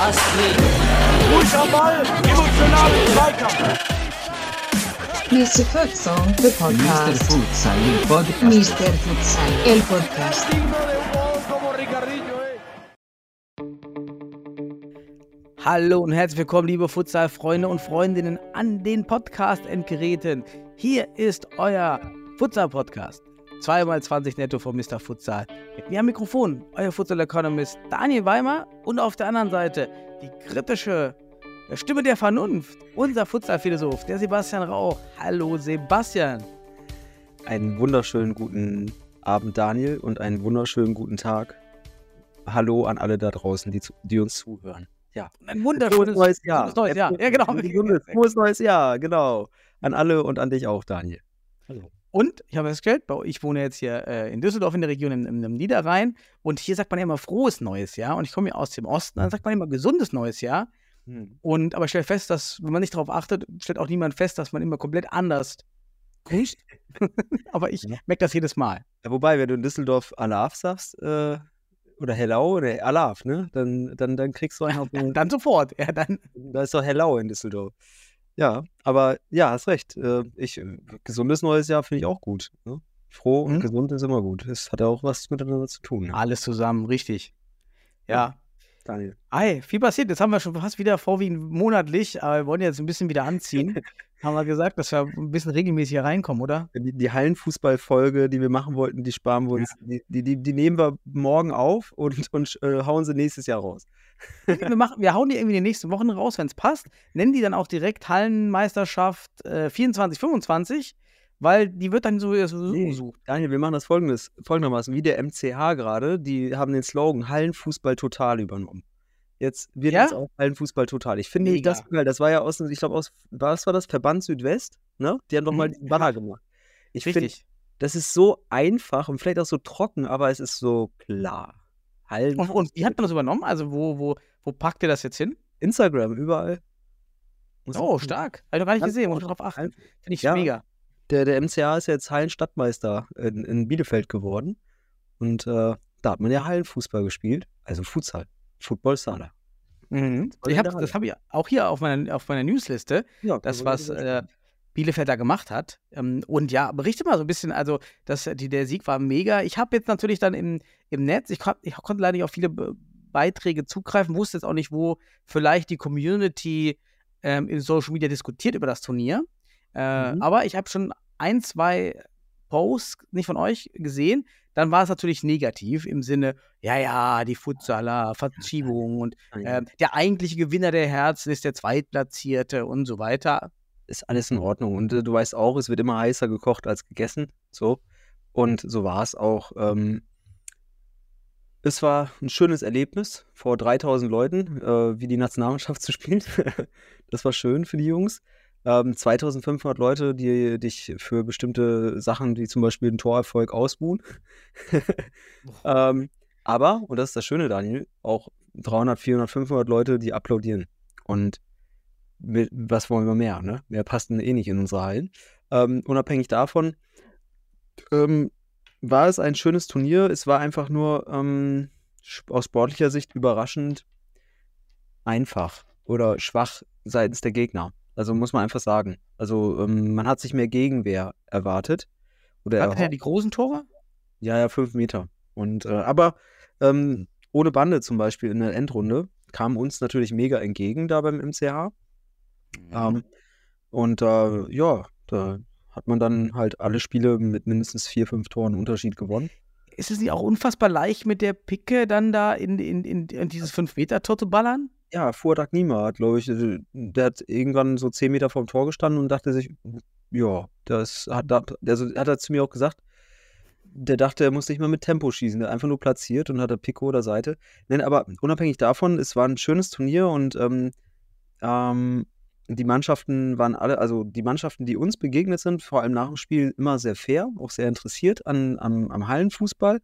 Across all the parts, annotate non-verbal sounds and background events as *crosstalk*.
Astrid. Ball, Zweikampf. Mr. Futsal, the Mr. podcast. Futsal, il podcast. Mr. Futsal, el podcast. Hallo und herzlich willkommen, liebe Futsal-Freunde und Freundinnen an den Podcast-Endgeräten. Hier ist euer Futsal-Podcast. 2x20 netto von Mr. Futsal. Mit mir am Mikrofon, euer Futsal-Economist Daniel Weimer und auf der anderen Seite die kritische Stimme der Vernunft, unser Futsal-Philosoph, der Sebastian Rauch. Hallo Sebastian. Einen wunderschönen guten Abend, Daniel, und einen wunderschönen guten Tag. Hallo an alle da draußen, die, die uns zuhören. Ja. Ein wunderschönes neues Jahr. Neues Jahr. Ja, genau. Frohes neues Jahr, genau. An alle und an dich auch, Daniel. Und ich habe festgestellt, ich wohne jetzt hier äh, in Düsseldorf in der Region im, im, im Niederrhein und hier sagt man ja immer frohes neues Jahr und ich komme ja aus dem Osten, dann sagt man immer gesundes neues Jahr. Und aber ich stelle fest, dass, wenn man nicht darauf achtet, stellt auch niemand fest, dass man immer komplett anders grüßt. *laughs* aber ich Ja. merke das jedes Mal. Ja, wobei, wenn du in Düsseldorf Alaf sagst, äh, oder Hellau, oder Alaf, ne? Dann, dann, dann kriegst du einen auf den, Dann sofort. Ja, dann. Da ist doch Hellau in Düsseldorf. Ja, aber ja, hast recht. Äh, ich, äh, gesundes neues Jahr finde ich auch gut. Ne? Froh und Mhm. gesund ist immer gut. Es hat ja auch was miteinander zu tun. Alles zusammen, richtig. Ja. Daniel. Ei, viel passiert. Jetzt haben wir schon fast wieder vorwiegend monatlich, aber wir wollen jetzt ein bisschen wieder anziehen. *laughs* haben wir gesagt, dass wir ein bisschen regelmäßiger reinkommen, oder? Die, die Hallenfußballfolge, die wir machen wollten, die sparen wir uns. Die, die, die, die nehmen wir morgen auf und, und äh, hauen sie nächstes Jahr raus. Wir, machen, wir hauen die irgendwie in den nächsten Wochen raus, wenn es passt. Nennen die dann auch direkt Hallenmeisterschaft äh, 24, 25, weil die wird dann so, gesucht. Daniel, wir machen das folgendes, folgendermaßen, wie der MCH gerade, die haben den Slogan Hallenfußball total übernommen. Jetzt wird Ja? jetzt auch Hallenfußball total. Ich finde Mega. das geil. Das war ja aus, ich glaube, aus, was war das? Verband Südwest, ne? Die haben doch mal Mhm, diesen Banner gemacht. Ich finde, Richtig. das ist so einfach und vielleicht auch so trocken, aber es ist so klar. Und, und wie hat man das übernommen? Also, wo, wo, wo packt ihr das jetzt hin? Instagram, überall. Oh, stark. Habe ich noch gar nicht gesehen, muss ich drauf achten. Hallen- Finde ich Ja. mega. Der, der MCH ist jetzt Hallenstadtmeister in, in Bielefeld geworden. Und äh, da hat man ja Hallenfußball gespielt. Also Futsal. Football Sala. Mhm. Ich hab, das habe ich auch hier auf meiner, auf meiner Newsliste. Ja, das, was äh, Bielefeld da gemacht hat. Ähm, und ja, berichte mal so ein bisschen, also das, die, der Sieg war mega. Ich habe jetzt natürlich dann im, im Netz, ich, ich konnte leider nicht auf viele Be Beiträge zugreifen, wusste jetzt auch nicht, wo vielleicht die Community ähm, in Social Media diskutiert über das Turnier. Äh, Mhm. Aber ich habe schon ein, zwei Posts nicht von euch gesehen. Dann war es natürlich negativ im Sinne, ja, ja, die Futsaler, Verschiebung und *laughs* ähm, der eigentliche Gewinner der Herzen ist der Zweitplatzierte und so weiter. Ist alles in Ordnung. Und äh, du weißt auch, es wird immer heißer gekocht als gegessen. So. Und so war es auch. Ähm, es war ein schönes Erlebnis vor 3000 Leuten, äh, wie die Nationalmannschaft *laughs* zu spielen. das war schön für die Jungs. Ähm, 2500 Leute, die dich für bestimmte Sachen, wie zum Beispiel den Torerfolg, ausbuhen. *laughs* ähm, aber, und das ist das Schöne, Daniel, auch 300, 400, 500 Leute, die applaudieren. Und was wollen wir mehr, ne? Mehr passten eh nicht in unsere Hallen. Ähm, unabhängig davon ähm, war es ein schönes Turnier. Es war einfach nur ähm, aus sportlicher Sicht überraschend einfach oder schwach seitens der Gegner. Also muss man einfach sagen. Also ähm, man hat sich mehr Gegenwehr erwartet. Oder Hat er die großen Tore? Ja, ja, fünf Meter. Und äh, aber ähm, ohne Bande zum Beispiel in der Endrunde kam uns natürlich mega entgegen da beim MCH. Ähm, und äh, ja, da hat man dann halt alle Spiele mit mindestens vier, fünf Toren Unterschied gewonnen. Ist es nicht auch unfassbar leicht, mit der Picke dann da in, in, in, in dieses 5-Meter-Tor zu ballern? Ja, Fuhrtag Nima hat, glaube ich, äh, der hat irgendwann so zehn Meter vom Tor gestanden und dachte sich, ja, das hat, da- also hat er zu mir auch gesagt, der dachte, er muss nicht mal mit Tempo schießen, der einfach nur platziert und hatte Pico oder Seite. Nein, aber unabhängig davon, es war ein schönes Turnier und ähm, ähm, die Mannschaften waren alle, also die Mannschaften, die uns begegnet sind, vor allem nach dem Spiel immer sehr fair, auch sehr interessiert an, am, am Hallenfußball.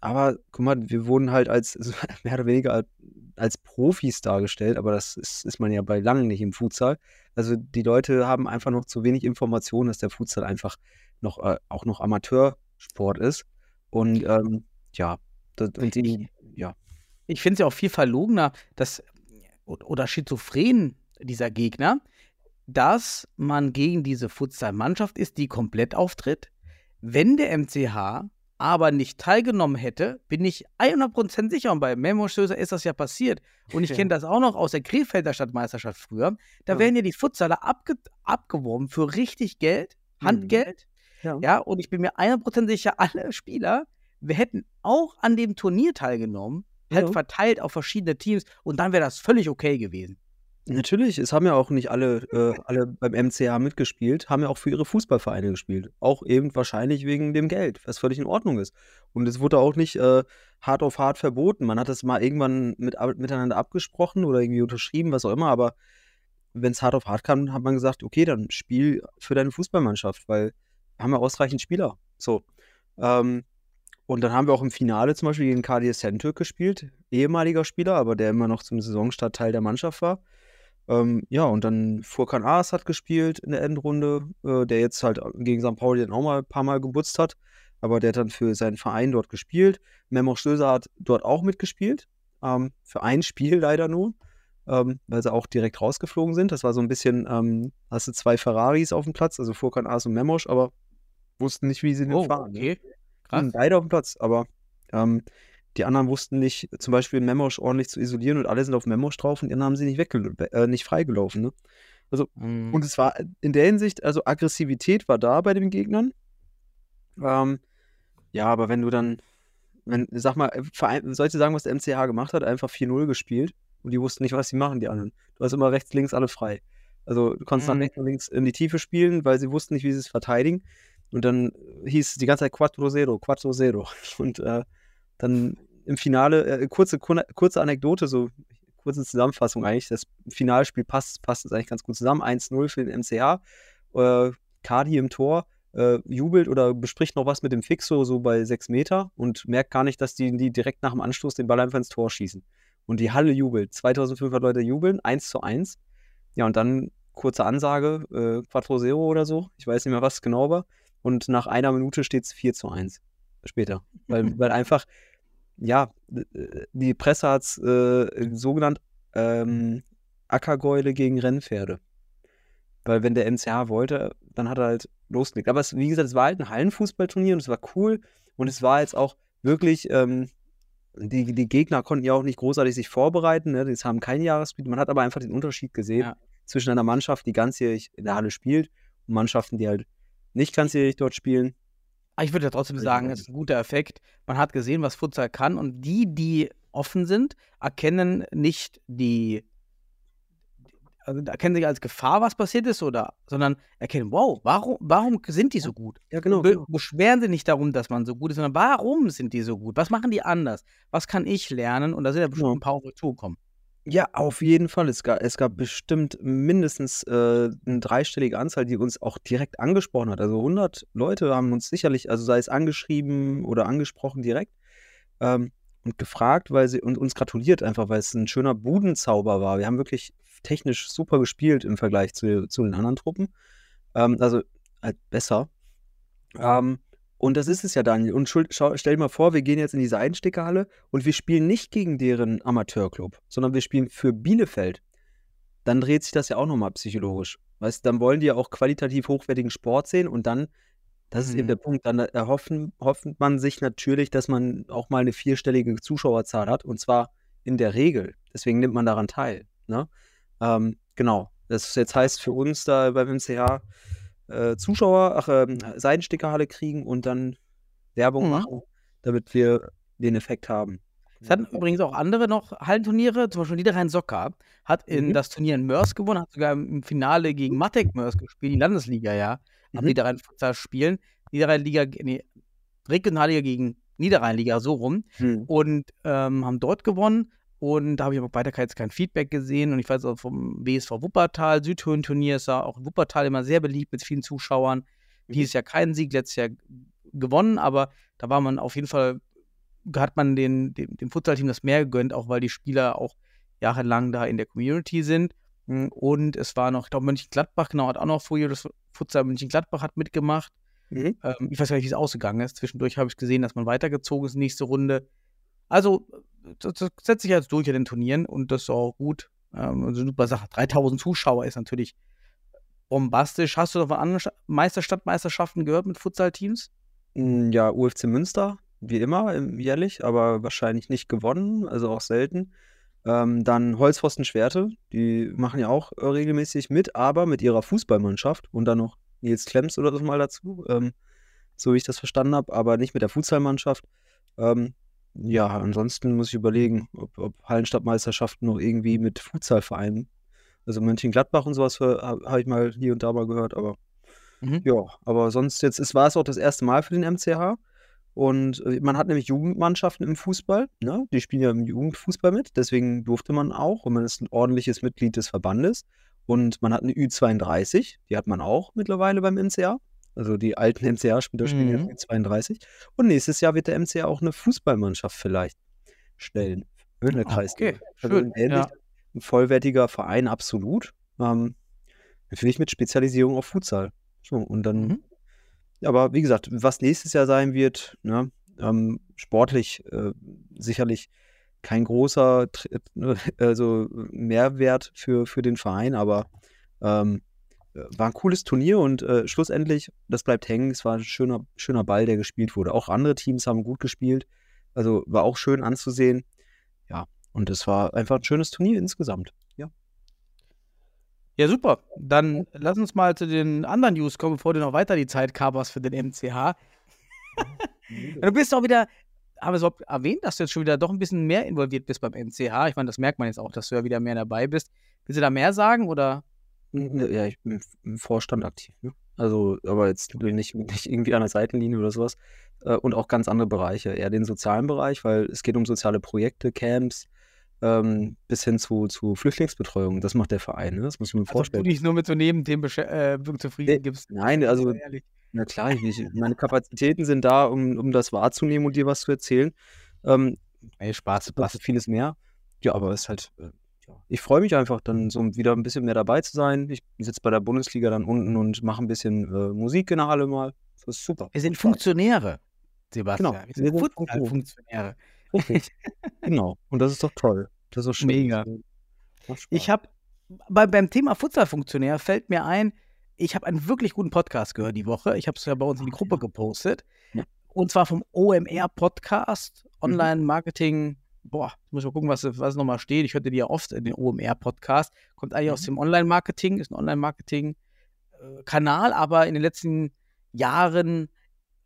aber guck mal, wir wurden halt als *laughs* mehr oder weniger als, als Profis dargestellt, aber das ist, ist man ja bei langem nicht im Futsal. Also die Leute haben einfach noch zu wenig Informationen, dass der Futsal einfach noch äh, auch noch Amateursport ist. Und ähm, ja, das, und die, ja. Ich finde es ja auch viel verlogener, dass oder schizophren dieser Gegner, dass man gegen diese Futsal-Mannschaft ist, die komplett auftritt. Wenn der MCH aber nicht teilgenommen hätte, bin ich 100% sicher, und bei Memo Stößer ist das ja passiert, und ich kenne das auch noch aus der Krefelder Stadtmeisterschaft früher, da Ja. werden ja die Futsaler abge abgeworben für richtig Geld, Mhm. Handgeld, Ja. ja, und ich bin mir 100% sicher, alle Spieler, wir hätten auch an dem Turnier teilgenommen, halt Ja. verteilt auf verschiedene Teams, und dann wäre das völlig okay gewesen. Natürlich, es haben ja auch nicht alle, äh, alle beim MCH mitgespielt, haben ja auch für ihre Fußballvereine gespielt. Auch eben wahrscheinlich wegen dem Geld, was völlig in Ordnung ist. Und es wurde auch nicht äh, hart auf hart verboten. Man hat das mal irgendwann mit, ab- miteinander abgesprochen oder irgendwie unterschrieben, was auch immer, aber wenn es hart auf hart kam, hat man gesagt, okay, dann spiel für deine Fußballmannschaft, weil wir haben ja ausreichend Spieler. So. Ähm, und dann haben wir auch im Finale zum Beispiel gegen KDS Sentürk gespielt, ehemaliger Spieler, aber der immer noch zum Saisonstart Teil der Mannschaft war. Ähm, ja, und dann Furkan Aas hat gespielt in der Endrunde, äh, der jetzt halt gegen St. Pauli dann auch mal ein paar Mal gebutzt hat, aber der hat dann für seinen Verein dort gespielt. Memo Stöser hat dort auch mitgespielt, ähm, für ein Spiel leider nur, ähm, weil sie auch direkt rausgeflogen sind. Das war so ein bisschen, ähm, hast du zwei Ferraris auf dem Platz, also Furkan Aas und Memosch, aber wussten nicht, wie sie den Oh, fahren. ne? okay. Krass. Beide auf dem Platz, aber ähm, die anderen wussten nicht, zum Beispiel Memosch ordentlich zu isolieren und alle sind auf Memosch drauf und die anderen haben sie nicht, äh, nicht freigelaufen. Ne? Mhm. Und es war in der Hinsicht, also Aggressivität war da bei den Gegnern. Ähm, ja, aber wenn du dann, wenn, sag mal, äh, Verein, soll ich dir sagen, was der MCH gemacht hat? Einfach 4-0 gespielt und die wussten nicht, was sie machen, die anderen. Du hast immer rechts, links alle frei. Also du konntest Mhm. nach rechts und links in die Tiefe spielen, weil sie wussten nicht, wie sie es verteidigen. Und dann hieß es die ganze Zeit Quattro Zero, Quattro Zero. *laughs* Und äh, dann im Finale, äh, kurze, kurze Anekdote, so kurze Zusammenfassung eigentlich. Das Finalspiel passt, passt jetzt eigentlich ganz gut zusammen. 1-0 für den MCH. Äh, Kadi im Tor äh, jubelt oder bespricht noch was mit dem Fixo so bei 6 Meter und merkt gar nicht, dass die, die direkt nach dem Anstoß den Ball einfach ins Tor schießen. Und die Halle jubelt. 2500 Leute jubeln, 1 zu 1. Ja, und dann kurze Ansage, äh, Quattro Zero oder so. Ich weiß nicht mehr, was es genau war. Und nach einer Minute steht es 4 zu 1 später. Weil, *laughs* weil einfach, ja, äh, die Presse hat es äh, so genannt, ähm, Ackergäule gegen Rennpferde. Weil wenn der MCH wollte, dann hat er halt losgelegt. Aber es, wie gesagt, es war halt ein Hallenfußballturnier und es war cool. Und es war jetzt auch wirklich, ähm, die, die Gegner konnten ja auch nicht großartig sich vorbereiten. Ne? Das haben kein Jahresspiel. Man hat aber einfach den Unterschied gesehen Ja. zwischen einer Mannschaft, die ganzjährig in der Halle spielt und Mannschaften, die halt nicht ganzjährig dort spielen. Aber ich würde ja trotzdem sagen, es ist ein guter Effekt. Man hat gesehen, was Futsal kann und die, die offen sind, erkennen nicht die, also erkennen sich als Gefahr, was passiert ist, oder, sondern erkennen, wow, warum, warum sind die so gut? Ja, genau. Be beschweren sie nicht darum, dass man so gut ist, sondern warum sind die so gut? Was machen die anders? Was kann ich lernen? Und da sind ja bestimmt Genau. ein paar auf zugekommen. Ja, auf jeden Fall. Es gab, es gab bestimmt mindestens äh, eine dreistellige Anzahl, die uns auch direkt angesprochen hat. Also 100 Leute haben uns sicherlich, also sei es angeschrieben oder angesprochen direkt ähm, und gefragt, weil sie und uns gratuliert einfach, weil es ein schöner Budenzauber war. Wir haben wirklich technisch super gespielt im Vergleich zu, zu den anderen Truppen. Ähm, also halt besser. Ähm, und das ist es ja, Daniel. Und schau, stell dir mal vor, wir gehen jetzt in diese Einstickerhalle und wir spielen nicht gegen deren Amateurclub, sondern wir spielen für Bielefeld. Dann dreht sich das ja auch nochmal psychologisch. Weißt du, dann wollen die ja auch qualitativ hochwertigen Sport sehen und dann, das ist eben Mhm. der Punkt, dann erhoffen hofft man sich natürlich, dass man auch mal eine vierstellige Zuschauerzahl hat und zwar in der Regel. Deswegen nimmt man daran teil. Ne? Ähm, genau. Das jetzt heißt für uns da beim MCH äh, Zuschauer, ach, ähm, Seitenstickerhalle kriegen und dann Werbung Mhm. machen, damit wir den Effekt haben. Es hatten übrigens auch andere noch Hallenturniere, zum Beispiel Niederrhein Soccer hat in Mhm. das Turnier in Mörs gewonnen, hat sogar im Finale gegen Matek Mörs gespielt, die Landesliga, ja. Am Mhm. Niederrhein Futsal spielen. Niederrhein-Liga, nee, Regionalliga gegen Niederrhein-Liga, so rum. Hm. Und ähm, haben dort gewonnen. Und da habe ich aber weiter jetzt kein Feedback gesehen. Und ich weiß auch vom BSV Wuppertal, Südhöhen-Turnier ist da auch in Wuppertal immer sehr beliebt mit vielen Zuschauern. Mhm. Dieses Jahr keinen Sieg, letztes Jahr gewonnen, aber da war man auf jeden Fall hat man den, dem, dem Futsal-Team das mehr gegönnt, auch weil die Spieler auch jahrelang da in der Community sind. Mm, Und es war noch, ich glaube, Mönchengladbach, genau, hat auch noch vorher das Futsal Mönchengladbach hat mitgemacht. Mhm. Ähm, ich weiß gar nicht, wie es ausgegangen ist. Zwischendurch habe ich gesehen, dass man weitergezogen ist, nächste Runde. Also, das, das setzt sich jetzt durch an den Turnieren und das ist auch gut. Ähm, also super Sache. 3000 Zuschauer ist natürlich bombastisch. Hast du noch von anderen Sta- Meisterstadtmeisterschaften gehört mit Futsal-Teams? Mm, Ja, UFC Münster, wie immer, im- jährlich, aber wahrscheinlich nicht gewonnen, also auch selten. Ähm, dann Holzpfosten Schwerte, die machen ja auch äh, regelmäßig mit, aber mit ihrer Fußballmannschaft und dann noch Nils Klemms oder so mal dazu, ähm, so wie ich das verstanden habe, aber nicht mit der Futsalmannschaft. Ähm, ja, ansonsten muss ich überlegen, ob, ob Hallenstadtmeisterschaften noch irgendwie mit Futsalvereinen, also Mönchengladbach und sowas habe hab ich mal hier und da mal gehört, aber Mhm. ja, aber sonst jetzt ist, war es auch das erste Mal für den MCH. Und äh, man hat nämlich Jugendmannschaften im Fußball, ne? Die spielen ja im Jugendfußball mit, deswegen durfte man auch und man ist ein ordentliches Mitglied des Verbandes. Und man hat eine Ü32, die hat man auch mittlerweile beim MCA. Also die alten MCA-Spieler spielen Mhm. jetzt Ü32. Und nächstes Jahr wird der MCA auch eine Fußballmannschaft vielleicht stellen. In der Ah, Kreisliga. okay, Also schön, ähnlich, ja. ein vollwertiger Verein, absolut. Ähm, natürlich mit Spezialisierung auf Futsal. So, und dann, Mhm. aber wie gesagt, was nächstes Jahr sein wird, ne, ähm, sportlich äh, sicherlich kein großer Tr- äh, *laughs* also Mehrwert für, für den Verein, aber ähm, äh, war ein cooles Turnier und äh, schlussendlich, das bleibt hängen, es war ein schöner, schöner Ball, der gespielt wurde. Auch andere Teams haben gut gespielt, also war auch schön anzusehen. Ja, und es war einfach ein schönes Turnier insgesamt. Ja. Ja, super. Dann lass uns mal zu den anderen News kommen, bevor du noch weiter die Zeit kaperst für den MCH. *laughs* Du bist auch wieder, haben wir es überhaupt erwähnt, dass du jetzt schon wieder doch ein bisschen mehr involviert bist beim MCH. Ich meine, das merkt man jetzt auch, dass du ja wieder mehr dabei bist. Willst du da mehr sagen oder? Ja, ich bin im Vorstand aktiv. Ne? Also, aber jetzt nicht, *laughs* nicht irgendwie an der Seitenlinie oder sowas. Äh, Und auch ganz andere Bereiche, eher den sozialen Bereich, weil es geht um soziale Projekte, Camps, ähm, bis hin zu, zu Flüchtlingsbetreuung. Das macht der Verein, ne? Das muss man sich Also, du vorstellen. nicht nur mit so Nebenthemen besch- äh, zufrieden Nee, gibst. Nein, also, ehrlich. na klar, ich, ich, meine Kapazitäten sind da, um, um das wahrzunehmen und dir was zu erzählen. Ähm, Ey, Spaß, das Spaß. ist vieles mehr. Ja, aber es ist halt, äh, ja. ich freue mich einfach dann so wieder ein bisschen mehr dabei zu sein. Ich sitze bei der Bundesliga dann unten und mache ein bisschen äh, Musik in der Halle mal. Das ist super. Wir sind Funktionäre, Sebastian. Genau, Wir sind Fußball-Funktionäre. Richtig. *laughs* genau. Und das ist doch toll. Das ist doch schön. Mega. Ich habe bei, beim Thema Futsal-Funktionär fällt mir ein, ich habe einen wirklich guten Podcast gehört die Woche. Ich habe es ja bei uns in die Gruppe gepostet. Ja. Und zwar vom OMR-Podcast, Online-Marketing. Boah, ich muss mal gucken, was, was nochmal steht. Ich hörte die ja oft in den OMR-Podcast. Kommt eigentlich aus Mhm. dem Online-Marketing, ist ein Online-Marketing-Kanal, aber in den letzten Jahren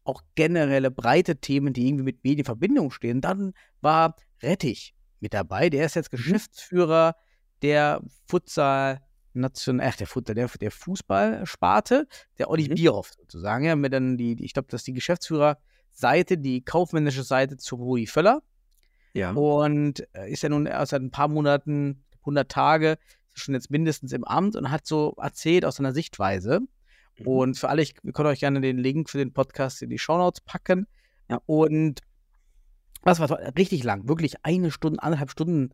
auch generelle breite Themen, die irgendwie mit Medien in Verbindung stehen. Dann war Rettich mit dabei. Der ist jetzt Mhm. Geschäftsführer der Futsal National, ach, der Futsal, der, der Fußballsparte, der Olli Mhm. Bierhoff sozusagen. Ja, mit dann die, die, ich glaube, das ist die Geschäftsführerseite, die kaufmännische Seite zu Rudi Völler. Ja. Und äh, ist ja nun erst seit ein paar Monaten, 100 Tage, schon jetzt mindestens im Amt und hat so erzählt aus seiner Sichtweise. Mhm. Und für alle, ich, wir können euch gerne den Link für den Podcast in die Shownotes packen. Ja. Und was war richtig lang, wirklich eine Stunde, anderthalb Stunden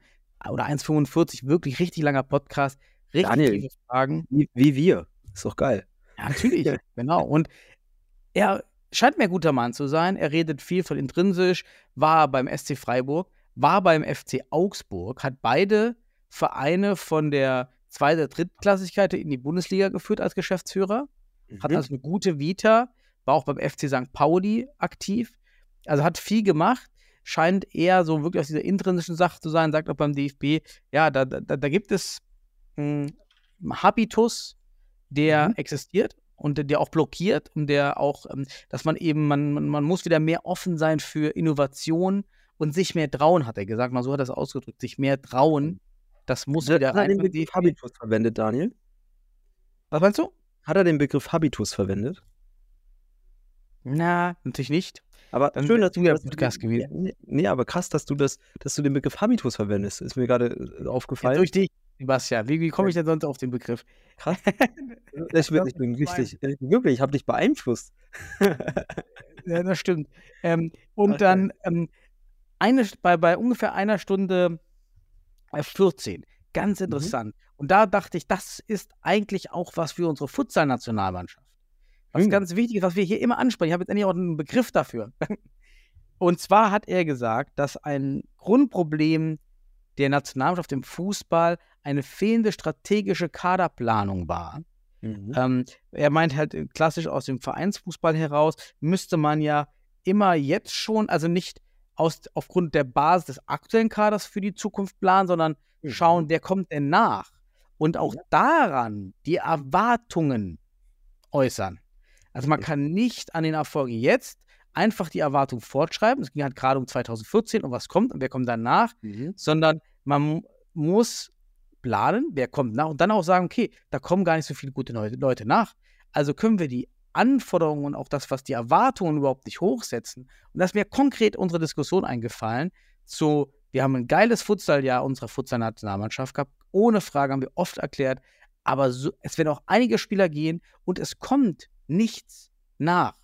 oder 1,45, wirklich richtig langer Podcast. Richtig Daniel. Fragen. Wie, wie wir. Ist doch geil. Ja, natürlich, *laughs* genau. Und er scheint mir ein guter Mann zu sein. Er redet viel von intrinsisch, war beim SC Freiburg, war beim FC Augsburg, hat beide Vereine von der zweiten, drittklassigkeit in die Bundesliga geführt als Geschäftsführer. Hat Mhm. also eine gute Vita, war auch beim FC St. Pauli aktiv. Also hat viel gemacht, scheint eher so wirklich aus dieser intrinsischen Sache zu sein, sagt auch beim DFB, ja, da, da, da gibt es einen Habitus, der Mhm. existiert und der- auch blockiert und der auch, ähm, dass man eben, man, man, muss wieder mehr offen sein für Innovation und sich mehr trauen, hat er gesagt. Mal so hat er es ausgedrückt, sich mehr trauen. Das muss wieder Hat er rein. den Begriff. Habitus verwendet, Daniel? Was meinst du? Hat er den Begriff Habitus verwendet? Na, natürlich nicht. Aber Dann schön, dass du ja das- Podcast gewesen. Nee, aber krass, dass du das, dass du den Begriff Habitus verwendest. Ist mir gerade äh, Ja, aufgefallen. durch dich, Sebastian. Wie, wie komme ich denn sonst auf den Begriff? Krass. Ich bin, ich bin richtig, ich bin wirklich, ich habe dich beeinflusst. Ja, das stimmt. Ähm, und Ach, dann, ähm, eine, bei, bei ungefähr einer Stunde äh, 14. Ganz interessant. Und da dachte ich, das ist eigentlich auch was für unsere Futsal-Nationalmannschaft. Was Mhm. ganz wichtig ist, was wir hier immer ansprechen. Ich habe jetzt endlich auch einen Begriff dafür. *laughs* Und zwar hat er gesagt, dass ein Grundproblem der Nationalmannschaft im Fußball eine fehlende strategische Kaderplanung war. Mhm. Ähm, er meint halt äh, klassisch aus dem Vereinsfußball heraus, müsste man ja immer jetzt schon, also nicht aus, aufgrund der Basis des aktuellen Kaders für die Zukunft planen, sondern Mhm. schauen, wer kommt denn nach? Und auch daran die Erwartungen äußern. Also man kann nicht an den Erfolgen jetzt einfach die Erwartung fortschreiben. Es ging halt gerade um 2014 und was kommt und wer kommt danach Mhm. sondern man mu- muss planen, wer kommt nach und dann auch sagen, okay, da kommen gar nicht so viele gute Leute nach. Also können wir die Anforderungen und auch das, was die Erwartungen überhaupt nicht hochsetzen. Und da ist mir konkret unsere Diskussion eingefallen zu, wir haben ein geiles Futsaljahr unserer Futsal-Nationalmannschaft gehabt. Ohne Frage haben wir oft erklärt, aber so, es werden auch einige Spieler gehen und es kommt nichts nach.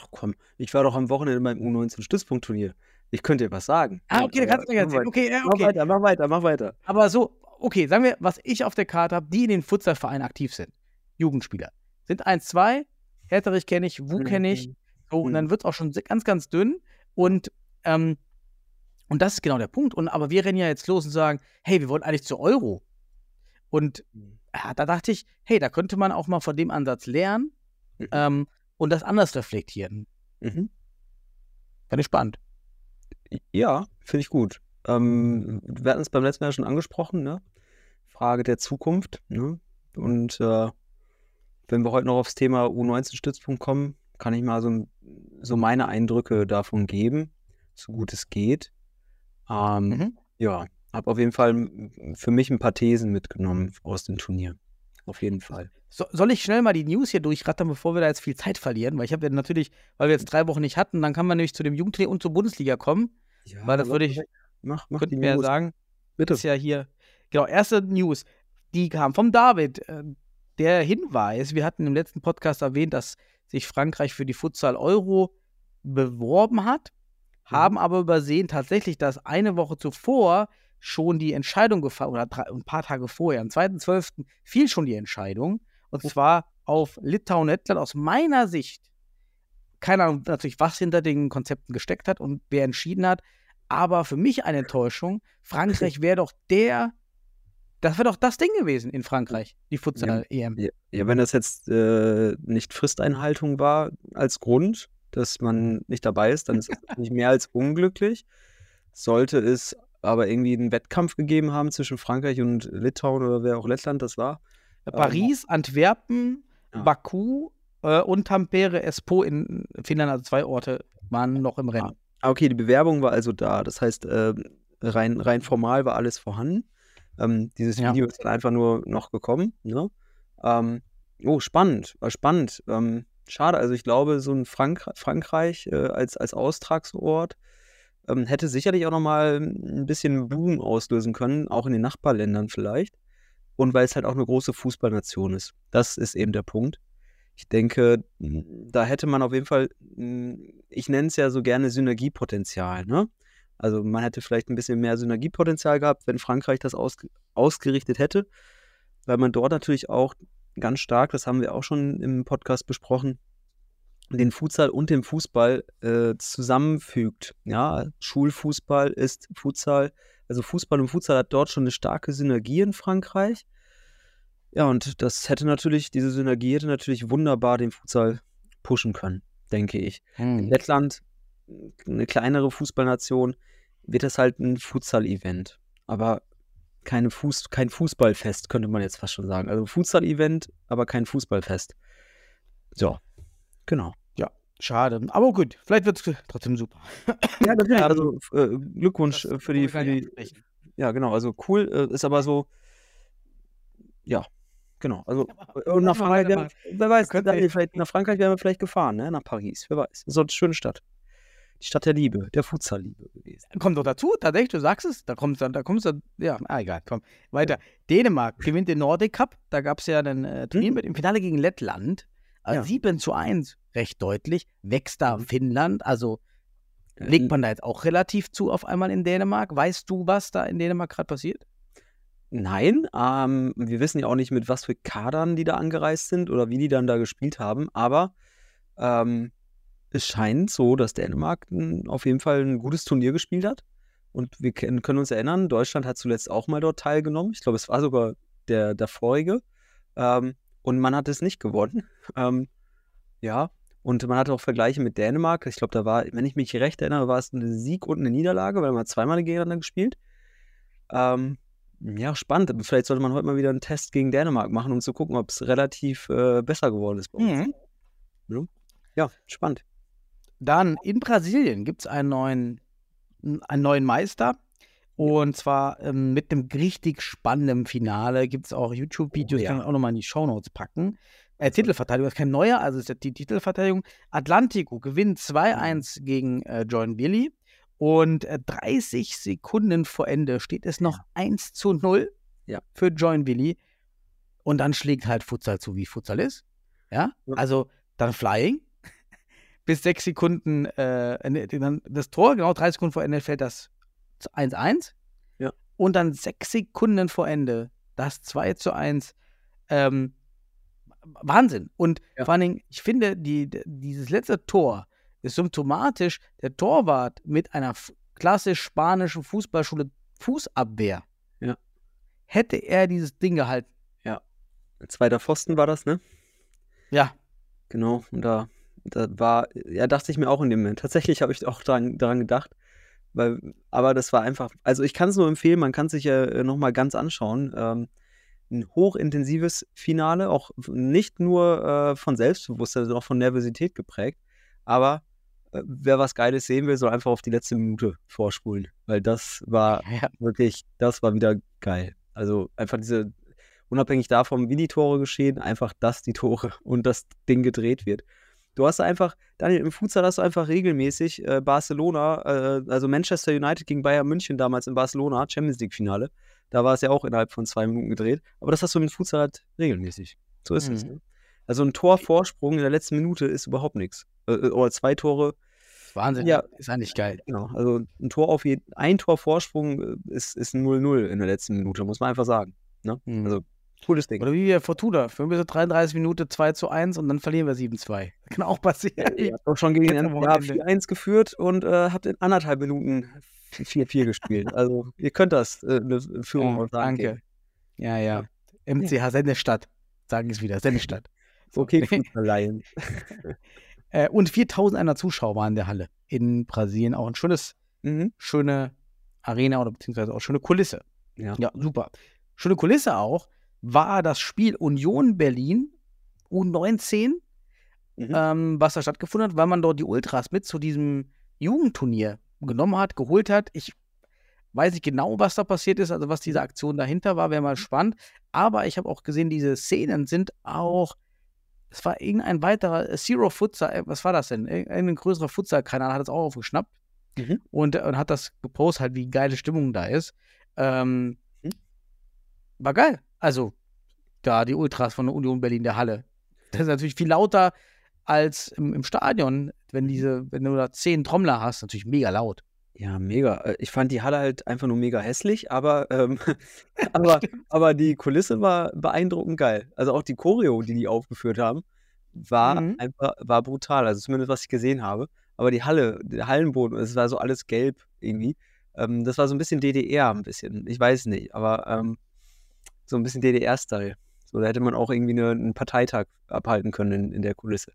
Ach komm, ich war doch am Wochenende beim U19-Stützpunktturnier. Ich könnte dir was sagen. Ah, okay, da Aber kannst du mir mach erzählen. weiter. Okay, ja, Mach okay. weiter, mach weiter, mach weiter. Aber so, okay, sagen wir, was ich auf der Karte habe, die in den Futsalvereinen aktiv sind. Jugendspieler. Sind eins, zwei, Herterich kenne ich, Wu kenne ich. So, und Mhm. dann wird es auch schon ganz, ganz dünn. Und, ähm, und das ist genau der Punkt. Und, aber wir rennen ja jetzt los und sagen, hey, wir wollen eigentlich zur Euro. Und Mhm. ja, da dachte ich, hey, da könnte man auch mal von dem Ansatz lernen Mhm. ähm, und das anders reflektieren. Mhm. Fand ich spannend. Ja, finde ich gut. Ähm, wir hatten es beim letzten Mal schon angesprochen, ne? Frage der Zukunft, ne? Und äh, wenn wir heute noch aufs Thema U19-Stützpunkt kommen, kann ich mal so, so meine Eindrücke davon geben, so gut es geht. Ähm, Mhm. Ja, habe auf jeden Fall für mich ein paar Thesen mitgenommen aus dem Turnier. Auf jeden Fall. So, soll ich schnell mal die News hier durchrattern, bevor wir da jetzt viel Zeit verlieren? Weil ich habe ja natürlich, weil wir jetzt drei Wochen nicht hatten, dann kann man nämlich zu dem Jugendtrainer und zur Bundesliga kommen. Ja, Weil das würde ich, Mach, mach könnten die wir ja sagen, Bitte. ist ja hier, genau, erste News, die kam vom David. Äh, Der Hinweis, wir hatten im letzten Podcast erwähnt, dass sich Frankreich für die Futsal Euro beworben hat, Mhm. haben aber übersehen tatsächlich, dass eine Woche zuvor schon die Entscheidung gefallen, oder drei, ein paar Tage vorher, am 2.12. fiel schon die Entscheidung, und zwar auf Litauen Lettland aus meiner Sicht. Keine Ahnung natürlich, was hinter den Konzepten gesteckt hat und wer entschieden hat, aber für mich eine Enttäuschung. Frankreich *laughs* wäre doch der, das wäre doch das Ding gewesen in Frankreich, die Futsal-EM. Ja, ja, wenn das jetzt äh, nicht Fristeinhaltung war als Grund, dass man nicht dabei ist, dann ist das *laughs* nicht mehr als unglücklich. Sollte es aber irgendwie einen Wettkampf gegeben haben zwischen Frankreich und Litauen oder wer auch Lettland das war. Paris, Antwerpen, Ja. Baku äh, und Tampere, Espoo in Finnland, also zwei Orte, waren noch im Rennen. Ah, okay, die Bewerbung war also da. Das heißt, äh, rein, rein formal war alles vorhanden. Ähm, dieses Ja. Video ist dann einfach nur noch gekommen. Ne? Ähm, oh, spannend, war spannend. Ähm, schade, also ich glaube, so ein Frank Frankreich äh, als, als Austragsort ähm, hätte sicherlich auch nochmal ein bisschen Boom auslösen können, auch in den Nachbarländern vielleicht. Und weil es halt auch eine große Fußballnation ist. Das ist eben der Punkt. Ich denke, m, da hätte man auf jeden Fall, m, ich nenne es ja so gerne Synergiepotenzial. Ne? Also man hätte vielleicht ein bisschen mehr Synergiepotenzial gehabt, wenn Frankreich das ausge ausgerichtet hätte, weil man dort natürlich auch ganz stark, das haben wir auch schon im Podcast besprochen, den Futsal und den Fußball äh, zusammenfügt. Ja, Schulfußball ist Futsal, also Fußball und Futsal hat dort schon eine starke Synergie in Frankreich. Ja, und das hätte natürlich, diese Synergie hätte natürlich wunderbar den Futsal pushen können, denke ich. Hm. Lettland, eine kleinere Fußballnation, wird das halt ein Futsal-Event. Aber keine Fuß, kein Fußballfest, könnte man jetzt fast schon sagen. Also Futsal-Event, aber kein Fußballfest. So, genau. Schade. Aber gut, vielleicht wird es trotzdem super. Ja, natürlich. Ähm, Also äh, Glückwunsch Das äh, für die, für die, ja genau, also cool, äh, ist aber so, ja, genau. Also und nach Frankreich, wären, wer weiß, Daniel, wir- vielleicht, nach Frankreich wären wir vielleicht gefahren, ne? Nach Paris, wer weiß. Das so eine schöne Stadt. Die Stadt der Liebe, der Futsal-Liebe gewesen. Kommt doch dazu, tatsächlich, du sagst es, da kommst du, da kommst du, ja, ah, egal, komm, weiter. Dänemark gewinnt den Nordic Cup, da gab es ja ein äh, Turnier Mhm. mit im Finale gegen Lettland, Ja. 7 zu 1, recht deutlich, wächst da Mhm. Finnland, also Legt man da jetzt auch relativ zu auf einmal in Dänemark? Weißt du, was da in Dänemark gerade passiert? Nein, ähm, wir wissen ja auch nicht, mit was für Kadern die da angereist sind oder wie die dann da gespielt haben, aber ähm, es scheint so, dass Dänemark n- auf jeden Fall ein gutes Turnier gespielt hat. Und wir können uns erinnern, Deutschland hat zuletzt auch mal dort teilgenommen. Ich glaube, es war sogar der, der vorige. Ähm, und man hat es nicht gewonnen. *laughs* Ähm, ja, und man hatte auch Vergleiche mit Dänemark. Ich glaube, da war, wenn ich mich recht erinnere, war es ein Sieg und eine Niederlage, weil man zweimal gegeneinander gespielt. Ähm, ja, spannend. Vielleicht sollte man heute mal wieder einen Test gegen Dänemark machen, um zu gucken, ob es relativ äh, besser geworden ist bei uns. Ja. Ja, spannend. Dann in Brasilien gibt es einen neuen, einen neuen Meister. Und zwar ähm, mit einem richtig spannenden Finale. Gibt es auch YouTube-Videos, Oh, ja. kann ich auch nochmal in die Shownotes packen. Äh, Titelverteidigung, ist kein neuer, also ist ja die Titelverteidigung. Atlantico gewinnt 2-1 gegen äh, John Billy. Und äh, 30 Sekunden vor Ende steht es noch 1 zu 0 Ja. für Join Billy. Und dann schlägt halt Futsal zu, wie Futsal ist. Ja, Ja. also dann Flying. *laughs* Bis sechs Sekunden, äh, das Tor, genau drei Sekunden vor Ende fällt das 1-1. Ja. Und dann sechs Sekunden vor Ende das 2 zu 1. Ähm, Wahnsinn. Und Ja. vor allen Dingen, ich finde, die, dieses letzte Tor ist symptomatisch. Der Torwart mit einer klassisch spanischen Fußballschule Fußabwehr. Ja. Hätte er dieses Ding gehalten. Zweiter Pfosten war das, ne? Ja, Genau. Und da, da war, ja, dachte ich mir auch in dem Moment. Tatsächlich habe ich auch dran, daran gedacht. Weil, aber das war einfach, also ich kann es nur empfehlen, man kann es sich ja äh, nochmal ganz anschauen. Ähm, ein hochintensives Finale, auch nicht nur äh, von Selbstbewusstsein, sondern auch von Nervosität geprägt. Aber äh, wer was Geiles sehen will, soll einfach auf die letzte Minute vorspulen. Weil das war ja. wirklich, das war wieder geil. Also einfach diese, unabhängig davon, wie die Tore geschehen, einfach, dass die Tore und das Ding gedreht wird. Du hast einfach, Daniel, im Futsal hast du einfach regelmäßig äh, Barcelona, äh, also Manchester United gegen Bayern München damals in Barcelona, Champions League-Finale. Da war es ja auch innerhalb von zwei Minuten gedreht. Aber das hast du im Futsal halt regelmäßig. So ist es. Mhm. Ne? Also ein Torvorsprung in der letzten Minute ist überhaupt nichts. Äh, äh, oder zwei Tore, Wahnsinn. Ja. Ist eigentlich geil. genau. Also ein Tor auf jeden, ein Tor Vorsprung äh, ist, ist ein 0-0 in der letzten Minute, muss man einfach sagen. Ne? Mhm. Also cooles Ding. Oder wie wir Fortuna. 33 Minuten 2 zu 1 und dann verlieren wir 7-2. *laughs* Kann auch passieren. Ihr habt auch schon gegen den Wochenende. 4-1 geführt und äh, habt in anderthalb Minuten 4-4 gespielt. *laughs* Also ihr könnt das, äh, eine Führung Ja, danke. Ja, ja. MCH Sendestadt. Sagen es wieder. Sendestadt. *laughs* So. Okay, Fußballleien. Äh, und 4100 Zuschauer waren in der Halle in Brasilien. Auch ein schönes, Mhm. schöne Arena oder beziehungsweise auch schöne Kulisse. Ja. Ja, super. Schöne Kulisse auch war das Spiel Union Berlin U19, Mhm. ähm, was da stattgefunden hat, weil man dort die Ultras mit zu diesem Jugendturnier genommen hat, geholt hat. Ich weiß nicht genau, was da passiert ist, also was diese Aktion dahinter war, wäre mal spannend. Aber ich habe auch gesehen, diese Szenen sind auch, es war irgendein weiterer, äh, Zero Futsal, äh, was war das denn? Irgendein größerer Futsal-Kanal hat es auch aufgeschnappt Mhm. und, und hat das gepostet, halt, wie geile Stimmung da ist. Ähm, Mhm. War geil. Also, da die Ultras von der Union Berlin der Halle. Das ist natürlich viel lauter als im, im Stadion, wenn diese, wenn du da zehn Trommler hast, natürlich mega laut. Ja, mega. Äh, Ich fand die Halle halt einfach nur mega hässlich, aber, ähm, *laughs* aber, aber die Kulisse war beeindruckend geil. Also auch die Choreo, die die aufgeführt haben, war Mhm. einfach, war brutal. Also zumindest was ich gesehen habe. Aber die Halle, der Hallenboden, es war so alles gelb irgendwie. Ähm, das war so ein bisschen DDR, ein bisschen. Ich weiß nicht, aber ähm, so ein bisschen DDR-Style. So, da hätte man auch irgendwie eine, einen Parteitag abhalten können in, in der Kulisse.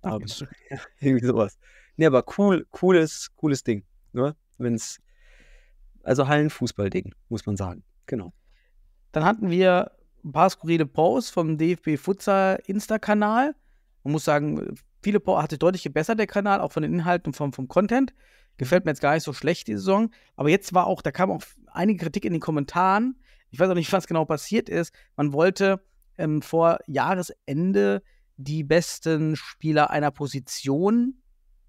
Aber, ja, *laughs* irgendwie sowas. Nee, aber cool, cooles, cooles Ding. Ne? Wenn's, also Hallenfußball-Ding, muss man sagen. Genau. Dann hatten wir ein paar skurrile Posts vom DFB Futsal Insta-Kanal. Man muss sagen, viele Posts hat sich deutlich gebessert, der Kanal, auch von den Inhalten und vom, vom Content. Gefällt mir jetzt gar nicht so schlecht, die Saison. Aber jetzt war auch, da kam auch einige Kritik in den Kommentaren. Ich weiß auch nicht, was genau passiert ist. Man wollte ähm, vor Jahresende die besten Spieler einer Position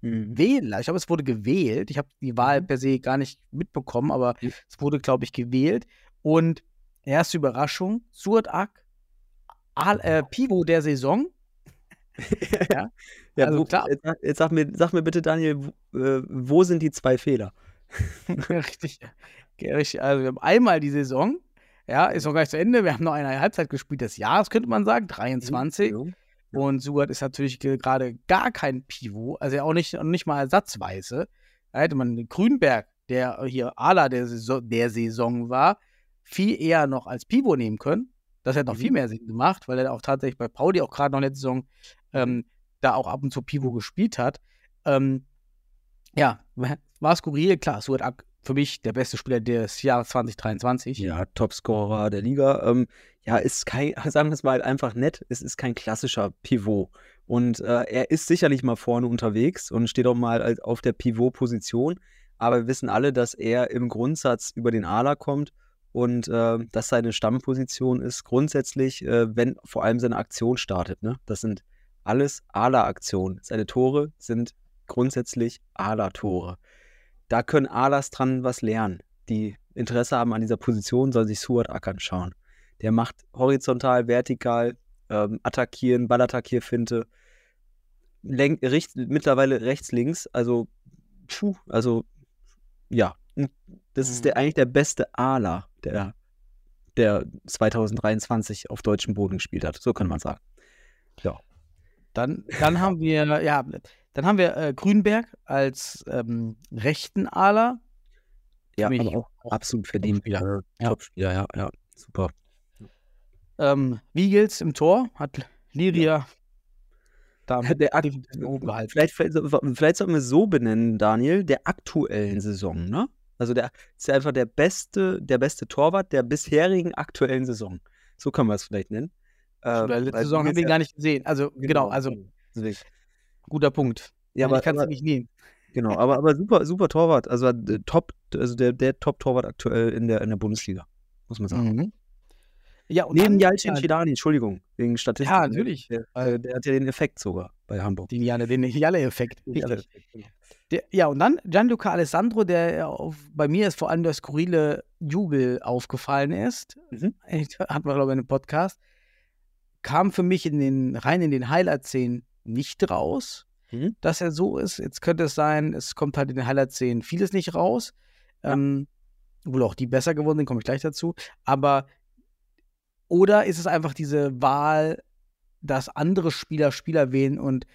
Mhm. wählen. Ich glaube, es wurde gewählt. Ich habe die Wahl Mhm. per se gar nicht mitbekommen, aber Ja. es wurde, glaube ich, gewählt. Und erste Überraschung, Suat Ak, Al, äh, Pivot der Saison. *laughs* Ja, Ja, Also klar. Jetzt, sag- jetzt sag, mir, sag mir bitte, Daniel, wo, äh, wo sind die zwei Fehler? *laughs* richtig. Richtig. Also wir haben einmal die Saison, ja, ist noch gar nicht zu Ende. Wir haben noch eine Halbzeit gespielt des Jahres, könnte man sagen, 23. Jo. Und Suat ist natürlich ge- gerade gar kein Pivot, also auch nicht, nicht mal ersatzweise. Da hätte man Grünberg, der hier Ala der Saison, der Saison war, viel eher noch als Pivot nehmen können. Das hätte noch Mhm. viel mehr Sinn gemacht, weil er auch tatsächlich bei Pauli auch gerade noch letzte Saison ähm, da auch ab und zu Pivot gespielt hat. Ähm, ja, *laughs* war skurril, klar, Suat Ak für mich der beste Spieler des Jahres 2023. Ja, Topscorer der Liga. Ähm, ja, ist kein, *laughs* sagen wir es mal einfach nett, es ist kein klassischer Pivot. Und äh, er ist sicherlich mal vorne unterwegs und steht auch mal auf der Pivot-Position. Aber wir wissen alle, dass er im Grundsatz über den Ala kommt und äh, dass seine Stammposition ist grundsätzlich, äh, wenn vor allem seine Aktion startet. Ne? Das sind alles Ala-Aktionen. Seine Tore sind grundsätzlich Ala-Tore. Da können Alas dran was lernen. Die Interesse haben an dieser Position, sollen sich Suat Ak anschauen. Der macht horizontal, vertikal, ähm, attackieren, Ballattackierfinte, lenk, richt, mittlerweile rechts, links, also, puh, also, ja, das ist Mhm. der, eigentlich der beste Ala, der, der 2023 auf deutschem Boden gespielt hat. So kann man sagen. Dann, dann haben wir, ja, dann haben wir äh, Grünberg als ähm, rechten Aler. Ja, aber auch absolut verdient. Ja. Topspieler, ja, ja, super. Ähm, Wiegels im Tor hat Liria da Der oben gehalten. Vielleicht, vielleicht, sollten wir es so benennen, Daniel, der aktuellen Saison, ne? Also der ist ja einfach der beste, der beste Torwart der bisherigen aktuellen Saison. So kann man es vielleicht nennen. Oder letzte Saison haben wir ihn gar nicht gesehen. Also, genau, also Deswegen. guter Punkt. Ja, aber, ich kann es nicht nehmen. genau, aber, aber super, super Torwart. Also äh, top, also der, der Top-Torwart aktuell in der, in der Bundesliga, muss man sagen. Mhm. Ja, und Neben dann, Jalcin ja, Schidani, Entschuldigung, wegen Statistik. Ja, ne? natürlich. Der, Weil- der hat ja den Effekt sogar bei Hamburg. den Jalle, den Richtig. Der, ja, und dann Gianluca Alessandro, der auf, bei mir ist vor allem der skurrile Jubel aufgefallen ist. Mhm. Hatten wir, glaube ich, in einem Podcast. Kam für mich in den, rein in den Highlight-Szenen nicht raus, Mhm. dass er so ist. Jetzt könnte es sein, es kommt halt in den Highlight-Szenen vieles nicht raus. Ähm, wohl auch die besser geworden sind, komme ich gleich dazu. Aber oder ist es einfach diese Wahl, dass andere Spieler Spieler wählen und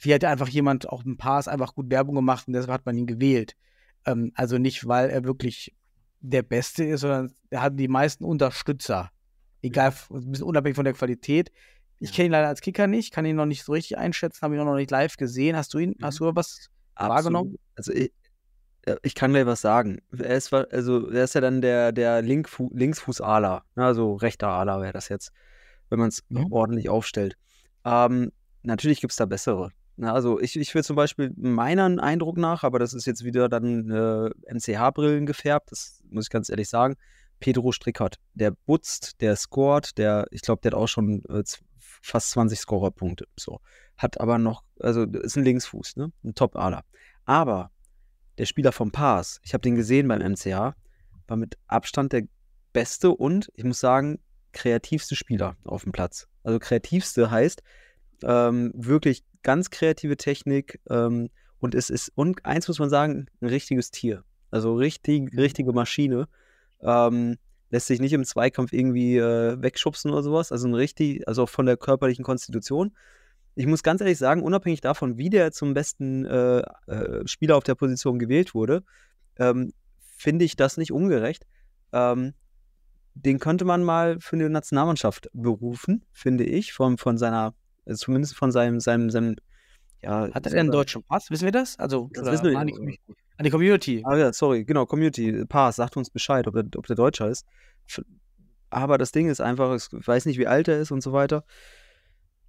wie hat einfach jemand auch im Pass einfach gut Werbung gemacht und deshalb hat man ihn gewählt. Ähm, also nicht, weil er wirklich der Beste ist, sondern er hat die meisten Unterstützer. Egal, ein bisschen unabhängig von der Qualität. Ich Ja. kenne ihn leider als Kicker nicht, kann ihn noch nicht so richtig einschätzen, habe ihn auch noch nicht live gesehen. Hast du ihn, Mhm. hast du was wahrgenommen? Also ich, ich kann gleich was sagen. Er ist, also er ist ja dann der, der Linkfu Linksfuß-Ala, ne, also rechter Ala wäre das jetzt, wenn man es Mhm. ordentlich aufstellt. Ähm, natürlich gibt es da bessere. Na, also ich, ich will zum Beispiel meinen Eindruck nach, aber das ist jetzt wieder dann äh, MCH-Brillen gefärbt, das muss ich ganz ehrlich sagen. Pedro Strickert, der butzt, der scored, der, ich glaube, der hat auch schon äh, fast 20 Scorerpunkte. So. Hat aber noch, also ist ein Linksfuß, ne? Ein Top-Aler. Aber der Spieler vom Pass, ich habe den gesehen beim MCH, war mit Abstand der beste und, ich muss sagen, kreativste Spieler auf dem Platz. Also kreativste heißt ähm, wirklich ganz kreative Technik ähm, und es ist, und eins muss man sagen, ein richtiges Tier. Also richtig, richtige Maschine. Ähm, lässt sich nicht im Zweikampf irgendwie äh, wegschubsen oder sowas. Also ein richtig, also auch von der körperlichen Konstitution. Ich muss ganz ehrlich sagen, unabhängig davon, wie der zum besten äh, äh, Spieler auf der Position gewählt wurde, ähm, finde ich das nicht ungerecht. Ähm, den könnte man mal für eine Nationalmannschaft berufen, finde ich, von, von seiner, also zumindest von seinem, seinem, seinem ja, Hat er denn einen deutschen Pass? Wissen wir das? Also, Das wissen wir nicht. An die Community. Ah ja, sorry, genau, Community, Pass, sagt uns Bescheid, ob der, ob der Deutscher ist. Aber das Ding ist einfach, ich weiß nicht, wie alt er ist und so weiter.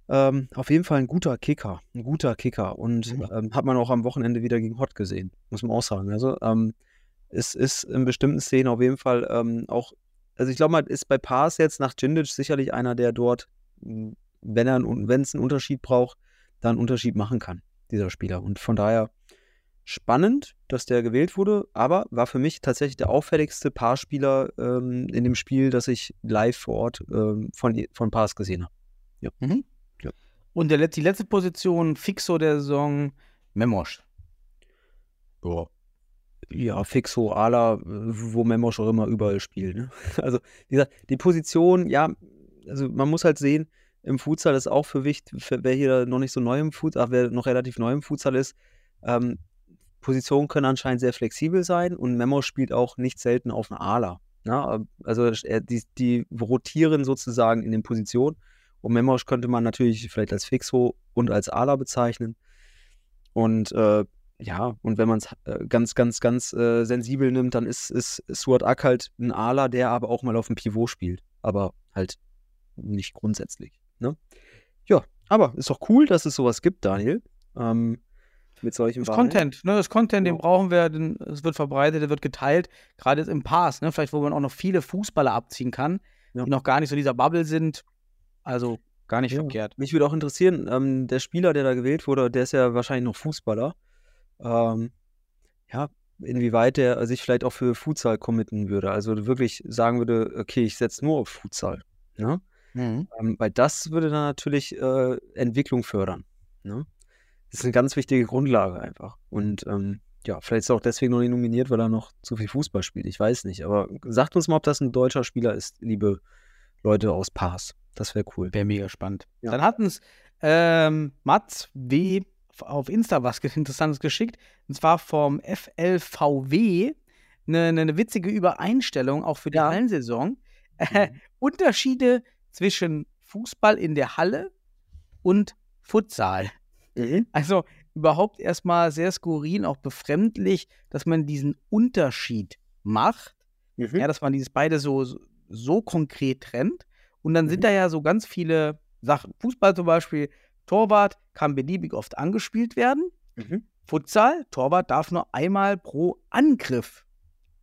Ähm, auf jeden Fall ein guter Kicker, ein guter Kicker. Und Mhm. ähm, hat man auch am Wochenende wieder gegen Hott gesehen, muss man auch sagen. Also ähm, es ist in bestimmten Szenen auf jeden Fall ähm, auch, also ich glaube mal, ist bei Pass jetzt nach Djindic sicherlich einer, der dort, wenn er wenn es einen Unterschied braucht, da einen Unterschied machen kann, dieser Spieler. Und von daher spannend, dass der gewählt wurde, aber war für mich tatsächlich der auffälligste Paarspieler ähm, in dem Spiel, das ich live vor Ort ähm, von, von Paas gesehen habe. Und der, die letzte Position, Fixo der Saison, Memosch. Ja. Ja, Fixo, Ala, wo Memosch auch immer überall spielt. Ne? *laughs* Also, wie gesagt, die Position, ja, also man muss halt sehen, im Futsal ist auch für wichtig, für wer hier noch nicht so neu im Futsal, ach, wer noch relativ neu im Futsal ist, ähm, Positionen können anscheinend sehr flexibel sein und Memo spielt auch nicht selten auf einer Ala. Ne? Also die, die rotieren sozusagen in den Positionen und Memosch könnte man natürlich vielleicht als Fixo und als Ala bezeichnen. Und äh, ja, und wenn man es äh, ganz, ganz, ganz äh, sensibel nimmt, dann ist, ist Suat Ak halt ein Ala, der aber auch mal auf dem Pivot spielt. Aber halt nicht grundsätzlich. Ne? Ja, aber ist doch cool, dass es sowas gibt, Daniel. Ähm, mit solchen Das. Content, ne? Das Content, den Genau. brauchen wir, den, es wird verbreitet, der wird geteilt, gerade jetzt im Pass, ne? Vielleicht, wo man auch noch viele Fußballer abziehen kann, Ja. die noch gar nicht so in dieser Bubble sind. Also gar nicht Ja. verkehrt. Mich würde auch interessieren, ähm, der Spieler, der da gewählt wurde, der ist ja wahrscheinlich noch Fußballer. Ähm, ja, inwieweit der sich vielleicht auch für Futsal committen würde. Also wirklich sagen würde, okay, ich setze nur auf Futsal. Ne? Mhm. Ähm, weil das würde dann natürlich äh, Entwicklung fördern. Ne? Das ist eine ganz wichtige Grundlage einfach. Und ähm, ja, vielleicht ist er auch deswegen noch nicht nominiert, weil er noch zu viel Fußball spielt. Ich weiß nicht. Aber sagt uns mal, ob das ein deutscher Spieler ist, liebe Leute aus Paas. Das wäre cool. Wäre mega spannend. Ja. Dann hatten es ähm, Mats W. auf Insta was Interessantes geschickt. Und zwar vom FLVW. Eine, eine witzige Übereinstellung auch für die Ja. Hallensaison. Äh, Mhm. Unterschiede zwischen Fußball in der Halle und Futsal. Mhm. Also überhaupt erstmal sehr skurril, auch befremdlich, dass man diesen Unterschied macht. Mhm. Ja, dass man dieses beide so, so, konkret trennt. Und dann sind Mhm. da ja so ganz viele Sachen. Fußball zum Beispiel, Torwart kann beliebig oft angespielt werden. Mhm. Futsal, Torwart darf nur einmal pro Angriff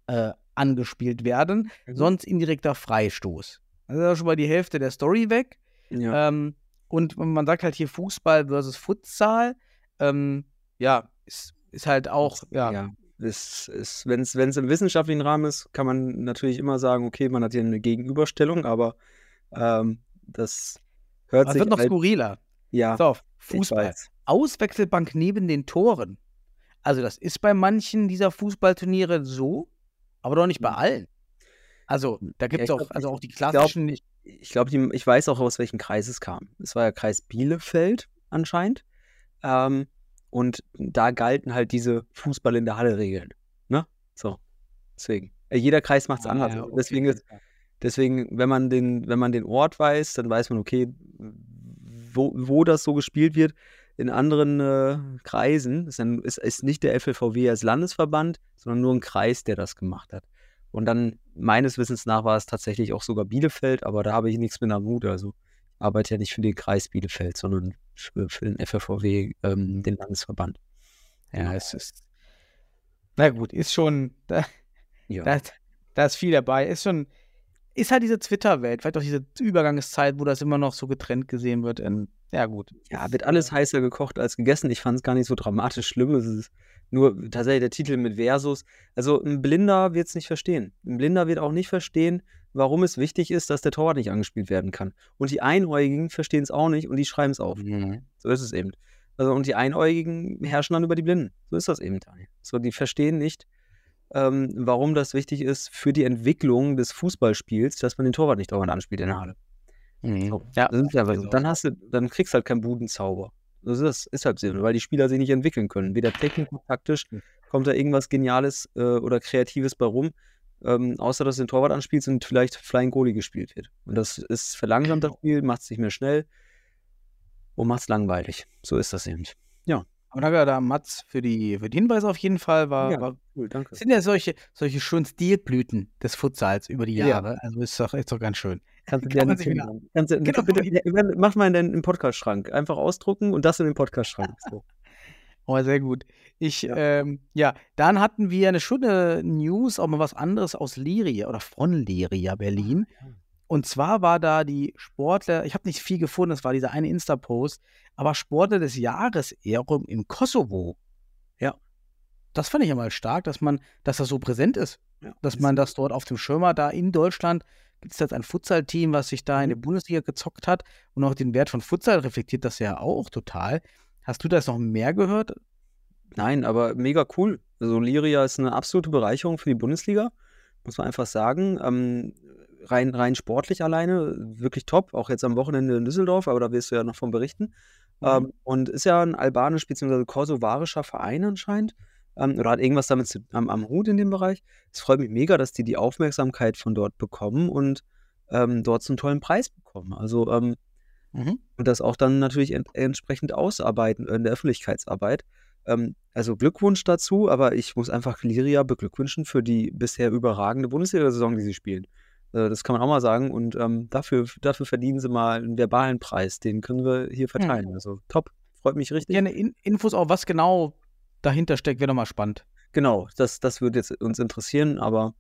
äh, angespielt werden, Mhm. sonst indirekter Freistoß. Also da ist schon mal die Hälfte der Story weg. Ja. Ähm, und man sagt halt hier Fußball versus Futsal. Ähm, ja, ist, ist halt auch, ja, ja. Es ist, wenn es im wissenschaftlichen Rahmen ist, kann man natürlich immer sagen, okay, man hat hier eine Gegenüberstellung, aber ähm, das hört aber es sich wird noch halt, skurriler. ja, Pass auf, Fußball. Auswechselbank neben den Toren. Also das ist bei manchen dieser Fußballturniere so, aber doch nicht bei allen. Also da gibt es ich auch, glaub, also auch die ich glaub, klassischen. Ich, ich glaube, ich weiß auch, aus welchem Kreis es kam. Es war ja Kreis Bielefeld anscheinend. Ähm, und da galten halt diese Fußball in der Halle Regeln. Ne? So. Deswegen. Äh, Jeder Kreis macht es Ah, anders. ja, okay. Deswegen ist, Deswegen, wenn man den, wenn man den Ort weiß, dann weiß man, okay, wo, wo das so gespielt wird. In anderen äh, Kreisen ist, dann, ist, ist nicht der FLVW als Landesverband, sondern nur ein Kreis, der das gemacht hat. Und dann, meines Wissens nach, war es tatsächlich auch sogar Bielefeld, aber da habe ich nichts mit am Mut. Also ich arbeite ja nicht für den Kreis Bielefeld, sondern für, den FLVW, ähm, den Landesverband. ja, es ist. Na gut, ist schon. Da, Ja. da, da ist viel dabei. Ist schon. Ist halt diese Twitter-Welt, vielleicht auch diese Übergangszeit, wo das immer noch so getrennt gesehen wird. In, ja, gut. Ja, wird alles heißer gekocht als gegessen. Ich fand es gar nicht so dramatisch schlimm. Es ist nur tatsächlich der Titel mit Versus. Also ein Blinder wird es nicht verstehen. Ein Blinder wird auch nicht verstehen, warum es wichtig ist, dass der Torwart nicht angespielt werden kann. Und die Einäugigen verstehen es auch nicht und die schreiben es auf. So ist es eben. Also, und die Einäugigen herrschen dann über die Blinden. So ist das eben, Daniel. So, die verstehen nicht, ähm, warum das wichtig ist für die Entwicklung des Fußballspiels, dass man den Torwart nicht dauernd anspielt in der Halle. So, Ja, das ist einfach so. genau. Dann hast du, dann kriegst du halt keinen Budenzauber. Das ist, ist halt so, weil die Spieler sich nicht entwickeln können. Weder technisch noch taktisch kommt da irgendwas Geniales äh, oder Kreatives bei rum, ähm, außer dass du den Torwart anspielst und vielleicht Flying Goalie gespielt wird. Und das ist verlangsamt das Spiel, macht es nicht mehr schnell und macht es langweilig. So ist das eben. Aber danke da Mats für die, für die Hinweise auf jeden Fall. War, Ja. war Cool, danke. Sind ja solche, solche schönen Stilblüten des Futsals über die Ja. Jahre. Also ist doch, ist doch ganz schön. Kannst du Kann finden. Kannst Genau, bitte, ja, mach mal in den Podcast-Schrank. Einfach ausdrucken und das in den Podcast-Schrank. So. *laughs* Oh, sehr gut. Ich, Ja. ähm, ja, dann hatten wir eine schöne News, auch mal was anderes aus Liria oder von Liria Berlin. Und zwar war da die Sportler, ich habe nicht viel gefunden, das war dieser eine Insta-Post, aber Sportler des Jahres Ehrung im Kosovo. Ja. Das fand ich ja mal stark, dass man, dass das so präsent ist. Ja, dass ist man das dort auf dem Schirm hat, da in Deutschland gibt es jetzt ein Futsal-Team, was sich da in Mhm. der Bundesliga gezockt hat und auch den Wert von Futsal reflektiert das ja auch total. Hast du das noch mehr gehört? Nein, aber mega cool. Also Liria ist eine absolute Bereicherung für die Bundesliga, muss man einfach sagen. Ähm, rein, rein sportlich alleine, wirklich top. Auch jetzt am Wochenende in Düsseldorf, aber da wirst du ja noch von berichten. Mhm. Ähm, und ist ja ein albanisch bzw. kosovarischer Verein anscheinend. Ähm, oder hat irgendwas damit zu, am, am Hut in dem Bereich. Es freut mich mega, dass die die Aufmerksamkeit von dort bekommen und ähm, dort so einen tollen Preis bekommen. Also ähm, Mhm. und das auch dann natürlich ent entsprechend ausarbeiten in der Öffentlichkeitsarbeit. Ähm, also Glückwunsch dazu, aber ich muss einfach Liria beglückwünschen für die bisher überragende Bundesliga-Saison, die sie spielen. Äh, das kann man auch mal sagen und ähm, dafür, dafür verdienen sie mal einen verbalen Preis. Den können wir hier verteilen. Also top, freut mich richtig. Gerne In Infos auch, was genau dahinter steckt, wäre nochmal spannend. Genau, das, das würde jetzt uns interessieren, aber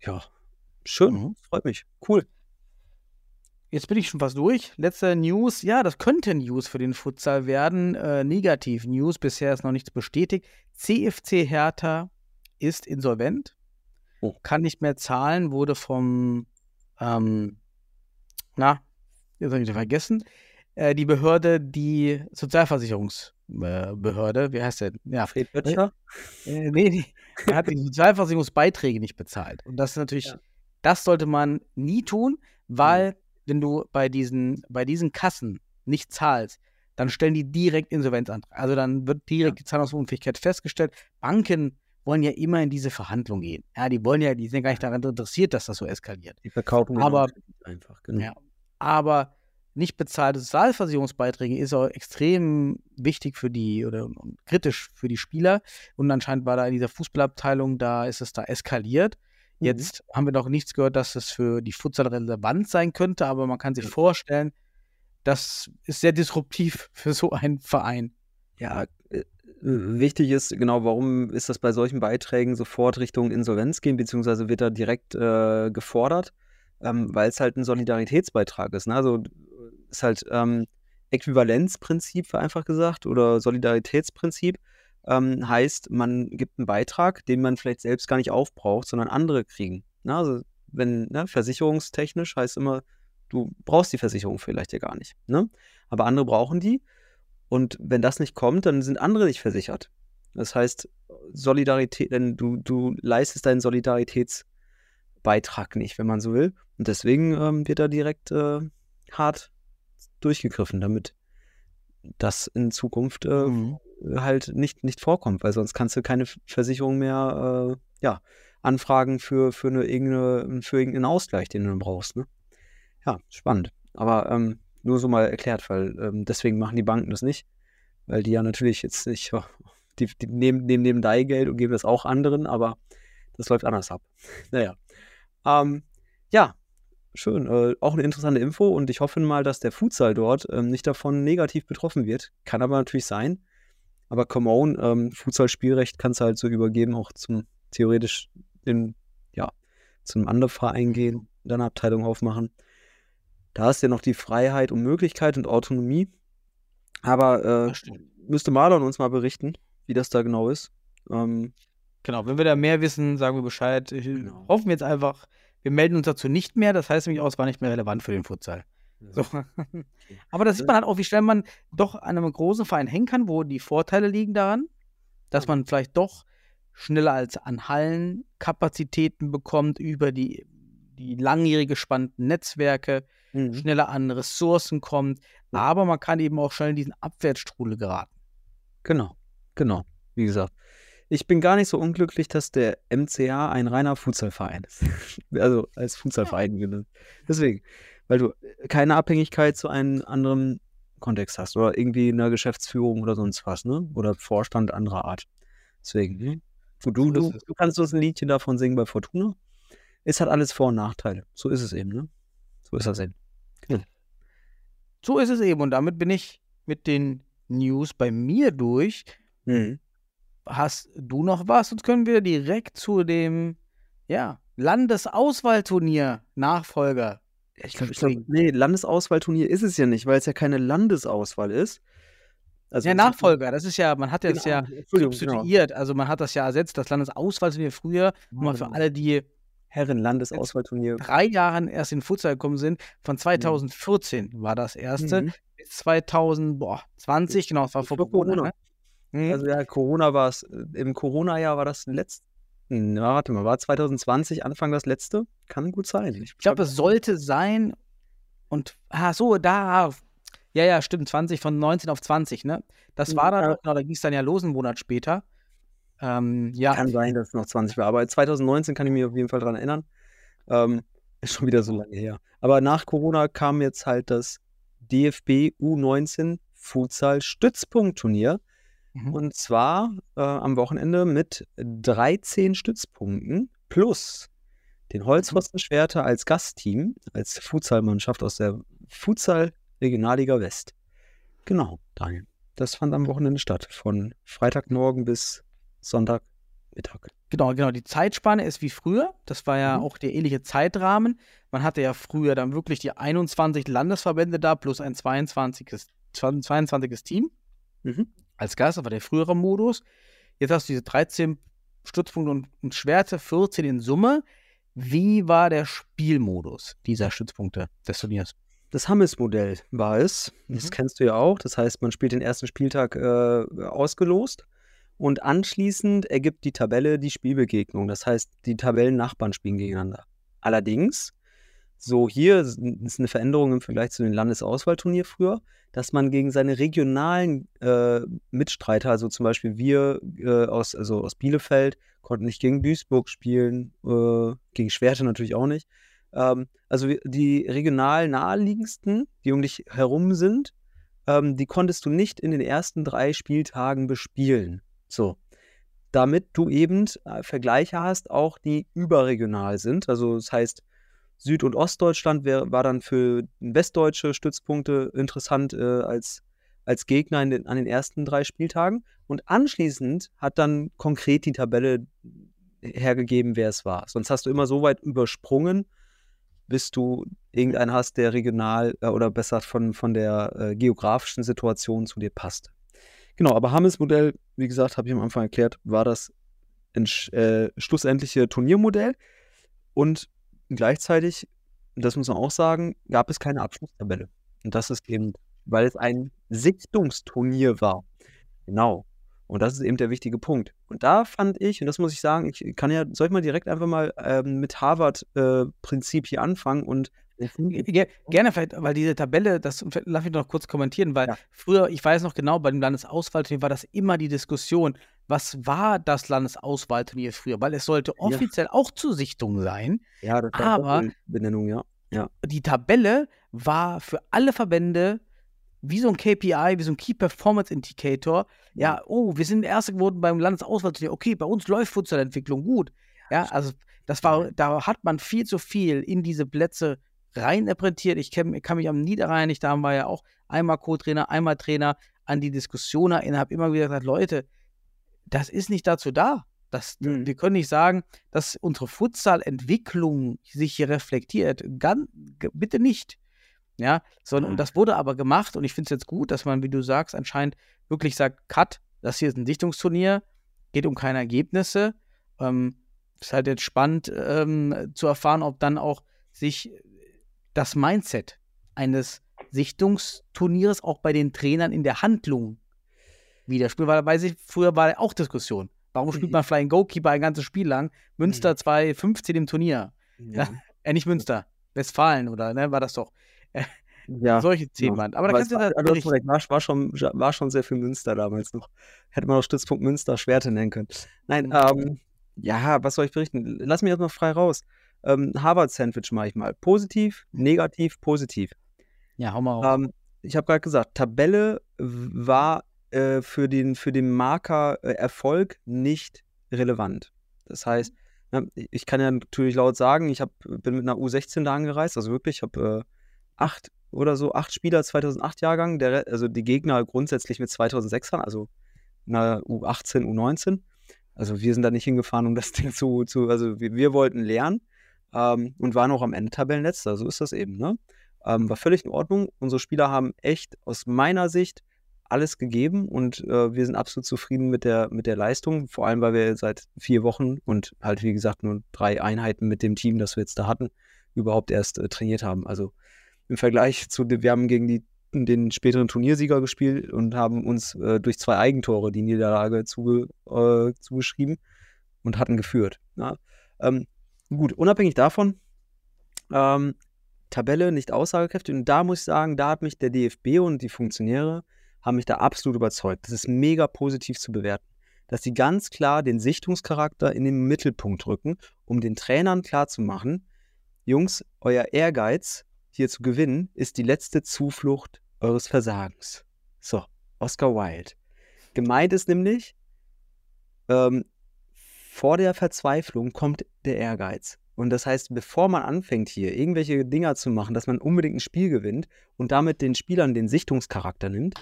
ja, schön, Mhm. freut mich. Cool. Jetzt bin ich schon fast durch. Letzte News. Ja, das könnte News für den Futsal werden. Äh, negativ News. Bisher ist noch nichts bestätigt. CFC Hertha ist insolvent. Oh. Kann nicht mehr zahlen. Wurde vom, ähm, na, jetzt habe ich wieder vergessen. Äh, die Behörde, die Sozialversicherungsbehörde, wie heißt der? Ja, Fred Böttcher? äh, nee, nee, er *laughs* hat die Sozialversicherungsbeiträge nicht bezahlt. Und das ist natürlich, Ja. das sollte man nie tun, weil wenn du bei diesen, bei diesen Kassen nicht zahlst, dann stellen die direkt Insolvenzantrag. Also dann wird direkt die Zahlungsunfähigkeit festgestellt. Banken wollen ja immer in diese Verhandlung gehen. Ja, die wollen ja, die sind gar nicht daran interessiert, dass das so eskaliert. Die verkaufen Aber- einfach, genau. Ja. Aber nicht bezahlte Sozialversicherungsbeiträge ist auch extrem wichtig für die oder kritisch für die Spieler. Und anscheinend war da in dieser Fußballabteilung, da ist es da eskaliert. Mhm. Jetzt haben wir noch nichts gehört, dass es für die Futsal relevant sein könnte, aber man kann sich vorstellen, das ist sehr disruptiv *laughs* für so einen Verein. Ja, wichtig ist, genau, warum ist das bei solchen Beiträgen sofort Richtung Insolvenz gehen, beziehungsweise wird da direkt äh, gefordert, ähm, weil es halt ein Solidaritätsbeitrag ist. Ne? Also ist halt ähm, Äquivalenzprinzip, vereinfacht gesagt, oder Solidaritätsprinzip. Ähm, heißt, man gibt einen Beitrag, den man vielleicht selbst gar nicht aufbraucht, sondern andere kriegen. Ne? Also wenn, ne, versicherungstechnisch heißt immer, du brauchst die Versicherung vielleicht ja gar nicht. Ne? Aber andere brauchen die. Und wenn das nicht kommt, dann sind andere nicht versichert. Das heißt, Solidarität, denn du, du leistest deinen Solidaritätsbeitrag nicht, wenn man so will. Und deswegen ähm, wird da direkt äh, hart durchgegriffen, damit das in Zukunft äh, Mhm. halt nicht, nicht vorkommt, weil sonst kannst du keine Versicherung mehr äh, ja, anfragen für, für, eine, irgendeine, für irgendeinen Ausgleich, den du dann brauchst. Ne? Ja, spannend. Aber ähm, nur so mal erklärt, weil ähm, deswegen machen die Banken das nicht, weil die ja natürlich jetzt nicht, *laughs* die, die nehmen, nehmen, nehmen dein Geld und geben das auch anderen, aber das läuft anders ab. Naja. Ähm, ja, schön. Äh, auch eine interessante Info und ich hoffe mal, dass der Futsal dort ähm, nicht davon negativ betroffen wird. Kann aber natürlich sein. Aber come on, ähm, Futsal-Spielrecht kannst du halt so übergeben, auch zum theoretisch in, ja, zum anderen Verein gehen, dann eine Abteilung aufmachen. Da hast du ja noch die Freiheit und Möglichkeit und Autonomie. Aber äh, müsste Marlon uns mal berichten, wie das da genau ist. Ähm, Genau, wenn wir da mehr wissen, sagen wir Bescheid. Ich- Genau. Hoffen wir jetzt einfach, wir melden uns dazu nicht mehr. Das heißt nämlich auch, es war nicht mehr relevant für den Futsal. So. *laughs* Aber da sieht man halt auch, wie schnell man doch an einem großen Verein hängen kann, wo die Vorteile liegen daran, dass man vielleicht doch schneller als an Hallen Kapazitäten bekommt über die, die langjährig gespannten Netzwerke, mhm. schneller an Ressourcen kommt, aber man kann eben auch schnell in diesen Abwärtsstrudel geraten. Genau, genau. Wie gesagt, ich bin gar nicht so unglücklich, dass der MCA ein reiner Futsalverein ist. *laughs* also als Futsalverein genannt. Deswegen, weil du keine Abhängigkeit zu einem anderen Kontext hast oder irgendwie in der Geschäftsführung oder sonst was, ne? Oder Vorstand anderer Art. Deswegen, ne? Du, du, So du, du kannst uns ein Liedchen davon singen bei Fortuna. Es hat alles Vor- und Nachteile. So ist es eben, ne? So ist das eben. So ist es eben. Und damit bin ich mit den News bei mir durch. Mhm. Hast du noch was? Sonst können wir direkt zu dem ja, Landesauswahlturnier Nachfolger. Ich glaube, glaub, nee, Landesauswahlturnier ist es ja nicht, weil es ja keine Landesauswahl ist. Also Ja, Nachfolger, das ist ja, man hat jetzt ja Genau, Entschuldigung, genau. substituiert, also man hat das ja ersetzt, das Landesauswahlturnier früher, wo man für genau. alle, die Herren-Landesauswahlturnier. drei Jahren erst in Futsal gekommen sind. Von 2014 war das erste Mhm. bis 2020, genau, das war vor Vor Corona. Corona. Ne? Mhm. Also ja, Corona war es, äh, im Corona-Jahr war das letzte, hm, ja, warte mal, war 2020 Anfang das letzte? Kann gut sein. ich glaube, es sollte sein und, ah, so, da, ja, ja, stimmt, 20, von 19 auf 20, ne? Das war dann, Ja. genau, da ging es dann ja los einen Monat später. Ähm, ja, Kann sein, dass es noch 20 war, aber 2019 kann ich mich auf jeden Fall dran erinnern. Ähm, *laughs* ist schon wieder so lange her. Aber nach Corona kam jetzt halt das DFB U19 Futsal Stützpunktturnier. Mhm. Und zwar äh, am Wochenende mit 13 Stützpunkten plus den Holzpfosten Schwerter als Gastteam, als Futsalmannschaft aus der Futsal Regionalliga West. Genau, Daniel. Das fand am Wochenende statt, von Freitagmorgen bis Sonntagmittag. Genau, genau. Die Zeitspanne ist wie früher. Das war ja Mhm. auch der ähnliche Zeitrahmen. Man hatte ja früher dann wirklich die 21 Landesverbände da plus ein 22. 22. Team Mhm. als Gast. Das war der frühere Modus. Jetzt hast du diese 13 Stützpunkte und, und Schwerte, 14 in Summe. Wie war der Spielmodus dieser Stützpunkte des Turniers? Das Hammes-Modell war es. Das Mhm. kennst du ja auch. Das heißt, man spielt den ersten Spieltag äh, ausgelost und anschließend ergibt die Tabelle die Spielbegegnung. Das heißt, die Tabellennachbarn spielen gegeneinander. Allerdings, so hier ist eine Veränderung im Vergleich zu dem Landesauswahlturnier früher, dass man gegen seine regionalen äh, Mitstreiter, also zum Beispiel wir äh, aus, also aus Bielefeld, konnten nicht gegen Duisburg spielen, äh, gegen Schwerte natürlich auch nicht. Ähm, also die regional naheliegendsten, die um dich herum sind, ähm, die konntest du nicht in den ersten drei Spieltagen bespielen. So. Damit du eben äh, Vergleiche hast, auch die überregional sind. Also das heißt, Süd- und Ostdeutschland wär, war dann für westdeutsche Stützpunkte interessant äh, als, als Gegner den, an den ersten drei Spieltagen. Und anschließend hat dann konkret die Tabelle hergegeben, wer es war. Sonst hast du immer so weit übersprungen, bis du irgendeinen hast, der regional äh, oder besser von, von der äh, geografischen Situation zu dir passt. Genau, aber Hammes Modell, wie gesagt, habe ich am Anfang erklärt, war das äh, schlussendliche Turniermodell und gleichzeitig, das muss man auch sagen, gab es keine Abschlusstabelle. Und das ist eben, weil es ein Sichtungsturnier war. Genau. Und das ist eben der wichtige Punkt. Und da fand ich, und das muss ich sagen, ich kann ja, soll ich mal direkt einfach mal ähm, mit Harvard-Prinzip hier anfangen und Gerne vielleicht, weil diese Tabelle, das lass mich noch kurz kommentieren, weil Ja. früher, ich weiß noch genau, bei dem Landesauswahlturnier war das immer die Diskussion, was war das Landesauswahlturnier früher? Weil es sollte Ja. offiziell auch zur Sichtung sein. ja, das Aber- Benennung, ja. Ja. Die Tabelle war für alle Verbände wie so ein KPI, wie so ein Key Performance Indicator. Ja, oh, wir sind Erste geworden beim Landesauswahlturnier. Okay, bei uns läuft Futsalentwicklung gut. Ja, also das war, da hat man viel zu viel in diese Plätze reininterpretiert. Ich kenn, kann mich am Niederrhein, ich, da wir ja auch einmal Co-Trainer, einmal Trainer an die Diskussion erinnern, habe immer wieder gesagt, Leute, das ist nicht dazu da. Das, Mhm. Wir können nicht sagen, dass unsere Futsal-Entwicklung sich hier reflektiert. Gan, bitte nicht. Ja, sondern Mhm. das wurde aber gemacht und ich finde es jetzt gut, dass man, wie du sagst, anscheinend wirklich sagt, Cut, das hier ist ein Dichtungsturnier, geht um keine Ergebnisse. Ähm, ist halt jetzt spannend ähm, zu erfahren, ob dann auch sich das Mindset eines Sichtungsturniers auch bei den Trainern in der Handlung widerspiegelt. Weil weiß ich, früher war ja auch Diskussion. Warum spielt man Flying Goalkeeper ein ganzes Spiel lang? Münster 2,15 im Turnier. Ja. *laughs* Äh, nicht Münster. Westfalen, oder? Ne, war das doch. ja. Solche Themen. waren. Aber da kannst du war, da recht, war, war, schon, war schon sehr viel Münster damals noch. Hätte man auch Stützpunkt Münster Schwerte nennen können. Nein, Mhm. ähm, ja, was soll ich berichten? Lass mich jetzt mal frei raus. Ähm, Harvard-Sandwich mache ich mal. Positiv, negativ, positiv. Ja, hau mal auf. Ähm, ich habe gerade gesagt, Tabelle war äh, für, den, für den Marker äh, Erfolg nicht relevant. Das heißt, ne, ich kann ja natürlich laut sagen, ich hab, bin mit einer U16 da angereist, also wirklich, ich habe äh, acht oder so, acht Spieler 2008 Jahrgang, der, Re- also die Gegner grundsätzlich mit 2006ern, also einer U18, U19. Also wir sind da nicht hingefahren, um das *laughs* Ding zu, zu also wir, wir wollten lernen ähm, und waren auch am Ende Tabellenletzter, so ist das eben, ne? Ähm, war völlig in Ordnung. Unsere Spieler haben echt aus meiner Sicht alles gegeben und äh, wir sind absolut zufrieden mit der, mit der Leistung, vor allem weil wir seit vier Wochen und halt wie gesagt nur drei Einheiten mit dem Team, das wir jetzt da hatten, überhaupt erst äh, trainiert haben. Also im Vergleich zu, wir haben gegen die, den späteren Turniersieger gespielt und haben uns äh, durch zwei Eigentore die Niederlage zuge, äh, zugeschrieben und hatten geführt. Ja? Ähm, gut, unabhängig davon, ähm, Tabelle nicht aussagekräftig und da muss ich sagen, da hat mich der DFB und die Funktionäre haben mich da absolut überzeugt. Das ist mega positiv zu bewerten. Dass sie ganz klar den Sichtungscharakter in den Mittelpunkt rücken, um den Trainern klarzumachen, Jungs, euer Ehrgeiz hier zu gewinnen, ist die letzte Zuflucht eures Versagens. So, Oscar Wilde. Gemeint ist nämlich, ähm, vor der Verzweiflung kommt der Ehrgeiz. Und das heißt, bevor man anfängt hier irgendwelche Dinger zu machen, dass man unbedingt ein Spiel gewinnt und damit den Spielern den Sichtungscharakter nimmt,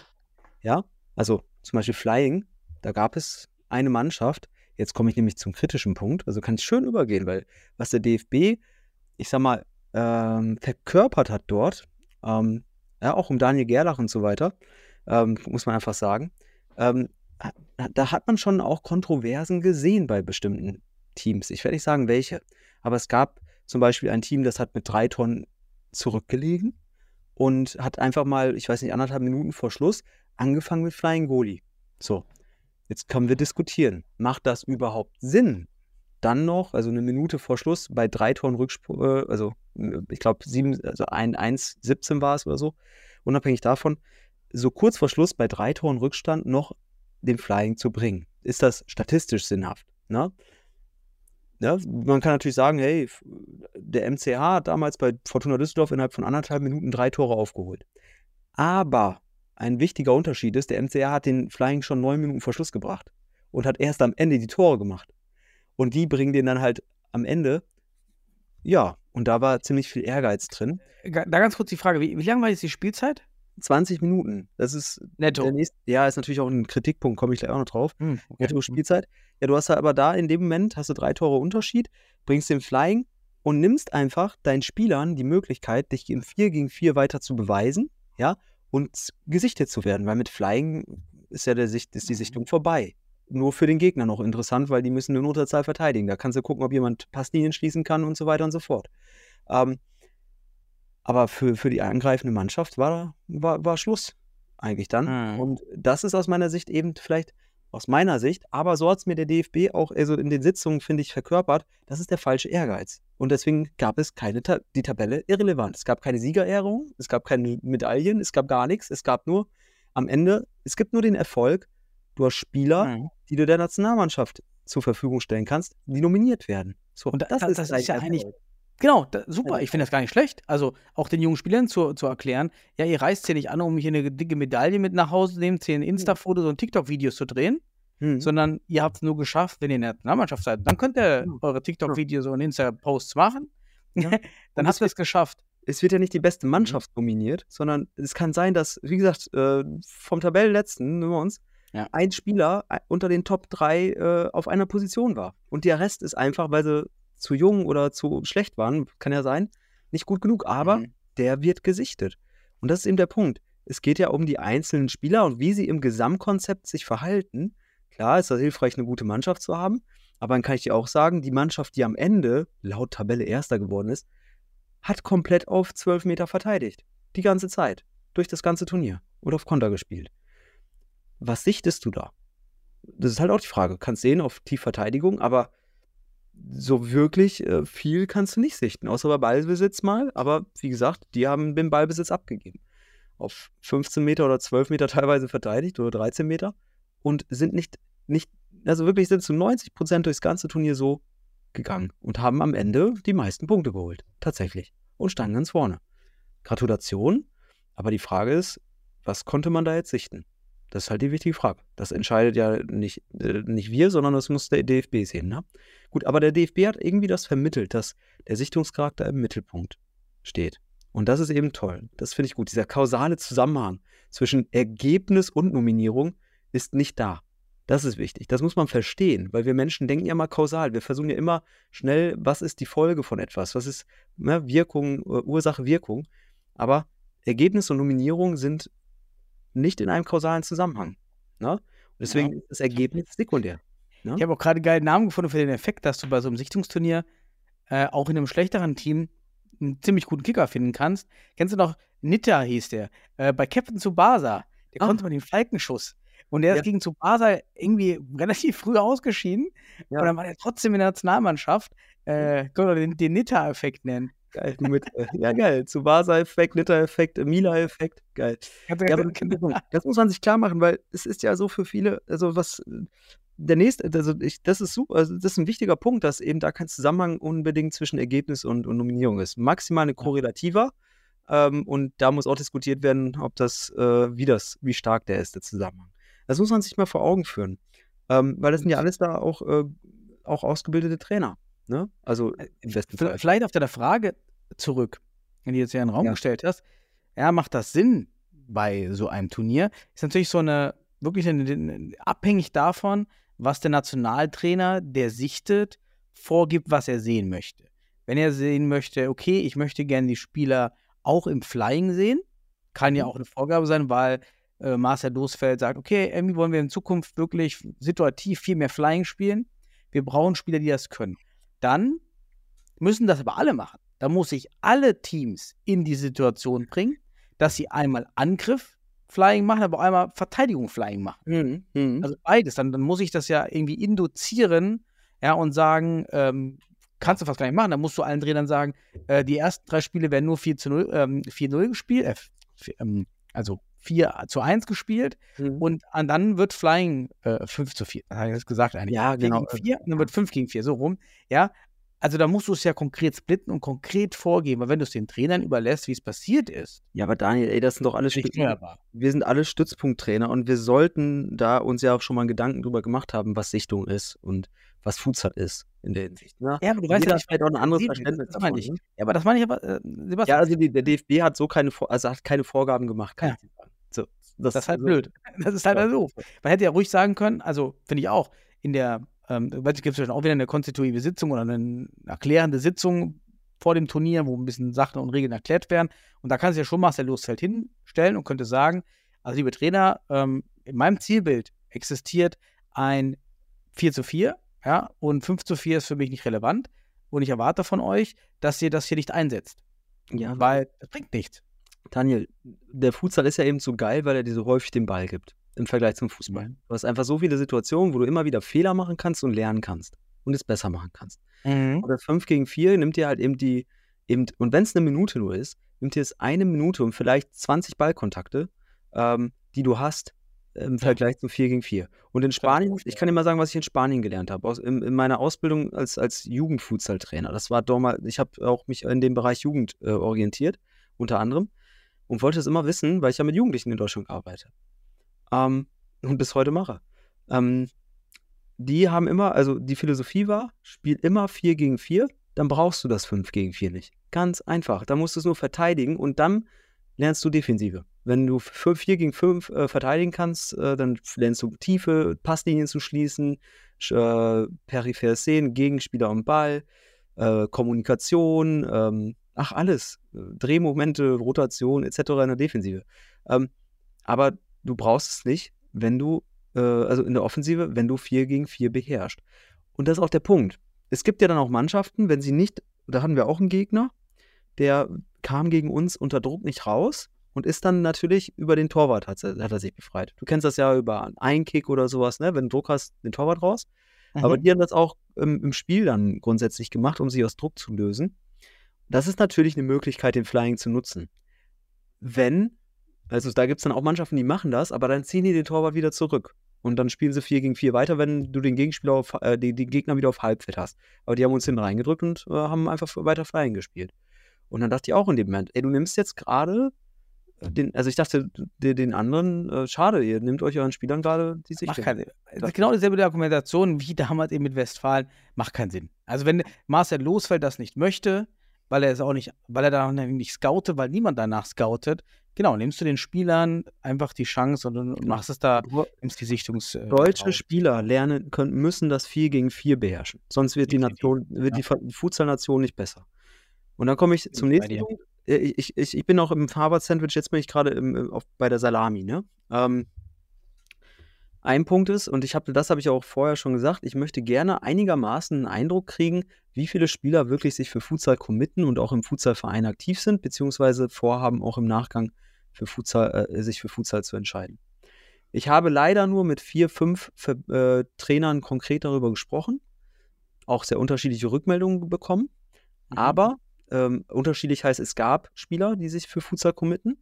ja, also zum Beispiel Flying, da gab es eine Mannschaft, jetzt komme ich nämlich zum kritischen Punkt, also kann ich schön übergehen, weil was der DFB, ich sag mal, ähm, verkörpert hat dort, ähm, ja, auch um Daniel Gerlach und so weiter, ähm, muss man einfach sagen, ähm, da hat man schon auch Kontroversen gesehen bei bestimmten Teams. Ich werde nicht sagen, welche, aber es gab zum Beispiel ein Team, das hat mit drei Tonnen zurückgelegen und hat einfach mal, ich weiß nicht, anderthalb Minuten vor Schluss angefangen mit Flying Goalie. So, jetzt können wir diskutieren. Macht das überhaupt Sinn? Dann noch, also eine Minute vor Schluss, bei drei Toren Rückspur, äh, also ich glaube, also 1-17 war es oder so, unabhängig davon, so kurz vor Schluss bei drei Toren Rückstand noch den Flying zu bringen. Ist das statistisch sinnhaft? Ne? Ja, man kann natürlich sagen, hey, der MCH hat damals bei Fortuna Düsseldorf innerhalb von anderthalb Minuten drei Tore aufgeholt. Aber ein wichtiger Unterschied ist, der MCR hat den Flying schon neun Minuten vor Schluss gebracht und hat erst am Ende die Tore gemacht. Und die bringen den dann halt am Ende, ja, und da war ziemlich viel Ehrgeiz drin. Da ganz kurz die Frage, wie, wie lang war jetzt die Spielzeit? 20 Minuten. Das ist netto. Nächste, ja, ist natürlich auch ein Kritikpunkt, komme ich gleich auch noch drauf. Hm, okay. Netto Spielzeit. Ja, du hast aber da in dem Moment hast du drei Tore Unterschied, bringst den Flying und nimmst einfach deinen Spielern die Möglichkeit, dich im 4 gegen 4 weiter zu beweisen, ja, und gesichtet zu werden, weil mit Flying ist ja der Sicht, ist die Sichtung vorbei. Nur für den Gegner noch interessant, weil die müssen eine Unterzahl verteidigen. Da kannst du gucken, ob jemand Passlinien schließen kann und so weiter und so fort. Ähm, aber für, für die angreifende Mannschaft war, war, war Schluss eigentlich dann. Mhm. Und das ist aus meiner Sicht eben vielleicht aus meiner Sicht, aber so hat es mir der DFB auch also in den Sitzungen, finde ich, verkörpert, das ist der falsche Ehrgeiz. Und deswegen gab es keine, Ta die Tabelle irrelevant. Es gab keine Siegerehrung, es gab keine Medaillen, es gab gar nichts. Es gab nur am Ende, es gibt nur den Erfolg, du hast Spieler, Mhm. die du der Nationalmannschaft zur Verfügung stellen kannst, die nominiert werden. So, Und da- das ist dein ja eigentlich- Erfolg. Genau, da, super. Ich finde das gar nicht schlecht. Also auch den jungen Spielern zu, zu erklären, ja, ihr reist hier nicht an, um hier eine dicke Medaille mit nach Hause zu nehmen, zehn Insta-Fotos und TikTok-Videos zu drehen, Hm. sondern ihr habt es nur geschafft, wenn ihr in der Nationalmannschaft seid. Dann könnt ihr Ja. eure TikTok-Videos und Insta-Posts machen. Ja. *laughs* Dann habt ihr es geschafft. es wird ja nicht die beste Mhm. Mannschaft nominiert, sondern es kann sein, dass, wie gesagt, äh, vom Tabellenletzten, nehmen wir uns, Ja. ein Spieler äh, unter den Top 3 äh, auf einer Position war. Und der Rest ist einfach, weil sie zu jung oder zu schlecht waren, kann ja sein, nicht gut genug. Aber Mhm. der wird gesichtet. Und das ist eben der Punkt. Es geht ja um die einzelnen Spieler und wie sie im Gesamtkonzept sich verhalten. Klar ist das hilfreich, eine gute Mannschaft zu haben, aber dann kann ich dir auch sagen, die Mannschaft, die am Ende laut Tabelle Erster geworden ist, hat komplett auf 12 Meter verteidigt. Die ganze Zeit. Durch das ganze Turnier. Oder auf Konter gespielt. Was sichtest du da? Das ist halt auch die Frage. Kannst sehen auf Tiefverteidigung, aber so wirklich äh, viel kannst du nicht sichten. Außer bei Ballbesitz mal. Aber wie gesagt, die haben den Ballbesitz abgegeben. Auf 15 Meter oder 12 Meter teilweise verteidigt oder 13 Meter. Und sind nicht, nicht also wirklich sind zu 90 Prozent durchs ganze Turnier so gegangen und haben am Ende die meisten Punkte geholt. Tatsächlich. Und standen ganz vorne. Gratulation. Aber die Frage ist, was konnte man da jetzt sichten? Das ist halt die wichtige Frage. Das entscheidet ja nicht, äh, nicht wir, sondern das muss der DFB sehen. Ne? Gut, aber der DFB hat irgendwie das vermittelt, dass der Sichtungscharakter im Mittelpunkt steht. Und das ist eben toll. Das finde ich gut. Dieser kausale Zusammenhang zwischen Ergebnis und Nominierung ist nicht da. Das ist wichtig. Das muss man verstehen, weil wir Menschen denken ja mal kausal. Wir versuchen ja immer schnell, was ist die Folge von etwas? Was ist ne, Wirkung, äh, Ursache, Wirkung? Aber Ergebnis und Nominierung sind nicht in einem kausalen Zusammenhang. Ne? Deswegen ist das Ergebnis sekundär. Ne? Ich habe auch gerade einen geilen Namen gefunden für den Effekt, dass du bei so einem Sichtungsturnier äh, auch in einem schlechteren Team einen ziemlich guten Kicker finden kannst. Kennst du noch, Nitta hieß der, äh, bei Captain Tsubasa, der Ah. konnte man den Falkenschuss. Und der Ja. ist gegen Tsubasa irgendwie relativ *laughs* früh ausgeschieden. Ja. Und dann war der trotzdem in der Nationalmannschaft. Äh, können wir den, den Nitta-Effekt nennen. Geil, mit, äh, ja, geil. Tsubasa-Effekt, Nitter-Effekt, Mila-Effekt, geil. Ja, aber das muss man sich klar machen, weil es ist ja so für viele, also was der nächste, also ich, das ist super, also das ist ein wichtiger Punkt, dass eben da kein Zusammenhang unbedingt zwischen Ergebnis und, und Nominierung ist. Maximal eine Korrelativa ähm, und da muss auch diskutiert werden, ob das, äh, wie das, wie stark der ist, der Zusammenhang. Das muss man sich mal vor Augen führen, ähm, weil das sind ja alles da auch, äh, auch ausgebildete Trainer, ne? Also im besten Fall. Vielleicht auf deine Frage zurück, die du jetzt ja in den Raum Ja. gestellt hast. Ja, macht das Sinn bei so einem Turnier? Ist natürlich so eine, wirklich eine, eine, abhängig davon, was der Nationaltrainer, der sichtet, vorgibt, was er sehen möchte. Wenn er sehen möchte, okay, ich möchte gerne die Spieler auch im Flying sehen, kann ja Mhm. auch eine Vorgabe sein, weil äh, Marcel Losfeld sagt, okay, irgendwie wollen wir in Zukunft wirklich situativ viel mehr Flying spielen. Wir brauchen Spieler, die das können. Dann müssen das aber alle machen. Da muss ich alle Teams in die Situation bringen, dass sie einmal Angriff Flying machen, aber einmal Verteidigung Flying machen. Mhm. Mhm. Also beides. Dann, dann muss ich das ja irgendwie induzieren, ja, und sagen, ähm, kannst du fast gar nicht machen. Dann musst du allen Trainern sagen, äh, die ersten drei Spiele werden nur 4 zu 0, ähm, 4-0 gespielt, äh, f- f- ähm, also 4 zu 1 gespielt Mhm. und an, dann wird Flying äh, 5 zu 4. Das habe ich jetzt gesagt eigentlich. Ja, 4 genau. Gegen 4, und dann wird 5 gegen 4, so rum. Ja, also da musst du es ja konkret splitten und konkret vorgeben, weil wenn du es den Trainern überlässt, wie es passiert ist, Ja, aber Daniel, ey, das sind doch alles nicht Stützen- hörbar. wir sind alle Stützpunkttrainer und wir sollten da uns ja auch schon mal einen Gedanken drüber gemacht haben, was Sichtung ist und was Futsal ist in der Hinsicht. Ne? Ja, aber du weißt ja vielleicht auch ein anderes sehen, Verständnis das davon. ich. ne? Ja, aber das meine ich aber, äh, Sebastian, Ja, also die, der DFB hat so keine, also hat keine Vorgaben gemacht, kann Ja. ich sagen. So, das ist halt also- blöd. *laughs* Das ist halt Ja. doof. Man hätte ja ruhig sagen können, also finde ich auch, in der, ähm, gibt es auch wieder eine konstitutive Sitzung oder eine erklärende Sitzung vor dem Turnier, wo ein bisschen Sachen und Regeln erklärt werden. Und da kann sich ja schon Marcel Losfeld hinstellen und könnte sagen, also liebe Trainer, ähm, in meinem Zielbild existiert ein 4 zu 4, ja, und 5 zu 4 ist für mich nicht relevant. Und ich erwarte von euch, dass ihr das hier nicht einsetzt. Ja, Weil das bringt nichts. Daniel, der Futsal ist ja eben so geil, weil er dir so häufig den Ball gibt im Vergleich zum Fußball. Mhm. Du hast einfach so viele Situationen, wo du immer wieder Fehler machen kannst und lernen kannst und es besser machen kannst. Und das 5 gegen 4 nimmt dir halt eben die, eben, und wenn es eine Minute nur ist, nimmt dir es eine Minute und vielleicht 20 Ballkontakte, ähm, die du hast im Vergleich zum 4 gegen 4. Und in Spanien, ich kann dir mal sagen, was ich in Spanien gelernt habe, aus, in, in meiner Ausbildung als, als Jugendfutsal-Trainer. Das war damals, ich habe auch mich in dem Bereich Jugend äh, orientiert, unter anderem, und wollte es immer wissen, weil ich ja mit Jugendlichen in Deutschland arbeite. Ähm, und bis heute mache. Ähm, die haben immer, also die Philosophie war, spiel immer 4 gegen 4, dann brauchst du das 5 gegen 4 nicht. Ganz einfach. Da musst du es nur verteidigen und dann lernst du Defensive. Wenn du 4 gegen 5 äh, verteidigen kannst, äh, dann lernst du tiefe Passlinien zu schließen, sch- äh, periphere Szenen, Gegenspieler und Ball, äh, Kommunikation, ähm, ach alles, Drehmomente, Rotation etc. in der Defensive. Ähm, aber du brauchst es nicht, wenn du, äh, also in der Offensive, wenn du 4 gegen 4 beherrschst. Und das ist auch der Punkt. Es gibt ja dann auch Mannschaften, wenn sie nicht, da hatten wir auch einen Gegner, der kam gegen uns unter Druck nicht raus und ist dann natürlich über den Torwart hat, hat er sich befreit. Du kennst das ja über einen Einkick oder sowas, ne? Wenn du Druck hast, den Torwart raus. Aber die haben das auch im, im Spiel dann grundsätzlich gemacht, um sich aus Druck zu lösen. Das ist natürlich eine Möglichkeit, den Flying zu nutzen. Wenn, also da gibt es dann auch Mannschaften, die machen das, aber dann ziehen die den Torwart wieder zurück. Und dann spielen sie 4 gegen 4 weiter, wenn du den Gegenspieler auf, äh, die, die Gegner wieder auf Halbfeld hast. Aber die haben uns hinten reingedrückt und äh, haben einfach weiter Flying gespielt. Und dann dachte ich auch in dem Moment, ey, du nimmst jetzt gerade den, also ich dachte, den, den anderen, äh, schade, ihr nehmt euch euren Spielern gerade die Sicht. Macht keinen Sinn. Das ist genau dieselbe Argumentation wie damals eben mit Westfalen. Macht keinen Sinn. Also wenn Marcel Losfeld das nicht möchte, weil er es auch nicht, weil er da nicht scoutet, weil niemand danach scoutet, genau, nimmst du den Spielern einfach die Chance und, und machst es da, nimmst die Sichtungs. äh, Deutsche. Spieler lernen können, müssen das 4 gegen 4 beherrschen. Sonst wird die. Nation, wird die Futsal-Nation nicht besser. Und dann komme ich zum nächsten. Punkt. äh, ich, ich, ich bin auch im Harvard-Sandwich, jetzt bin ich gerade auf- bei der Salami, ne? Ähm, ein Punkt ist, und ich habe, das habe ich auch vorher schon gesagt, ich möchte gerne einigermaßen einen Eindruck kriegen, wie viele Spieler wirklich sich für Futsal committen und auch im Futsalverein aktiv sind, beziehungsweise vorhaben, auch im Nachgang für Futsal, äh, sich für Futsal zu entscheiden. Ich habe leider nur mit vier, fünf äh, Trainern konkret darüber gesprochen, auch sehr unterschiedliche Rückmeldungen bekommen. Mhm. Aber ähm, unterschiedlich heißt, es gab Spieler, die sich für Futsal committen.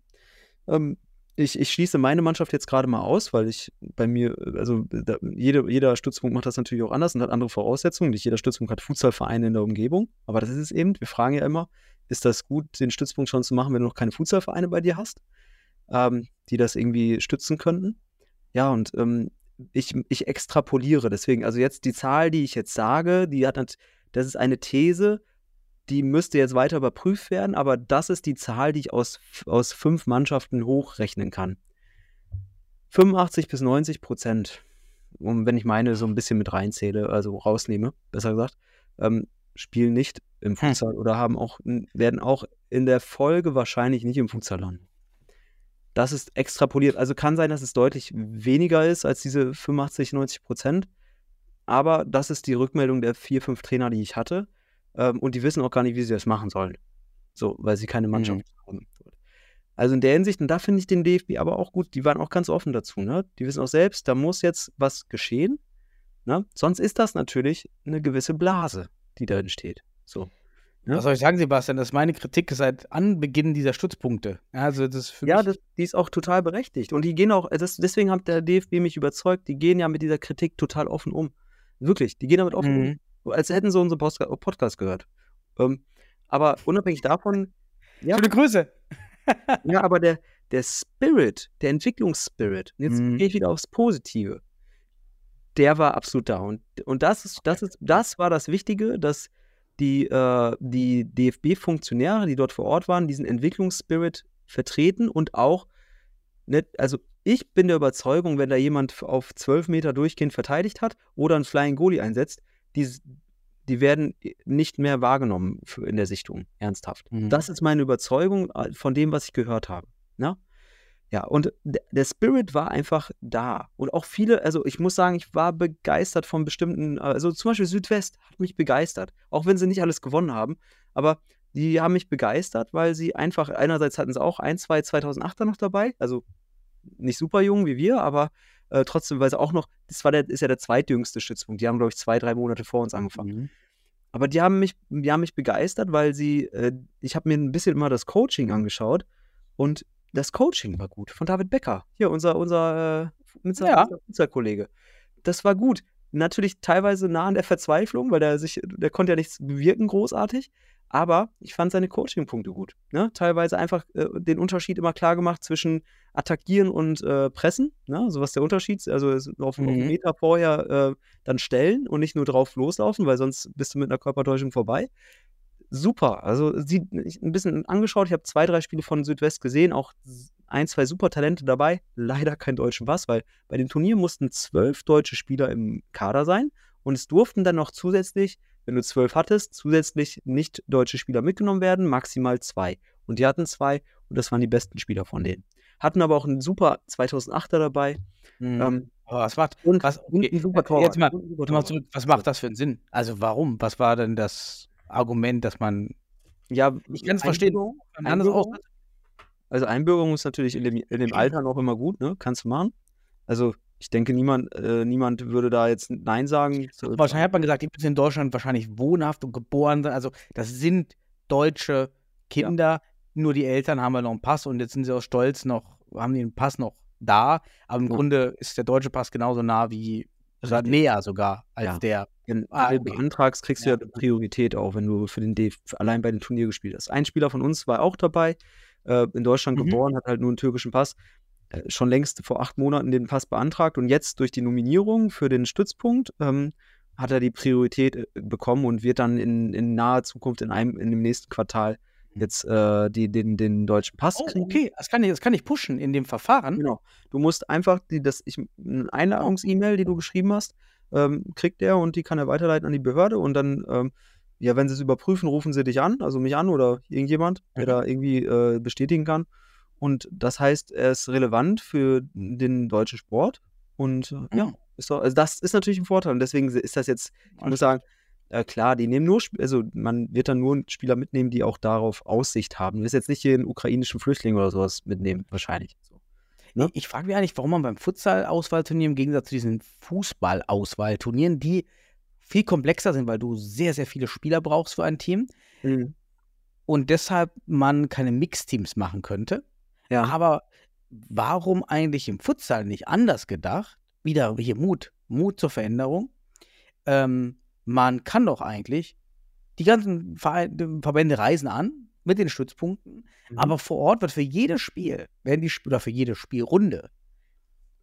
Ähm, ich, ich schließe meine Mannschaft jetzt gerade mal aus, weil ich bei mir, also da, jede, jeder Stützpunkt macht das natürlich auch anders und hat andere Voraussetzungen. Nicht jeder Stützpunkt hat Futsalvereine in der Umgebung, aber das ist es eben. Wir fragen ja immer, ist das gut, den Stützpunkt schon zu machen, wenn du noch keine Futsalvereine bei dir hast, ähm, die das irgendwie stützen könnten? Ja, und ähm, ich, ich extrapoliere deswegen. Also jetzt die Zahl, die ich jetzt sage, die hat, das ist eine These, die müsste jetzt weiter überprüft werden, aber das ist die Zahl, die ich aus, aus fünf Mannschaften hochrechnen kann. 85 bis 90 Prozent, und wenn ich meine so ein bisschen mit reinzähle, also rausnehme, besser gesagt, ähm, spielen nicht im Futsal oder haben auch, werden auch in der Folge wahrscheinlich nicht im Futsal landen. Das ist extrapoliert. Also kann sein, dass es deutlich weniger ist als diese 85, 90 Prozent. Aber das ist die Rückmeldung der vier, fünf Trainer, die ich hatte. Ähm, und die wissen auch gar nicht, wie sie das machen sollen. So, weil sie keine Mannschaft haben. Also in der Hinsicht, und da finde ich den DFB aber auch gut, die waren auch ganz offen dazu. Ne? Die wissen auch selbst, da muss jetzt was geschehen. Ne? Sonst ist das natürlich eine gewisse Blase, die da entsteht. So. Ja. Was soll ich sagen, Sebastian? Das ist meine Kritik seit Anbeginn dieser Stützpunkte. Also das ist für Ja, mich, das, die ist auch total berechtigt. Und die gehen auch, das, deswegen hat der DFB mich überzeugt, die gehen ja mit dieser Kritik total offen um. Wirklich, die gehen damit offen Mhm. um. Als hätten sie unseren Postka Podcast gehört. Ähm, aber unabhängig davon, ja, Schöne Grüße. *laughs* ja aber der, der Spirit, der Entwicklungsspirit, jetzt Mhm. gehe ich wieder aufs Positive, der war absolut da. Und, und das ist, das ist, das war das Wichtige, dass die, äh, die DFB-Funktionäre, die dort vor Ort waren, diesen Entwicklungsspirit vertreten und auch, ne, also ich bin der Überzeugung, wenn da jemand auf 12 Meter durchgehend verteidigt hat oder einen Flying Goalie einsetzt, die, die werden nicht mehr wahrgenommen in der Sichtung, ernsthaft. Mhm. Das ist meine Überzeugung äh, von dem, was ich gehört habe. Ne? Ja, und der Spirit war einfach da. Und auch viele, also ich muss sagen, ich war begeistert von bestimmten, also zum Beispiel Südwest hat mich begeistert. Auch wenn sie nicht alles gewonnen haben, aber die haben mich begeistert, weil sie einfach, einerseits hatten sie auch ein, zwei 2008er noch dabei, also nicht super jung wie wir, aber äh, trotzdem, weil sie auch noch, das war der, ist ja der zweitjüngste Stützpunkt. Die haben, glaube ich, zwei, drei Monate vor uns angefangen. Mhm. Aber die haben mich, die haben mich begeistert, weil sie, äh, ich habe mir ein bisschen immer das Coaching angeschaut und das Coaching war gut von David Becker. Hier, unser, unser, äh, unser, Ja. unser Fußballkollege. Das war gut. Natürlich teilweise nah an der Verzweiflung, weil der sich, der konnte ja nichts bewirken, großartig. Aber ich fand seine Coaching-Punkte gut. Ne? Teilweise einfach äh, den Unterschied immer klar gemacht zwischen Attackieren und äh, Pressen. Ne? So was der Unterschied ist. Also auf, auf einen Mhm. Meter vorher äh, dann stellen und nicht nur drauf loslaufen, weil sonst bist du mit einer Körpertäuschung vorbei. Super. Also sie ein bisschen angeschaut. Ich habe zwei, drei Spiele von Südwest gesehen, auch ein, zwei super Talente dabei. Leider kein deutschen Pass, weil bei dem Turnier mussten zwölf deutsche Spieler im Kader sein und es durften dann noch zusätzlich, wenn du zwölf hattest, zusätzlich nicht deutsche Spieler mitgenommen werden, maximal zwei. Und die hatten zwei und das waren die besten Spieler von denen. Hatten aber auch einen super 2008er dabei. Mhm. Ähm, Aber was macht, und, was, und okay, ein super Torwart. jetzt mal, Und ein super jetzt mal Torwart. zurück, was macht das für einen Sinn? Also warum? Was war denn das Argument, dass man, Ja, ich kann es verstehen, Einbürgerung- Also Einbürgerung ist natürlich in dem, in dem Alter noch immer gut, ne? Kannst du machen. Also ich denke, niemand, äh, niemand würde da jetzt Nein sagen. Wahrscheinlich hat man gesagt, die müssen in Deutschland wahrscheinlich wohnhaft und geboren sein. Also das sind deutsche Kinder, nur die Eltern haben ja noch einen Pass und jetzt sind sie auch stolz noch, haben den Pass noch da. Aber im Ja. Grunde ist der deutsche Pass genauso nah wie, Richtig. näher sogar als Ja. der. Wenn Ah, du okay. beantragst, kriegst Ja. du ja Priorität auch, wenn du für den DF allein bei dem Turnier gespielt hast. Ein Spieler von uns war auch dabei, äh, in Deutschland Mhm. geboren, hat halt nur einen türkischen Pass. Schon längst vor acht Monaten den Pass beantragt und jetzt durch die Nominierung für den Stützpunkt ähm, hat er die Priorität äh, bekommen und wird dann in, in naher Zukunft in einem in dem nächsten Quartal jetzt äh, die, den, den deutschen Pass Oh, kriegen. okay, das kann, ich, das kann ich pushen in dem Verfahren. Genau. Du musst einfach die, das, ich, eine Einladungs-E-Mail, die du geschrieben hast, ähm, kriegt er und die kann er weiterleiten an die Behörde und dann, ähm, ja, wenn sie es überprüfen, rufen sie dich an, also mich an oder irgendjemand, der Mhm. da irgendwie äh, bestätigen kann. Und das heißt, er ist relevant für den deutschen Sport. Und äh, ja, Mhm. ist doch, also das ist natürlich ein Vorteil. Und deswegen ist das jetzt, ich muss sagen, äh, klar, die nehmen nur, also man wird dann nur Spieler mitnehmen, die auch darauf Aussicht haben. Du wirst jetzt nicht hier einen ukrainischen Flüchtling oder sowas mitnehmen, wahrscheinlich. So. Ne? Ich frage mich eigentlich, warum man beim Futsal-Auswahlturnier im Gegensatz zu diesen Fußball-Auswahlturnieren, die viel komplexer sind, weil du sehr, sehr viele Spieler brauchst für ein Team und deshalb man keine Mixteams machen könnte. Ja. Aber warum eigentlich im Futsal nicht anders gedacht? Wieder hier Mut, Mut zur Veränderung. Ähm, man kann doch eigentlich, die ganzen Verbände reisen an mit den Stützpunkten, Mhm. aber vor Ort wird für jedes Spiel, werden die Sp- oder für jede Spielrunde,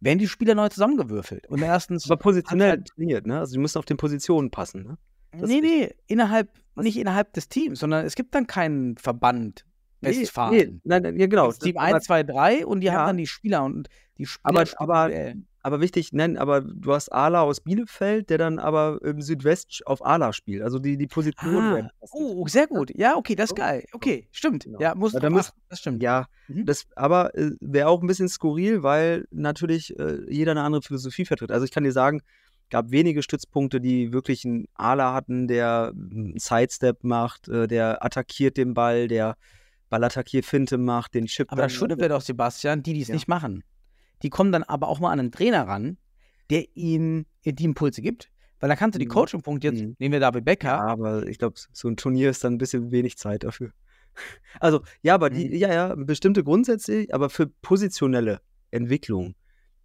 werden die Spieler neu zusammengewürfelt. Und erstens, Aber positionell halt- trainiert, ne? Also die müssen auf den Positionen passen, ne? das nee, nee, innerhalb, nicht innerhalb des Teams, sondern es gibt dann keinen Verband Westfalen. Nee, nein, nein, ja, genau. Team Das- 1, 2, 3 und die Ja. haben dann die Spieler und die Spieler Aber- aber-. Aber wichtig, nein, aber du hast Ala aus Bielefeld, der dann aber im Südwest auf Ala spielt. Also die, die Positionen Ah, oh, sehr gut. Ja, okay, das ist geil. Okay, stimmt. Genau. Ja, muss da muss- das stimmt. Ja, Mhm. das, aber äh, wäre auch ein bisschen skurril, weil natürlich äh, jeder eine andere Philosophie vertritt. Also ich kann dir sagen, gab wenige Stützpunkte, die wirklich einen Ala hatten, der einen Sidestep macht, äh, der attackiert den Ball, der Ballattackier-Finte macht, den Chip. Aber das Schöne wäre doch, Sebastian, die, die es Ja. nicht machen. Die kommen dann aber auch mal an einen Trainer ran, der ihnen die Impulse gibt. Weil dann kannst du die Mhm. Coaching-Punkte, jetzt Mhm. nehmen wir David Becker, Ja, aber ich glaube, so ein Turnier ist dann ein bisschen wenig Zeit dafür. *laughs* Also, ja, aber die, Mhm. ja, ja, bestimmte Grundsätze, aber für positionelle Entwicklung.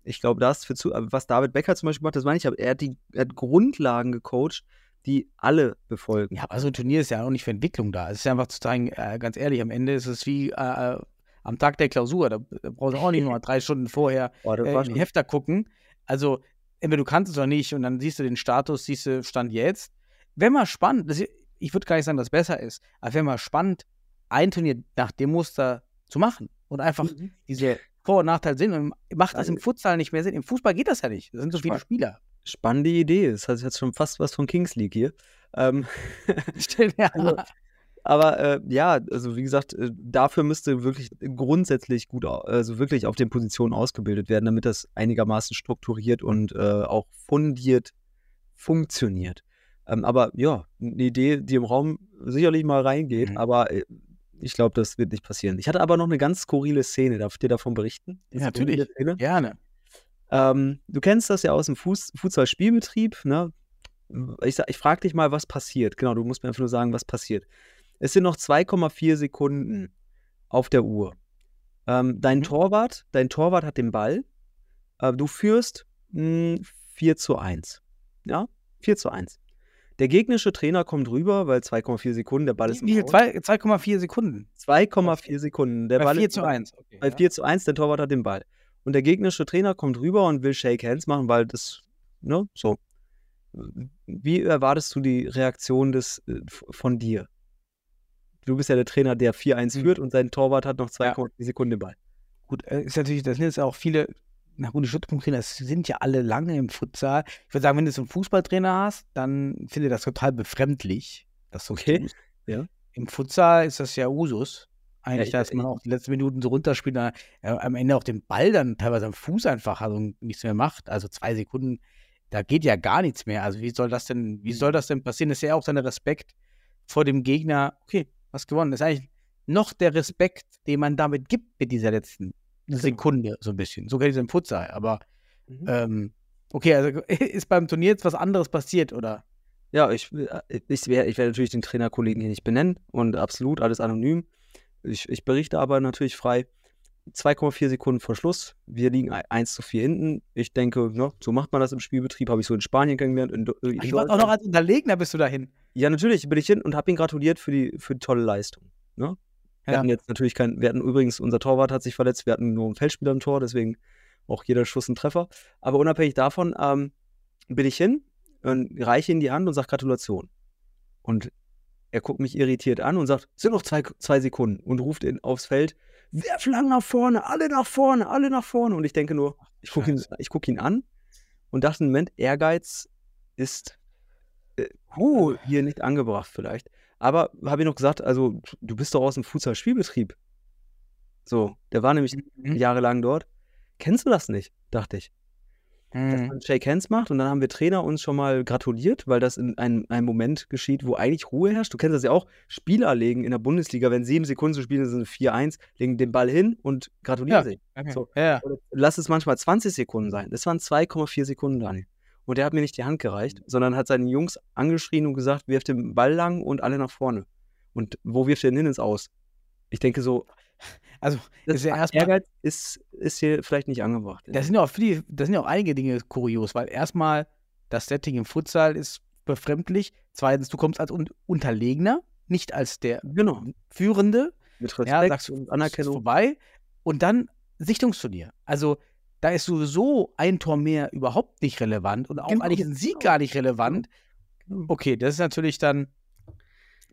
Ich glaube, das für zu, was David Becker zum Beispiel macht, das meine ich, aber er hat die er hat Grundlagen gecoacht, die alle befolgen. Ja, aber so ein Turnier ist ja auch nicht für Entwicklung da. Es ist ja einfach zu zeigen, äh, ganz ehrlich, am Ende ist es wie äh, äh, am Tag der Klausur. Da, da brauchst du auch nicht nur mal *laughs* drei Stunden vorher das äh, in die Hefter gucken. Also, entweder du kannst es oder nicht und dann siehst du den Status, siehst du Stand jetzt. Wäre mal spannend, das, ich würde gar nicht sagen, dass es besser ist, aber wäre mal spannend, ein Turnier nach dem Muster zu machen und einfach Mhm. diese Vor- und Nachteile sehen. Und macht das im Futsal nicht mehr Sinn. Im Fußball geht das ja nicht. Da sind so viele. Spieler. Spannende Idee. Das hat jetzt schon fast was von Kings League hier. Ähm, *laughs* ja. *laughs* Also, aber äh, ja, also wie gesagt, äh, dafür müsste wirklich grundsätzlich gut, also wirklich auf den Positionen ausgebildet werden, damit das einigermaßen strukturiert und äh, auch fundiert funktioniert. Ähm, aber ja, eine Idee, die im Raum sicherlich mal reingeht, Mhm. aber äh, ich glaube, das wird nicht passieren. Ich hatte aber noch eine ganz skurrile Szene. Darf ich dir davon berichten? Ja, natürlich. Gerne. Ähm, du kennst das ja aus dem Fuß Futsal-Spielbetrieb, ne? Ich, ich frage dich mal, was passiert. Genau, du musst mir einfach nur sagen, was passiert. Es sind noch 2,4 Sekunden auf der Uhr. Ähm, dein Mhm. Torwart, dein Torwart hat den Ball. Äh, du führst mh, 4 zu 1. Ja, 4 zu 1. Der gegnerische Trainer kommt rüber, weil 2,4 Sekunden, der Ball ist Wie viel? Aus. Zwei- 2,4 Sekunden. 2,4 Sekunden. Der Bei Ball 4 ist zu im Aus. 1. Okay, Bei ja. 4 zu 1, der Torwart hat den Ball. Und der gegnerische Trainer kommt rüber und will Shake Hands machen, weil das, ne, so. Wie erwartest du die Reaktion des, äh, von dir? Du bist ja der Trainer, der 4-1 Hm. führt und sein Torwart hat noch 2,4 Sekunden den Ball. Gut, äh, ist natürlich, das sind jetzt auch viele, na gut, die Stützpunkttrainer, das sind ja alle lange im Futsal. Ich würde sagen, wenn du so einen Fußballtrainer hast, dann finde ich das total befremdlich, dass du es Okay, tust. ja. Im Futsal ist das ja Usus. Eigentlich, dass ich- man auch die letzten Minuten so runterspielt, dann, ja, am Ende auch den Ball dann teilweise am Fuß einfach hat und nichts mehr macht. Also zwei Sekunden, da geht ja gar nichts mehr. Also wie soll das denn, wie soll das denn passieren? Das ist ja auch dann der Respekt vor dem Gegner. Okay, hast gewonnen. Das ist eigentlich noch der Respekt, den man damit gibt mit dieser letzten Sekunde, so ein bisschen. So geht es im Futsal. Aber Mhm. ähm, okay, also *laughs* ist beim Turnier jetzt was anderes passiert, oder? Ja, ich, äh, ich werde ich werd natürlich den Trainerkollegen hier nicht benennen und absolut alles anonym. Ich, ich berichte aber natürlich frei. 2,4 Sekunden vor Schluss. Wir liegen ei- 1 zu 4 hinten. Ich denke, ne, so macht man das im Spielbetrieb. Habe ich so in Spanien kennengelernt. In, in ich war auch noch als Unterlegener bist du dahin. Ja, natürlich bin ich hin und habe ihn gratuliert für die, für die tolle Leistung. Ne? Wir Ja. hatten jetzt natürlich kein, wir hatten übrigens, unser Torwart hat sich verletzt, wir hatten nur einen Feldspieler im Tor, deswegen auch jeder Schuss ein Treffer. Aber unabhängig davon ähm, bin ich hin und reiche ihm die Hand und sage Gratulation. Und er guckt mich irritiert an und sagt, es sind noch zwei, zwei Sekunden und ruft ihn aufs Feld, werf lang nach vorne, alle nach vorne, alle nach vorne. Und ich denke nur, ich gucke ihn, ich guck ihn an und dachte, Moment, Ehrgeiz ist Cool. hier nicht angebracht vielleicht. Aber habe ich noch gesagt, also du bist doch aus dem Fußballspielbetrieb. So, der war nämlich Mhm. jahrelang dort. Kennst du das nicht? Dachte ich. Dass Mhm. man Shake Hands macht und dann haben wir Trainer uns schon mal gratuliert, weil das in einem, einem Moment geschieht, wo eigentlich Ruhe herrscht. Du kennst das ja auch. Spieler legen in der Bundesliga, wenn sieben Sekunden zu spielen sind, 4-1, legen den Ball hin und gratulieren Ja. sich. Okay. So. Ja, lass es manchmal 20 Sekunden sein. Das waren 2,4 Sekunden, Daniel. Und der hat mir nicht die Hand gereicht, sondern hat seinen Jungs angeschrien und gesagt, wirft den Ball lang und alle nach vorne. Und wo wirft er denn hin ins Aus? Ich denke so, Also, das ist ja erstmal, Ehrgeiz ist, ist hier vielleicht nicht angebracht. das sind ja auch viele, das sind ja auch einige Dinge kurios, weil erstmal das Setting im Futsal ist befremdlich. Zweitens, du kommst als Un Unterlegener, nicht als der genau. Führende. Mit Ja, Respekt sagst du, und Anerkennung. vorbei. Und dann Sichtungsturnier. Also, da ist sowieso ein Tor mehr überhaupt nicht relevant und auch Genau, eigentlich ein Sieg genau. gar nicht relevant. Genau. Okay, das ist natürlich dann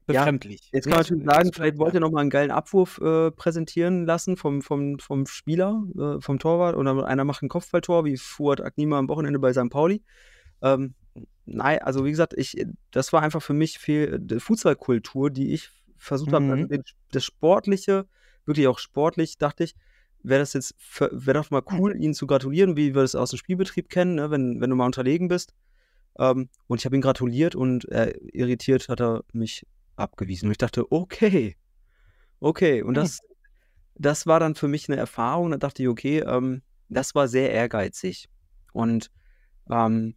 Ja, befremdlich. Jetzt kann man natürlich sagen, vielleicht wollte er nochmal einen geilen Abwurf äh, präsentieren lassen vom, vom, vom Spieler, äh, vom Torwart. Und dann einer macht ein Kopfballtor, wie Fuad Agnima am Wochenende bei St. Pauli. Ähm, nein, also wie gesagt, ich, das war einfach für mich viel Fußballkultur, die ich versucht habe, Mhm. also den, das Sportliche, wirklich auch sportlich, dachte ich, wäre das jetzt, wäre doch mal cool, ihn zu gratulieren, wie wir das aus dem Spielbetrieb kennen, ne, wenn, wenn du mal unterlegen bist. Ähm, und ich habe ihn gratuliert und äh, irritiert hat er mich abgewiesen. Und ich dachte, okay, okay. Und Hm. das, das war dann für mich eine Erfahrung. Da dachte ich, okay, ähm, das war sehr ehrgeizig. Und ähm,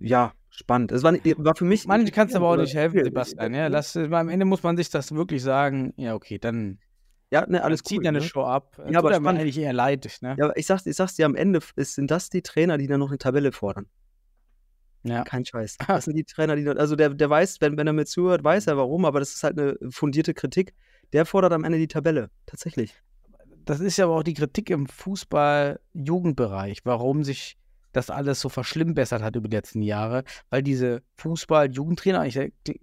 ja, spannend. Es war, war für mich. Manche kannst aber auch nicht helfen, Sebastian. Ja, lass, am Ende muss man sich das wirklich sagen. Ja, okay, dann Ja, ne, alles zieht cool. ja eine ne? Show ab. Ja, Tut aber spannend. eigentlich eher leid. Ne? Ja, aber ich sag's, ich sag's dir, am Ende ist, sind das die Trainer, die dann noch eine Tabelle fordern. Ja. Kein Scheiß. *laughs* Das sind die Trainer, die, also der, der weiß, wenn, wenn er mir zuhört, weiß er warum, aber das ist halt eine fundierte Kritik. Der fordert am Ende die Tabelle. Tatsächlich. Das ist ja aber auch die Kritik im Fußball-Jugendbereich, warum sich das alles so verschlimmbessert hat über die letzten Jahre, weil diese Fußball-Jugendtrainer, ich sag, die-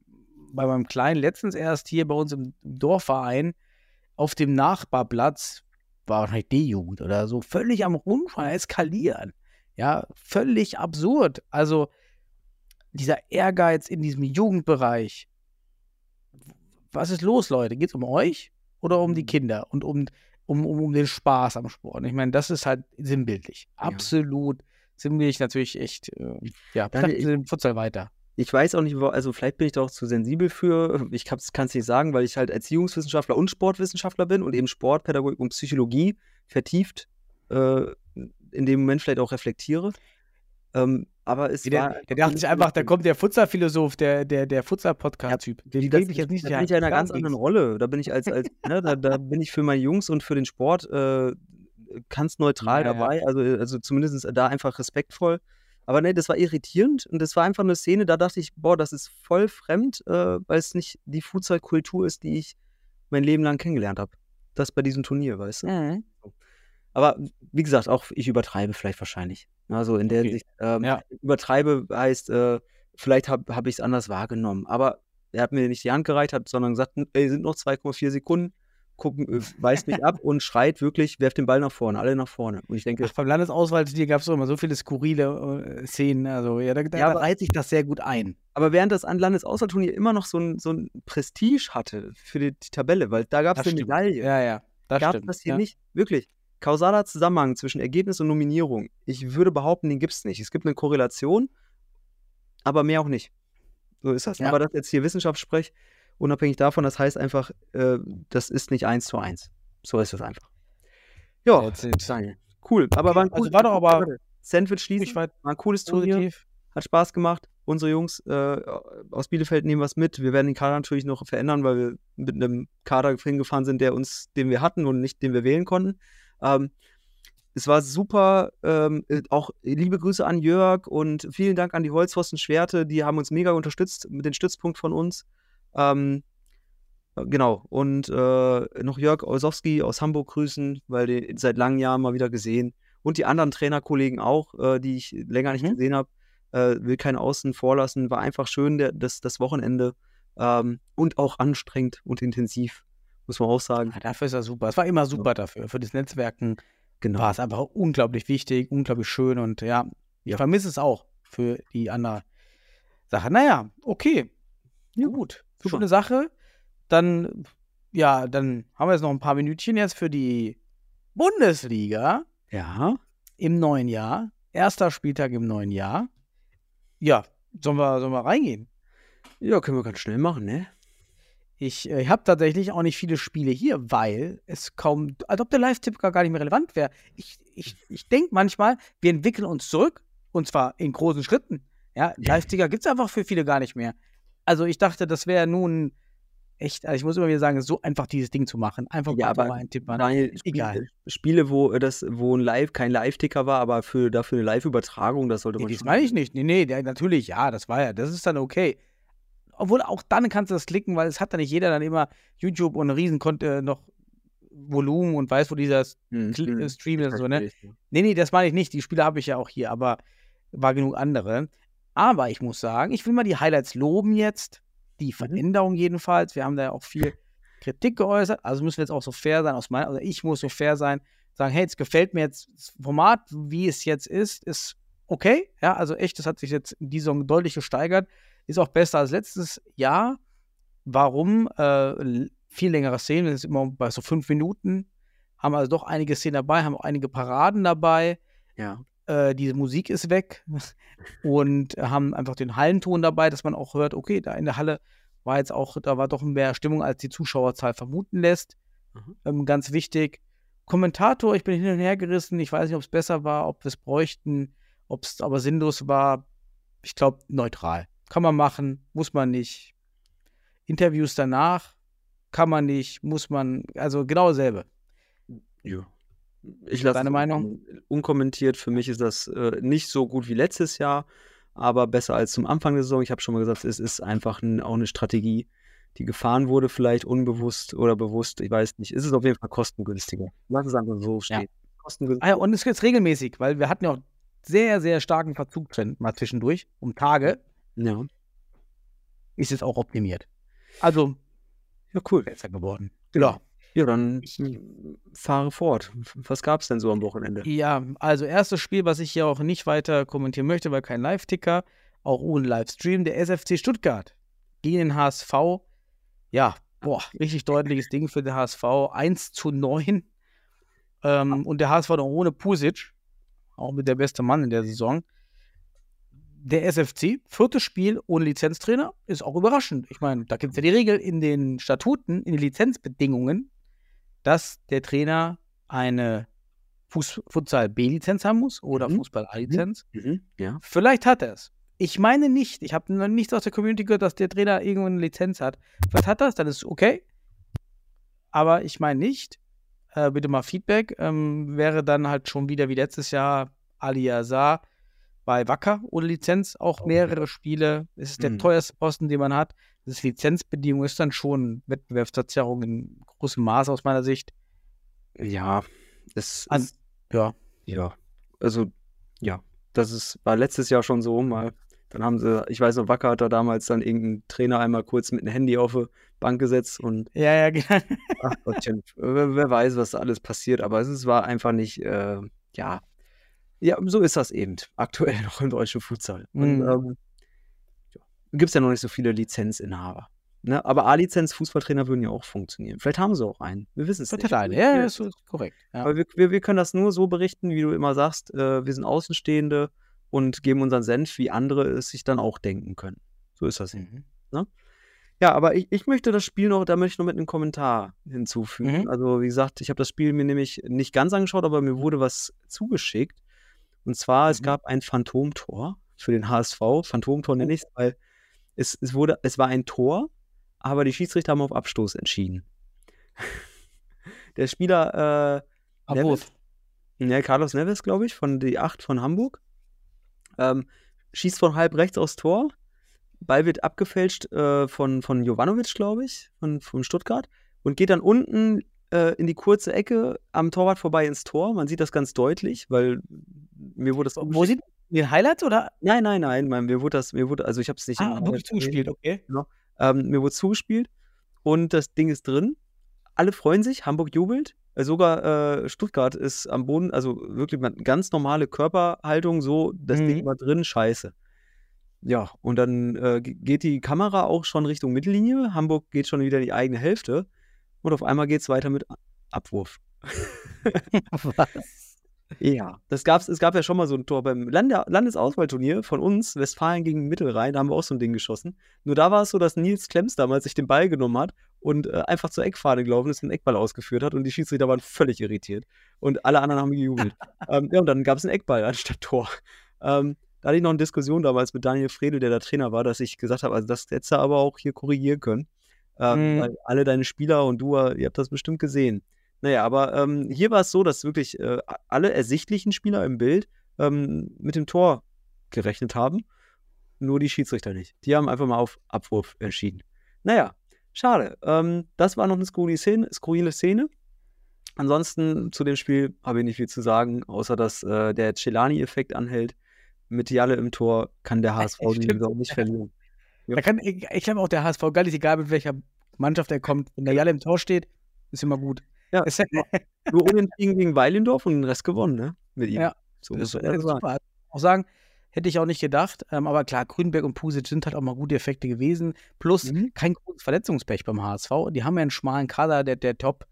bei meinem Kleinen letztens erst hier bei uns im Dorfverein auf dem Nachbarplatz war wahrscheinlich D-Jugend oder so, völlig am Rundfahren, eskalieren. Ja, völlig absurd. Also dieser Ehrgeiz in diesem Jugendbereich. Was ist los, Leute? Geht es um euch oder um die Kinder und um, um, um, um den Spaß am Sport? Ich meine, das ist halt sinnbildlich. Ja. Absolut sinnbildlich, natürlich echt, äh, ja, Daniel, bringt den Futsal weiter. Ich weiß auch nicht, also vielleicht bin ich da auch zu sensibel für. Ich kann es nicht sagen, weil ich halt Erziehungswissenschaftler und Sportwissenschaftler bin und eben Sportpädagogik und Psychologie vertieft äh, in dem Moment vielleicht auch reflektiere. Ähm, aber es Der, war. der dachte sich einfach, da kommt der Futsal-Philosoph, der, der, der Futsal-Podcast-Typ. Den Die- gebe ich jetzt nicht da bin ich in einer ganz anderen. Rolle. Da bin ich als, als *laughs* ne, da, da bin ich für meine Jungs und für den Sport äh, ganz neutral Ja, ja. dabei. Also, also zumindest da einfach respektvoll. Aber nee, das war irritierend und das war einfach eine Szene, da dachte ich, boah, das ist voll fremd, äh, weil es nicht die Futsal-Kultur ist, die ich mein Leben lang kennengelernt habe. Das bei diesem Turnier, weißt du? Mhm. Aber wie gesagt, auch ich übertreibe vielleicht wahrscheinlich. Also in der Okay. Hinsicht, ähm, Ja. übertreibe heißt, äh, vielleicht habe hab ich es anders wahrgenommen. Aber er hat mir nicht die Hand gereicht, hat, sondern gesagt, ey, sind noch 2,4 Sekunden, gucken, äh, weist mich ab und schreit wirklich, werft den Ball nach vorne, alle nach vorne. Und ich denke, Ach, beim Landesauswahlturnier gab es immer so viele skurrile äh, Szenen. Also, ja, da, da, Ja, da reiht sich das sehr gut ein. aber während das an Landesauswahlturnier immer noch so ein, so ein Prestige hatte für die, die Tabelle, weil da gab es eine stimmt. Medaille. Ja, ja. Das gab stimmt. das hier ja. nicht. Wirklich. Kausaler Zusammenhang zwischen Ergebnis und Nominierung. Ich würde behaupten, den gibt es nicht. Es gibt eine Korrelation, aber mehr auch nicht. So ist das. Ja. Aber das jetzt hier Wissenschaftssprech, unabhängig davon, das heißt einfach, äh, das ist nicht eins zu eins. So ist es einfach. Ja. Cool. Aber war ein also war doch aber Sandwich schließen. ich war War ein cooles Turnier. positiv. Hat Spaß gemacht. Unsere Jungs äh, aus Bielefeld nehmen was mit. Wir werden den Kader natürlich noch verändern, weil wir mit einem Kader hingefahren sind, der uns, den wir hatten und nicht den wir wählen konnten. Ähm, es war super. Ähm, äh, auch liebe Grüße an Jörg und vielen Dank an die Holzpfosten Schwerte. Die haben uns mega unterstützt mit dem Stützpunkt von uns. Ähm, äh, genau. Und äh, noch Jörg Olsowski aus Hamburg grüßen, weil den seit langen Jahren mal wieder gesehen. Und die anderen Trainerkollegen auch, äh, die ich länger nicht Mhm. gesehen habe. Äh, will keinen außen vorlassen. War einfach schön, der, das, das Wochenende. Ähm, und auch anstrengend und intensiv, muss man auch sagen. Ja, dafür ist er super. Es war immer super dafür. Für das Netzwerken Genau. war es einfach unglaublich wichtig, unglaublich schön und ja, ich Ja. vermisse es auch für die anderen Sache. Naja, okay. Ja, Gut. super. Schöne Sache. Dann, ja, dann haben wir jetzt noch ein paar Minütchen jetzt für die Bundesliga Ja. im neuen Jahr. Erster Spieltag im neuen Jahr. Ja, sollen wir, sollen wir reingehen? Ja, können wir ganz schnell machen, ne? Ich äh, habe tatsächlich auch nicht viele Spiele hier, weil es kaum, als ob der Live-Tipp gar nicht mehr relevant wäre. Ich, ich, ich denke manchmal, wir entwickeln uns zurück und zwar in großen Schritten. Ja, Live-Ticker gibt es einfach für viele gar nicht mehr. Also ich dachte, das wäre nun echt, also ich muss immer wieder sagen, so einfach dieses Ding zu machen. Einfach Ja, mal einen Tipp machen. Daniel, Egal. Spiele, Spiele, wo äh, das, wo ein Live, kein Live-Ticker war, aber für, dafür eine Live-Übertragung, das sollte Nee, man das schon- meine ich nicht. Nee, nee, natürlich, ja, das war ja, das ist dann okay. Obwohl auch dann kannst du das klicken, weil es hat dann nicht jeder dann immer YouTube und riesen konnte noch Volumen und weiß, wo dieser Hm, hm, äh, Stream ist so, ne? ja. Nee, nee, das meine ich nicht. Die Spiele habe ich ja auch hier, aber war genug andere. Aber ich muss sagen, ich will mal die Highlights loben jetzt. Die Veränderung jedenfalls. Wir haben da ja auch viel Kritik geäußert. Also müssen wir jetzt auch so fair sein aus meiner, also ich muss so fair sein, sagen, hey, jetzt gefällt mir jetzt das Format, wie es jetzt ist, ist okay. Ja, also echt, das hat sich jetzt in dieser Saison deutlich gesteigert. Ist auch besser als letztes Jahr. Warum? Äh, viel längere Szenen, das ist immer bei so fünf Minuten. Haben also doch einige Szenen dabei, haben auch einige Paraden dabei Ja. äh, diese Musik ist weg *laughs* und haben einfach den Hallenton dabei, dass man auch hört, okay, da in der Halle war jetzt auch, da war doch mehr Stimmung, als die Zuschauerzahl vermuten lässt. Mhm. Ähm, ganz wichtig. Kommentator, ich bin hin und her gerissen, ich weiß nicht, ob es besser war, ob wir es bräuchten, ob es aber sinnlos war. Ich glaube, neutral. Kann man machen, muss man nicht. Interviews danach kann man nicht, muss man, also genau dasselbe. Ja. Ich lasse Deine es Meinung? unkommentiert. Für mich ist das äh, nicht so gut wie letztes Jahr, aber besser als zum Anfang der Saison. Ich habe schon mal gesagt, es ist einfach ein, auch eine Strategie, die gefahren wurde, vielleicht unbewusst oder bewusst. Ich weiß nicht. Es ist auf jeden Fall kostengünstiger. Lass es einfach so Ja. stehen. Kostengünstig. Ah ja, und es ist jetzt regelmäßig, weil wir hatten ja auch sehr, sehr starken Verzugstrend mal zwischendurch, um Tage, Ja. ist jetzt auch optimiert. Also, Ja, cool. besser geworden. Ja. Ja, dann fahre fort. Was gab es denn so am Wochenende? Ja, also erstes Spiel, was ich hier auch nicht weiter kommentieren möchte, weil kein Live-Ticker, auch ohne Livestream, der SFC Stuttgart gegen den HSV. Ja, boah, richtig deutliches Ding für den HSV. 1 zu 9. Ähm, und der HSV noch ohne Pusic, auch mit der beste Mann in der Saison. Der SFC, viertes Spiel ohne Lizenztrainer, ist auch überraschend. Ich meine, da gibt es ja die Regel in den Statuten, in den Lizenzbedingungen, dass der Trainer eine Fuß Futsal B-Lizenz haben muss oder Mhm. Fußball A-Lizenz. Mhm. Ja. Vielleicht hat er es. Ich meine nicht. Ich habe noch nichts aus der Community gehört, dass der Trainer irgendwo eine Lizenz hat. Vielleicht hat er es, dann ist es okay. Aber ich meine nicht. Äh, bitte mal Feedback. Ähm, wäre dann halt schon wieder wie letztes Jahr Ali Azar bei Wacker ohne Lizenz. Auch mehrere Spiele. Es ist der Mhm. teuerste Posten, den man hat. Das ist Lizenzbedingung ist dann schon Wettbewerbsverzerrung in großem Maß aus meiner Sicht. Ja. Es An- ist, Ja. ja. Also, ja. Das ist, war letztes Jahr schon so mal. Dann haben sie, ich weiß noch, Wacker hat da damals dann irgendeinen Trainer einmal kurz mit einem Handy auf die Bank gesetzt und Ja, ja, genau. ach Gottchen, wer, wer weiß, was da alles passiert, aber es ist- war einfach nicht, äh, ja. Ja, so ist das eben *laughs* aktuell noch im deutschen Futsal. Und Mhm. ähm, ja, gibt es ja noch nicht so viele Lizenzinhaber. Ne? Aber A-Lizenz, Fußballtrainer würden ja auch funktionieren. Vielleicht haben sie auch einen. Wir wissen es nicht. hat eine. Ja, das ist korrekt. Ja. Aber wir, wir, wir können das nur so berichten, wie du immer sagst. Äh, wir sind Außenstehende und geben unseren Senf, wie andere es sich dann auch denken können. So ist das eben. Mhm. Ja, aber ich, ich möchte das Spiel noch, da möchte ich noch mit einem Kommentar hinzufügen. Mhm. Also, wie gesagt, ich habe das Spiel mir nämlich nicht ganz angeschaut, aber mir wurde was zugeschickt. Und zwar, es Mhm. gab ein Phantomtor für den HSV. Phantomtor nenne ich es, weil es, es wurde, es war ein Tor, aber die Schiedsrichter haben auf Abstoß entschieden. *laughs* Der Spieler, äh, Abwurf. ja, Carlos Neves, glaube ich, von die 8 von Hamburg. Ähm, schießt von halb rechts aufs Tor. Ball wird abgefälscht äh, von, von Jovanovic, glaube ich, von, von Stuttgart. Und geht dann unten äh, in die kurze Ecke am Torwart vorbei ins Tor. Man sieht das ganz deutlich, weil mir wurde das auch. Wo sieht den Highlights oder? Nein, nein, nein, mein, mir wurde das, mir wurde, also ich habe es nicht. Ah, wirklich zugespielt, okay. Ähm, mir wurde zugespielt und das Ding ist drin. Alle freuen sich, Hamburg jubelt. Äh, Sogar äh, Stuttgart ist am Boden, also wirklich ganz normale Körperhaltung, so, das Ding Mhm. war drin, scheiße. ja, und dann äh, ge- geht die Kamera auch schon Richtung Mittellinie. Hamburg geht schon wieder in die eigene Hälfte. Und auf einmal geht es weiter mit Abwurf. *laughs* Was? Ja, das gab's, es gab ja schon mal so ein Tor beim Lande Landesauswahlturnier von uns, Westfalen gegen Mittelrhein, da haben wir auch so ein Ding geschossen. Nur da war es so, dass Nils Klemms damals sich den Ball genommen hat und äh, einfach zur Eckfahne gelaufen ist, und den Eckball ausgeführt hat und die Schiedsrichter waren völlig irritiert. Und alle anderen haben gejubelt. *laughs* ähm, ja, und dann gab es einen Eckball anstatt Tor. Ähm, da hatte ich noch eine Diskussion damals mit Daniel Fredel, der da Trainer war, dass ich gesagt habe, also das hättest du aber auch hier korrigieren können. Ähm, Mhm. Weil alle deine Spieler und du, äh, ihr habt das bestimmt gesehen. Naja, aber ähm, hier war es so, dass wirklich äh, alle ersichtlichen Spieler im Bild ähm, mit dem Tor gerechnet haben. Nur die Schiedsrichter nicht. Die haben einfach mal auf Abwurf entschieden. Naja, schade. Ähm, das war noch eine skurrile Szene. Skurrile Szene. Ansonsten zu dem Spiel habe ich nicht viel zu sagen, außer dass äh, der Celani-Effekt anhält. Mit Jalle im Tor kann der HSV die. Saison nicht verlieren. Ja. Da kann, ich ich glaube auch der HSV, geil ist egal, mit welcher Mannschaft er kommt. Wenn der Jalle im Tor steht, ist immer gut. Ja, Ist, *laughs* Nur unentschieden gegen Weilendorf und den Rest gewonnen, ne? Mit ihm. Ja. So muss ist man sagen. Auch sagen, hätte ich auch nicht gedacht. Ähm, aber klar, Grünberg und Pusic sind halt auch mal gute Effekte gewesen. Plus Mhm. kein großes Verletzungspech beim HSV. Die haben ja einen schmalen Kader, der, der Top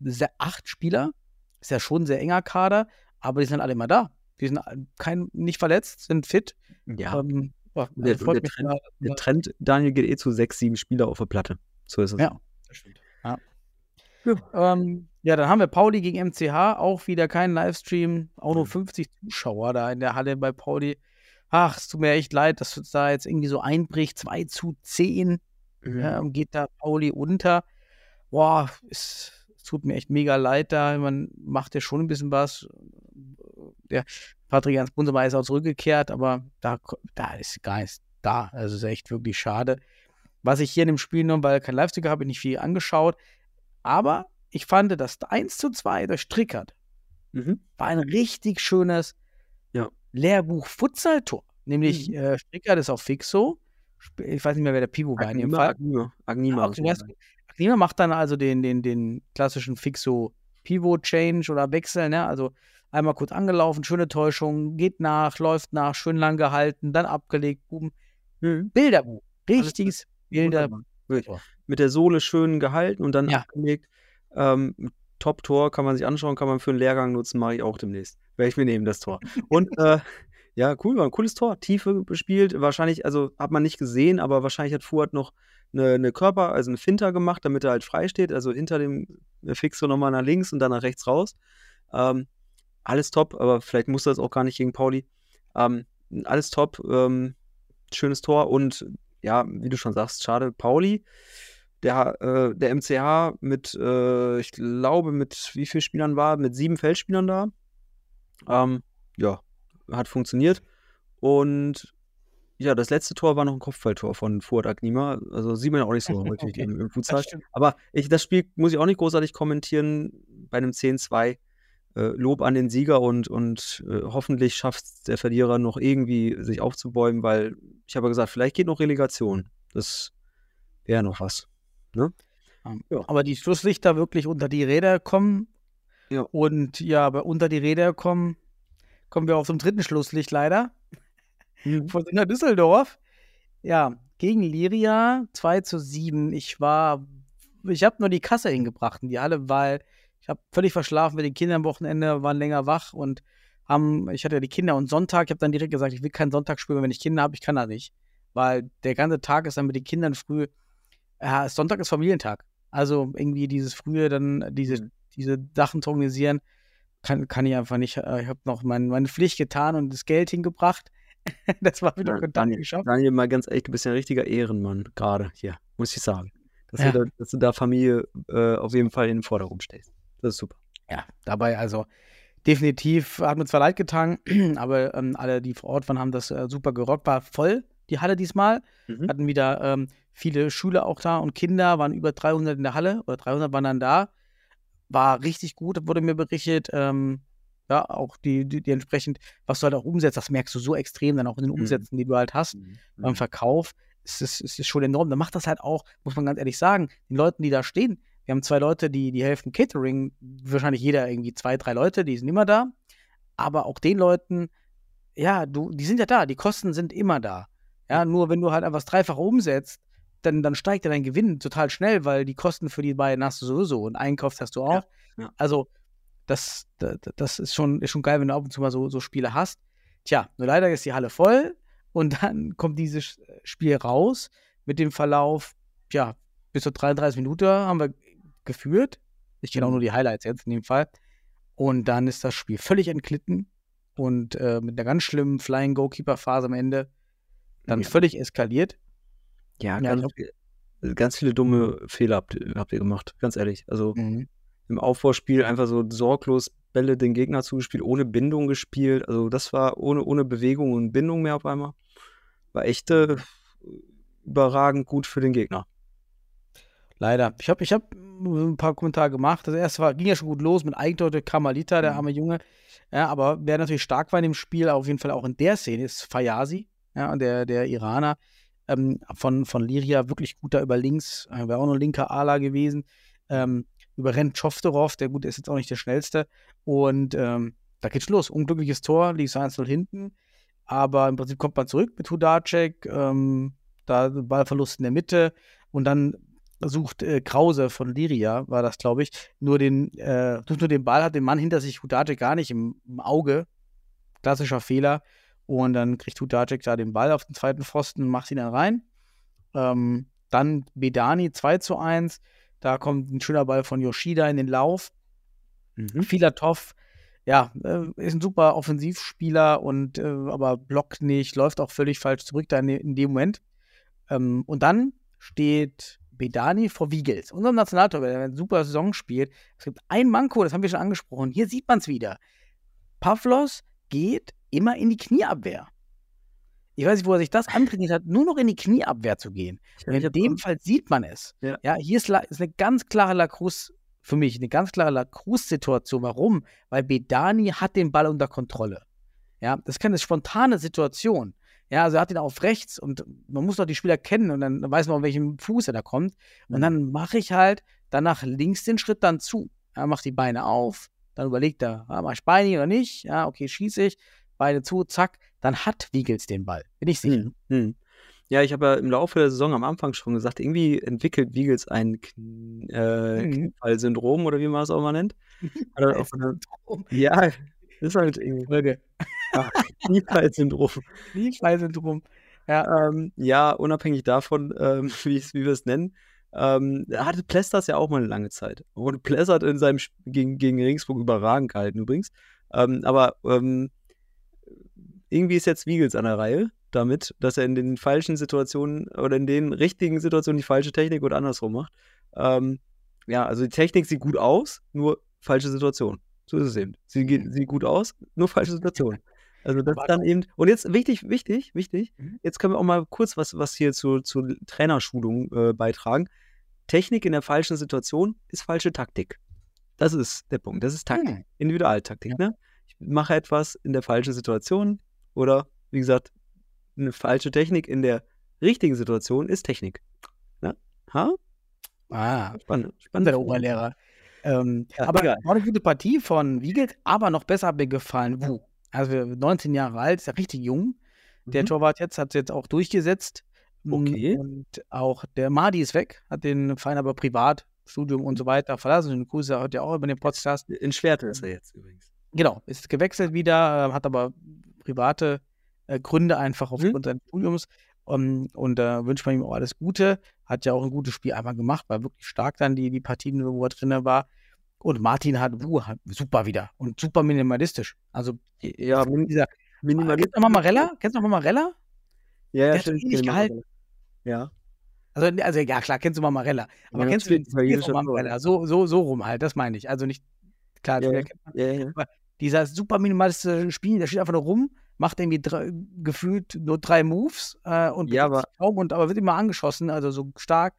se- acht Spieler. Ist ja schon ein sehr enger Kader, aber die sind alle immer da. Die sind all- kein, nicht verletzt, sind fit. Ja, Ähm, ja, Der- also der Trend- da- der Trend, Daniel, geht eh zu sechs, sieben Spieler auf der Platte. So ist es. Ja. Ja. Ähm, ja, dann haben wir Pauli gegen MCH, auch wieder kein Livestream, auch nur 50 Zuschauer da in der Halle bei Pauli. Ach, es tut mir echt leid, dass es da jetzt irgendwie so einbricht. 2 zu 10 Mhm. ja, geht da Pauli unter. Boah, es, es tut mir echt mega leid da. Man macht ja schon ein bisschen was. Der Patrick Bunsemer ist auch zurückgekehrt, aber da, da ist gar nichts da. Also ist echt wirklich schade. Was ich hier in dem Spiel nur, weil kein Live-Sticker habe, ich nicht viel angeschaut. Aber ich fand, das 1 zu 2 durch Strickert Mhm. war ein richtig schönes Ja. Lehrbuch-Futsal-Tor. Nämlich Mhm. äh, Strickert ist auf Fixo. Ich weiß nicht mehr, wer der Pivo war in dem Fall. Agnima, Agnima. Du weißt, Agnima macht dann also den, den, den klassischen Fixo Pivot Change oder Wechsel, ne? Also einmal kurz angelaufen, schöne Täuschung, geht nach, läuft nach, schön lang gehalten, dann abgelegt, boom. Mhm. Bilderbuch. Richtiges Bilder. Wunderbar. Wirklich. Tor. Mit der Sohle schön gehalten und dann Ja. abgelegt. Ähm, Top-Tor kann man sich anschauen, kann man für einen Lehrgang nutzen, mache ich auch demnächst. Werde ich mir nehmen, das Tor. Und *laughs* äh, ja, cool, war ein cooles Tor. Tiefe bespielt. Wahrscheinlich, also hat man nicht gesehen, aber wahrscheinlich hat Fuad noch eine, eine Körper, also eine Finter gemacht, damit er halt frei steht. Also hinter dem Fixo nochmal nach links und dann nach rechts raus. Ähm, alles top, aber vielleicht muss das auch gar nicht gegen Pauli. Ähm, alles top. Ähm, schönes Tor und ja, wie du schon sagst, schade. Pauli, der, äh, der MCH mit, äh, ich glaube, mit wie vielen Spielern war? Mit sieben Feldspielern da. Ähm, ja, hat funktioniert. Und ja, das letzte Tor war noch ein Kopfballtor von Fuad Agnima. Also sieht man ja auch nicht so *laughs* häufig im, im Futsal. Aber ich, das Spiel muss ich auch nicht großartig kommentieren. Bei einem 10-2 äh, Lob an den Sieger und, und äh, hoffentlich schafft der Verlierer noch irgendwie sich aufzubäumen, weil ich habe ja gesagt, vielleicht geht noch Relegation. Das wäre noch was. Ähm, Ja. Aber die Schlusslichter wirklich unter die Räder kommen. Ja. Und ja, aber unter die Räder kommen, kommen wir auf zum dritten Schlusslicht leider. von Singer Düsseldorf. Ja, gegen Liria 2 zu 7. Ich war, ich habe nur die Kasse hingebracht in die Halle, weil ich habe völlig verschlafen mit den Kindern am Wochenende, waren länger wach und haben, ich hatte ja die Kinder und Sonntag, ich habe dann direkt gesagt, ich will keinen Sonntag spielen, wenn ich Kinder habe, ich kann das nicht. Weil der ganze Tag ist dann mit den Kindern früh, ja, Sonntag ist Familientag. Also irgendwie dieses frühe, dann diese, Mhm. diese Sachen zu organisieren, kann, kann ich einfach nicht. Äh, Ich habe noch mein, meine Pflicht getan und das Geld hingebracht. *laughs* das war wieder Ja, Kontakt Daniel, geschafft. Daniel, mal ganz ehrlich, du bist ja ein richtiger Ehrenmann, gerade hier, muss ich sagen. Dass, Ja. du, da, dass du da Familie äh, auf jeden Fall in den Vordergrund stellst. Das ist super. Ja, dabei also definitiv hat mir zwar leid getan, *clears throat* aber ähm, alle, die vor Ort waren, haben das äh, super gerockt. War voll, die Halle diesmal. Mhm. Hatten wieder ähm, viele Schüler auch da und Kinder, waren über 300 in der Halle oder 300 waren dann da. War richtig gut, wurde mir berichtet. Ähm, ja, auch die, die, die entsprechend, was du halt auch umsetzt, das merkst du so extrem dann auch in den Mhm. Umsätzen, die du halt hast. Mhm. beim Verkauf ist es, ist es schon enorm. Dann macht das halt auch, muss man ganz ehrlich sagen, den Leuten, die da stehen. Wir haben zwei Leute, die, die helfen Catering, wahrscheinlich jeder irgendwie zwei, drei Leute, die sind immer da. Aber auch den Leuten, ja, du, die sind ja da, die Kosten sind immer da. Ja, nur wenn du halt einfach das Dreifache umsetzt, dann, dann steigt ja dein Gewinn total schnell, weil die Kosten für die beiden hast du sowieso und Einkauf hast du auch. ja. Also, das, das, das ist, schon, ist schon geil, wenn du ab und zu mal so, so Spiele hast. Tja, nur leider ist die Halle voll und dann *laughs* kommt dieses Spiel raus mit dem Verlauf, ja, bis zu 33 Minuten haben wir geführt. Ich kenne auch nur die Highlights jetzt in dem Fall. Und dann ist das Spiel völlig entglitten und äh, mit einer ganz schlimmen Flying Goalkeeper-Phase am Ende dann Ja. völlig eskaliert. Ja, ganz, viel- ganz viele dumme Fehler habt, ihr- habt ihr gemacht, ganz ehrlich. Also im Aufbauspiel einfach so sorglos Bälle den Gegner zugespielt, ohne Bindung gespielt. Also das war ohne, ohne Bewegung und Bindung mehr auf einmal. War echt äh, überragend gut für den Gegner. Leider. Ich habe ich hab ein paar Kommentare gemacht. Das erste war, ging ja schon gut los mit Eigentor durch Kamalita, der Mhm. arme Junge. Ja, aber wer natürlich stark war in dem Spiel, auf jeden Fall auch in der Szene, ist Fayazi, ja, der, der Iraner ähm, von, von Liria, wirklich gut da über links, äh, wäre auch noch ein linker Ala gewesen. Ähm, überrennt Schofterov, der gut ist jetzt auch nicht der schnellste. Und ähm, da geht's los. Unglückliches Tor, liegt 1-0 hinten. Aber im Prinzip kommt man zurück mit Hudacek, ähm, da Ballverlust in der Mitte und dann sucht äh, Krause von Liria, war das, glaube ich, nur den, äh, sucht nur den Ball, hat den Mann hinter sich, Hudacek gar nicht im, im Auge. Klassischer Fehler. Und dann kriegt Hudacek da den Ball auf den zweiten Pfosten und macht ihn dann rein. Ähm, dann Bedani 2 zu 1. Da kommt ein schöner Ball von Yoshida in den Lauf. Mhm. Filatov, ja, äh, ist ein super Offensivspieler und äh, aber blockt nicht, läuft auch völlig falsch zurück da in, in dem Moment. Ähm, und dann steht Bedani vor Wiegels, unserem Nationaltorwart, der eine super Saison spielt. Es gibt ein Manko, das haben wir schon angesprochen. Hier sieht man es wieder. Pavlos geht immer in die Knieabwehr. Ich weiß nicht, wo er sich das antrainiert hat, nur noch in die Knieabwehr zu gehen. Und in dem Fall sieht man es. Ja. hier ist, ist eine ganz klare Lacrosse, für mich eine ganz klare Lacrosse-Situation. Warum? Weil Bedani hat den Ball unter Kontrolle. Ja, das ist keine spontane Situation. Ja, also er hat ihn auf rechts und man muss doch die Spieler kennen und dann weiß man, auf welchem Fuß er da kommt. Und dann mache ich halt danach links den Schritt dann zu. Ja, macht die Beine auf, dann überlegt er, ah, mach ich Beine oder nicht? Ja, okay, schieße ich, Beine zu, zack, dann hat Wiegels den Ball. Bin ich sicher. Hm, hm. Ja, ich habe ja im Laufe der Saison am Anfang schon gesagt, irgendwie entwickelt Wiegels ein Kn äh, Mhm. Oder wie man es auch mal nennt. *laughs* Er ja, das ist halt irgendwie Kniefall-Syndrom. *laughs* Knieschweißsyndrom. Ja, Ähm, ja, unabhängig davon, ähm, *laughs* wie, wir es nennen, ähm, hatte Plesters ja auch mal eine lange Zeit. Und Plester hat in seinem Sp gegen, gegen Regensburg überragend gehalten übrigens. Ähm, aber ähm, irgendwie ist jetzt Wiegels an der Reihe damit, dass er in den falschen Situationen oder in den richtigen Situationen die falsche Technik oder andersrum macht. Ähm, ja, also die Technik sieht gut aus, nur falsche Situation. So ist es eben. Sie geht, sieht gut aus, nur falsche Situation. *laughs* Also das dann eben. Und jetzt wichtig, wichtig, wichtig. Mhm. Jetzt können wir auch mal kurz was, was hier zur zu Trainerschulung äh, beitragen. Technik in der falschen Situation ist falsche Taktik. Das ist der Punkt. Das ist Taktik. Hm. Individualtaktik. Ne? Ich mache etwas in der falschen Situation oder, wie gesagt, eine falsche Technik in der richtigen Situation ist Technik. Ne? Ha? Ah, Spannend. der Spannend. Oberlehrer. Ähm, Ja, aber egal. war eine gute Partie von Wiegelt, aber noch besser hat mir gefallen Wu. Also 19 Jahre alt, ist ja richtig jung. Der Mhm. Torwart jetzt hat es jetzt auch durchgesetzt. Mm, Okay. Und auch der Madi ist weg, hat den Verein aber privat, Studium und so weiter verlassen. Und Grüße hat ja auch über den Podcast. In Schwerte ist er jetzt übrigens. Genau, ist gewechselt wieder, äh, hat aber private äh, Gründe einfach aufgrund seines Studiums. Um, und da wünscht man ihm auch alles Gute. Hat ja auch ein gutes Spiel einmal gemacht, war wirklich stark dann die, die Partien, wo er drin war. Und Martin hat, uh, hat super wieder und super minimalistisch. Also Ja, min dieser minimal. Kennst du noch Marella? Kennst du noch Marella? Ja, ja, der hat stimmt, ich gehalten. Ja. Also, also ja, klar, kennst du mal Marella. Aber Ja, kennst du den Marella? So, so, so rum halt, das meine ich. Also nicht, klar, Ja, der ja. kennt man. Ja, ja. dieser super minimalistische Spiel, der steht einfach nur rum, macht irgendwie drei, gefühlt nur drei Moves äh, und Ja, sich kaum und aber wird immer angeschossen, also so stark.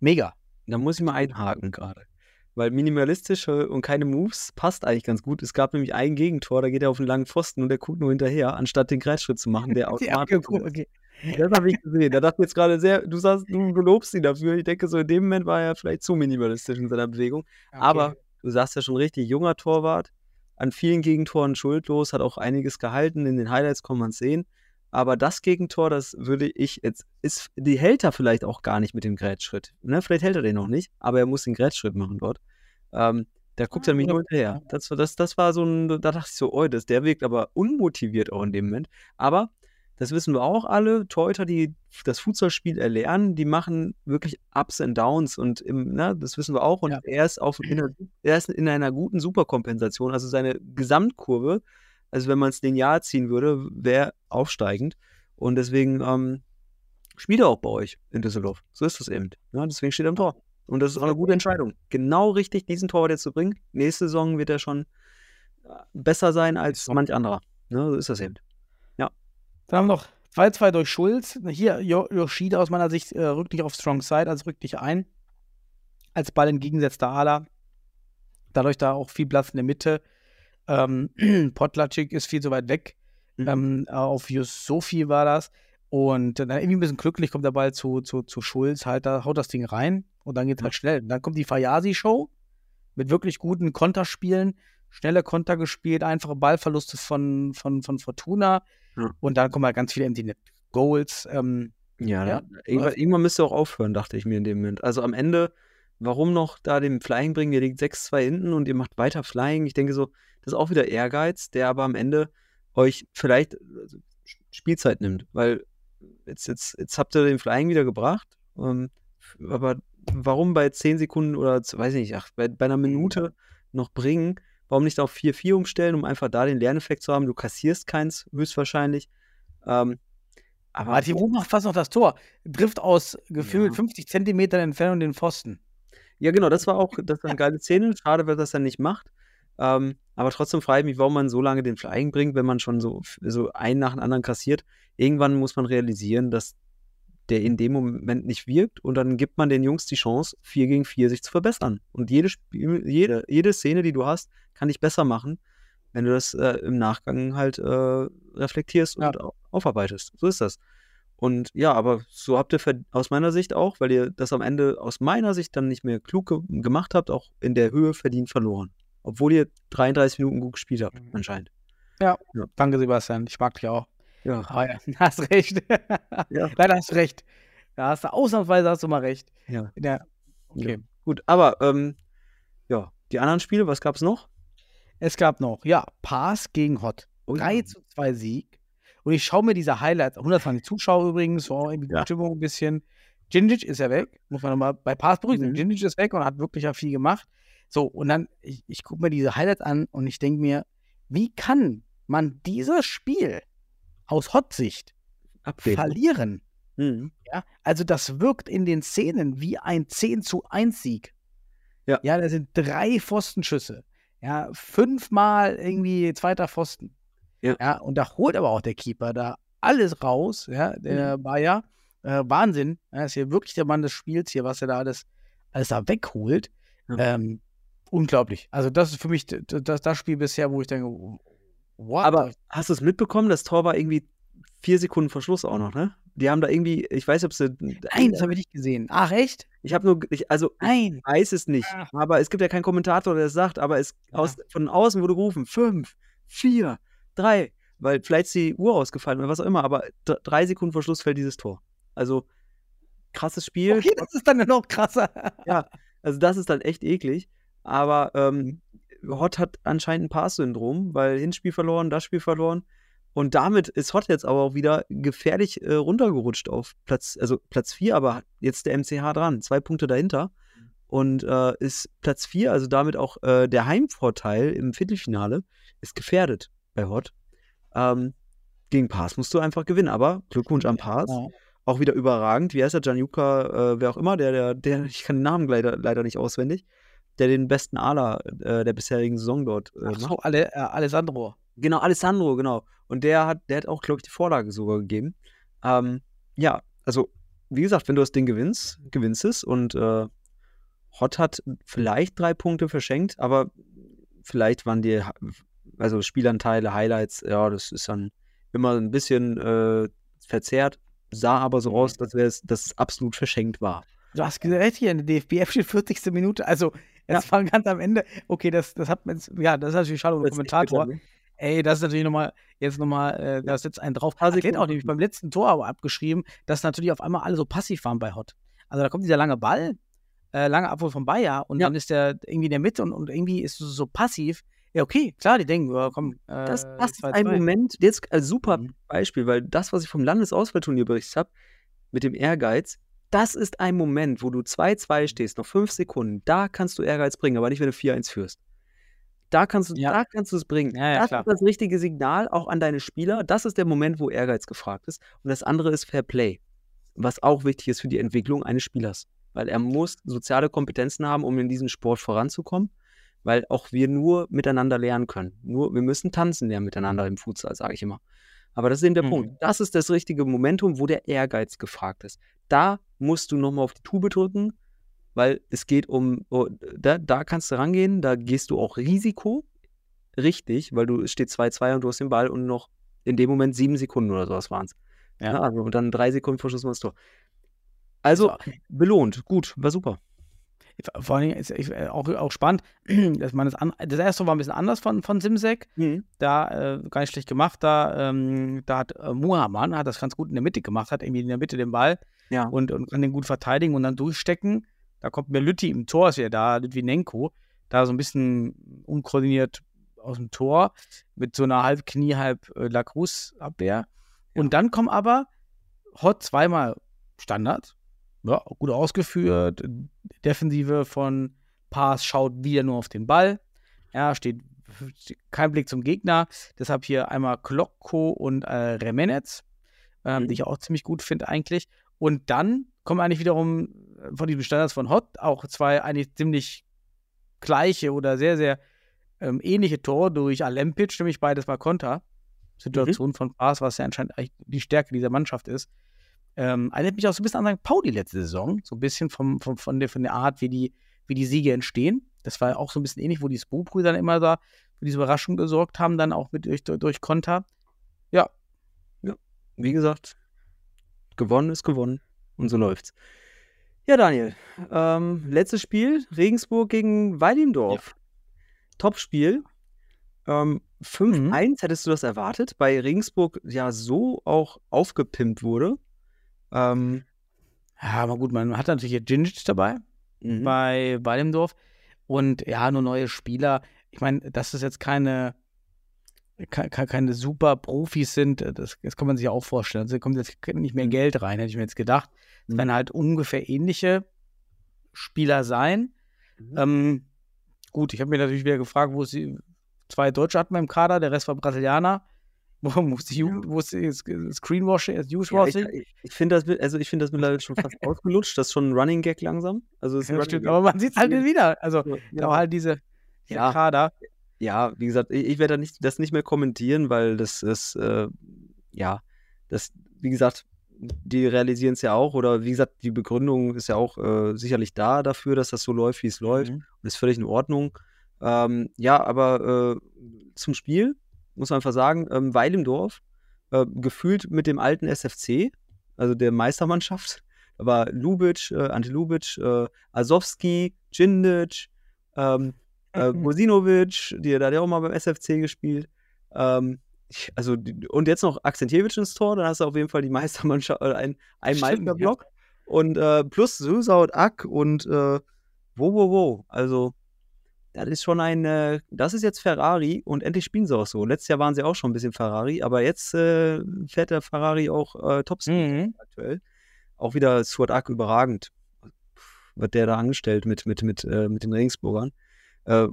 Mega. Da muss ich mal einhaken gerade. Weil minimalistische und keine Moves passt eigentlich ganz gut. Es gab nämlich ein Gegentor, da geht er auf einen langen Pfosten und der guckt nur hinterher, anstatt den Kreisschritt zu machen, der *laughs* automatisch. okay, okay. Das habe ich gesehen. Da dachte ich jetzt gerade sehr, du sagst, du, du lobst ihn dafür. Ich denke, so in dem Moment war er vielleicht zu minimalistisch in seiner Bewegung. Aber du sagst ja schon richtig, junger Torwart, an vielen Gegentoren schuldlos, hat auch einiges gehalten. In den Highlights kann man es sehen. Aber das Gegentor, das würde ich jetzt, ist, die hält er vielleicht auch gar nicht mit dem Grätschritt. Ne? Vielleicht hält er den noch nicht, aber er muss den Grätschritt machen dort. Ähm, da guckt er nämlich nur hinterher. Das, war- das, das war so ein, da dachte ich so, oh, das, der wirkt aber unmotiviert auch in dem Moment. Aber das wissen wir auch alle, Torhüter, die das Fußballspiel erlernen, die machen wirklich Ups and Downs und im, ne, das wissen wir auch. Und Ja. er ist auf in einer, er ist in einer guten Superkompensation. Also seine Gesamtkurve, also wenn man es linear ziehen würde, wäre aufsteigend. Und deswegen ähm, spielt er auch bei euch in Düsseldorf. So ist das eben. Ja, deswegen steht er im Tor. Und das ist auch eine gute Entscheidung. Genau richtig, diesen Torwart jetzt zu bringen. Nächste Saison wird er schon äh, besser sein als manch anderer. Ne, so ist das eben. Dann haben wir noch 2-2 durch Schulz. Hier, Yoshida aus meiner Sicht äh, rückt nicht auf Strong Side, also rückt nicht ein. Als Ball entgegensetzter Ala. Dadurch da auch viel Platz in der Mitte. Ähm, *clears throat* Potlatschik ist viel zu weit weg. Mhm. Ähm, auf Yusufi war das. Und dann irgendwie ein bisschen glücklich kommt der Ball zu, zu, zu Schulz, halt, da haut das Ding rein und dann geht es halt schnell. Und dann kommt die Fayasi-Show mit wirklich guten Konterspielen, schnelle Konter gespielt, einfache Ballverluste von, von, von Fortuna. Ja. Und dann kommen halt ganz viele Empty Net Goals. Ähm, Ja, Ja. irgendwann, irgendwann müsste auch aufhören, dachte ich mir in dem Moment. Also am Ende, warum noch da den Flying bringen? Ihr liegt 6-2 hinten und ihr macht weiter Flying. Ich denke so, das ist auch wieder Ehrgeiz, der aber am Ende euch vielleicht also, Spielzeit nimmt, weil jetzt, jetzt, jetzt habt ihr den Flying wieder gebracht. Ähm, aber warum bei 10 Sekunden oder weiß ich nicht, ach, bei, bei einer Minute noch bringen? Warum nicht auf 4-4 umstellen, um einfach da den Lerneffekt zu haben? Du kassierst keins, höchstwahrscheinlich. Ähm, aber Martin Ruh macht fast noch das Tor. Trifft aus gefühlt Ja. 50 Zentimetern Entfernung den Pfosten. Ja, genau, das war auch, *laughs* das war eine geile Szene. Schade, wer das dann nicht macht. Ähm, aber trotzdem frage ich mich, warum man so lange den Flying bringt, wenn man schon so, so einen nach dem anderen kassiert. Irgendwann muss man realisieren, dass der in dem Moment nicht wirkt und dann gibt man den Jungs die Chance, 4 gegen 4 sich zu verbessern. Und jede, Spiel, jede, jede Szene, die du hast, kann dich besser machen, wenn du das äh, im Nachgang halt äh, reflektierst Ja. und au- aufarbeitest. So ist das. Und ja, aber so habt ihr aus meiner Sicht auch, weil ihr das am Ende aus meiner Sicht dann nicht mehr klug ge gemacht habt, auch in der Höhe verdient verloren. Obwohl ihr 33 Minuten gut gespielt habt, Mhm. anscheinend. Danke, Sebastian. Ich mag dich auch. Ja. Aber ja, *laughs* hast recht. *laughs* Ja. Leider hast du recht. Da hast du ausnahmsweise hast du mal recht. Ja. Ja. Okay. Gut, aber ähm, ja, die anderen Spiele, was gab es noch? Es gab noch, ja, Pass gegen Hot. Oh ja. 3 zu 2 Sieg. Und ich schaue mir diese Highlights, 120 Zuschauer übrigens, so irgendwie Ja. Stimmung ein bisschen. Gingic ist ja weg, muss man nochmal bei Pass berücksichtigen. Mhm. Gingic ist weg und hat wirklich ja viel gemacht. So, und dann, ich, ich gucke mir diese Highlights an und ich denke mir, wie kann man dieses Spiel aus Hot-Sicht verlieren? Mhm. Ja, also das wirkt in den Szenen wie ein 10 zu 1 Sieg. Ja. Ja, da sind drei Pfostenschüsse. Ja, fünfmal irgendwie zweiter Pfosten. Ja. ja, und da holt aber auch der Keeper da alles raus. Ja, der Mhm. Bayer. Äh, Wahnsinn. Er ist hier wirklich der Mann des Spiels hier, was er da alles, alles da wegholt. Ja. Ähm, unglaublich. Also, das ist für mich das, das Spiel bisher, wo ich denke, what? Aber hast du es mitbekommen? Das Tor war irgendwie vier Sekunden vor Schluss auch noch, ne? Die haben da irgendwie, ich weiß, ob sie. Nein, das habe ich nicht gesehen. Ach, echt? Ich habe nur, ich, also Nein. ich weiß es nicht, Ach. aber es gibt ja keinen Kommentator, der es sagt, aber es Ja. aus, von außen wurde gerufen, fünf, vier, drei, weil vielleicht ist die Uhr ausgefallen oder was auch immer, aber drei Sekunden vor Schluss fällt dieses Tor. Also krasses Spiel. Okay, das ist dann ja noch krasser. *laughs* Also das ist dann echt eklig. Aber ähm, Hot hat anscheinend ein Pass-Syndrom, weil Hinspiel verloren, das Spiel verloren. Und damit ist Hot jetzt aber auch wieder gefährlich äh, runtergerutscht auf Platz, also Platz 4, aber jetzt der MCH dran, zwei Punkte dahinter. Und äh, ist Platz 4, also damit auch äh, der Heimvorteil im Viertelfinale, ist gefährdet bei Hot. Ähm, gegen Pass musst du einfach gewinnen, aber Glückwunsch am Pass Ja. auch wieder überragend. Wie heißt der? Gianluca, äh, wer auch immer, der, der, der, *laughs* ich kann den Namen leider, leider nicht auswendig, der den besten Ala äh, der bisherigen Saison dort äh, Ach so, Ale, äh, Alessandro. Genau, Alessandro, genau. Und der hat, der hat auch, glaube ich, die Vorlage sogar gegeben. Ähm, ja, also, wie gesagt, wenn du das Ding gewinnst, gewinnst es und äh, Hot hat vielleicht drei Punkte verschenkt, aber vielleicht waren die, also Spielanteile, Highlights, ja, das ist dann immer ein bisschen äh, verzerrt, sah aber so aus, als wäre es das absolut verschenkt war. Du hast recht hier, in der DFBF steht 40. Minute. Also, es Ja. war ganz am Ende. Okay, das, das hat man jetzt, ja, das ist natürlich schade, echt Kommentator. bitter, ne? Ey, das ist natürlich nochmal, jetzt nochmal, äh, da setzt einen drauf. Paar Hat auch nämlich beim letzten Tor aber abgeschrieben, dass natürlich auf einmal alle so passiv waren bei Hot. Also da kommt dieser lange Ball, äh, lange Abwurf von Bayer und Ja. dann ist der irgendwie in der Mitte und, und irgendwie ist es so passiv. Ja, okay, klar, die denken, ja, komm, äh, Das, das ist 2-2. ein Moment, jetzt als super Mhm. Beispiel, weil das, was ich vom Landesauswahlturnier berichtet habe, mit dem Ehrgeiz, das ist ein Moment, wo du 2-2 stehst, noch fünf Sekunden, da kannst du Ehrgeiz bringen, aber nicht, wenn du 4-1 führst. Da kannst du Ja. da kannst du es bringen. Ja, ja, das klar. ist das richtige Signal auch an deine Spieler. Das ist der Moment, wo Ehrgeiz gefragt ist. Und das andere ist Fair Play, was auch wichtig ist für die Entwicklung eines Spielers. Weil er muss soziale Kompetenzen haben, um in diesem Sport voranzukommen, weil auch wir nur miteinander lernen können. Nur, wir müssen tanzen lernen miteinander im Futsal, sage ich immer. Aber das ist eben der Mhm. Punkt. Das ist das richtige Momentum, wo der Ehrgeiz gefragt ist. Da musst du nochmal auf die Tube drücken, weil es geht um, oh, da, da kannst du rangehen, da gehst du auch Risiko, richtig, weil du es steht 2-2 und du hast den Ball und noch in dem Moment sieben Sekunden oder sowas waren es. Ja. Ja. also und dann drei Sekunden vor war das Tor. Also So. belohnt, gut, war super. Vor allen Dingen ist ich, äh, auch, auch spannend, *clears throat* dass man das, an, das erste war ein bisschen anders von, von Simsek. Da äh, gar nicht schlecht gemacht. Da, ähm, da hat äh, Muhammad hat das ganz gut in der Mitte gemacht, hat irgendwie in der Mitte den Ball Ja. und, und kann den gut verteidigen und dann durchstecken. Da kommt mir Lütti im Tor, ist ja da, Litvinenko, da so ein bisschen unkoordiniert aus dem Tor mit so einer halb Knie, halb äh, Lacrosse-Abwehr. Und dann kommen aber Hot zweimal Standard. Ja, gut ausgeführt. Defensive von Pass schaut wieder nur auf den Ball. Ja, steht kein Blick zum Gegner. Deshalb hier einmal Klokko und äh, Remenez, ähm, Mhm. die ich auch ziemlich gut finde eigentlich. Und dann kommen eigentlich wiederum äh, von diesen Standards von Hot auch zwei eigentlich ziemlich gleiche oder sehr, sehr ähm, ähnliche Tore durch Alempic, nämlich beides mal Konter. Situation von Pass, was ja anscheinend eigentlich die Stärke dieser Mannschaft ist. Ähm, erinnert mich auch so ein bisschen an St. Pauli letzte Saison, so ein bisschen vom, vom, von, der, von der Art, wie die, wie die Siege entstehen. Das war auch so ein bisschen ähnlich, wo die Spo-Brüder dann immer da für diese Überraschung gesorgt haben, dann auch mit durch, durch Konter. Ja, Wie gesagt, gewonnen ist gewonnen und so läuft's. Ja, Daniel, ähm, letztes Spiel, Regensburg gegen Weilendorf. Top-Spiel. Ähm, 5-1, hättest du das erwartet? Bei Regensburg ja so auch aufgepimpt wurde. Ähm, ja, aber gut, man hat natürlich hier Gingic dabei. mhm. bei Wallemdorf. Und ja, nur neue Spieler. Ich meine, dass es jetzt keine, ke- ke- keine super Profis sind, äh, das, das kann man sich ja auch vorstellen. Also da kommt jetzt nicht mehr Mhm. Geld rein, hätte ich mir jetzt gedacht. Es Mhm. werden halt ungefähr ähnliche Spieler sein. Mhm. Ähm, gut, ich habe mir natürlich wieder gefragt, wo sie zwei Deutsche hatten wir im Kader, der Rest war Brasilianer. *laughs* Jugend, wo ist das Screenwashing, das Ja, ich ich, finde das, also ich finde das mittlerweile schon fast *laughs* ausgelutscht. Das ist schon ein Running Gag langsam. Also ist Ja, stimmt, aber man sieht es halt Ja. wieder. Also, Ja, da halt diese, dieser Ja. Kader. ja, wie gesagt, ich, ich werde da nicht, das nicht mehr kommentieren, weil das ist, äh, ja, das, wie gesagt, die realisieren es ja auch oder wie gesagt, die Begründung ist ja auch äh, sicherlich da dafür, dass das so läuft, wie es läuft Mhm. und ist völlig in Ordnung. Ähm, ja, aber äh, zum Spiel muss man einfach sagen, ähm, Weil im Dorf, äh, gefühlt mit dem alten SFC, also der Meistermannschaft, da war Lubic, äh, Ante Lubic, äh, Asowski, Djindic, ähm, äh, Bosinovic, die, da hat ja auch mal beim SFC gespielt. Ähm, ich, also, und jetzt noch Akzentjewitsch ins Tor, dann hast du auf jeden Fall die *laughs* Meistermannschaft, äh, ein, ein Meisterblock. Und äh, plus Susa und Ack und äh, wo, wo, wo. Also, das ist schon ein, äh, das ist jetzt Ferrari und endlich spielen sie auch so. Letztes Jahr waren sie auch schon ein bisschen Ferrari, aber jetzt äh, fährt der Ferrari auch äh, Topspeed Mhm. aktuell. Auch wieder Suat Ack überragend. Wird der da angestellt mit, mit, mit, äh, mit den Regensburgern. Äh,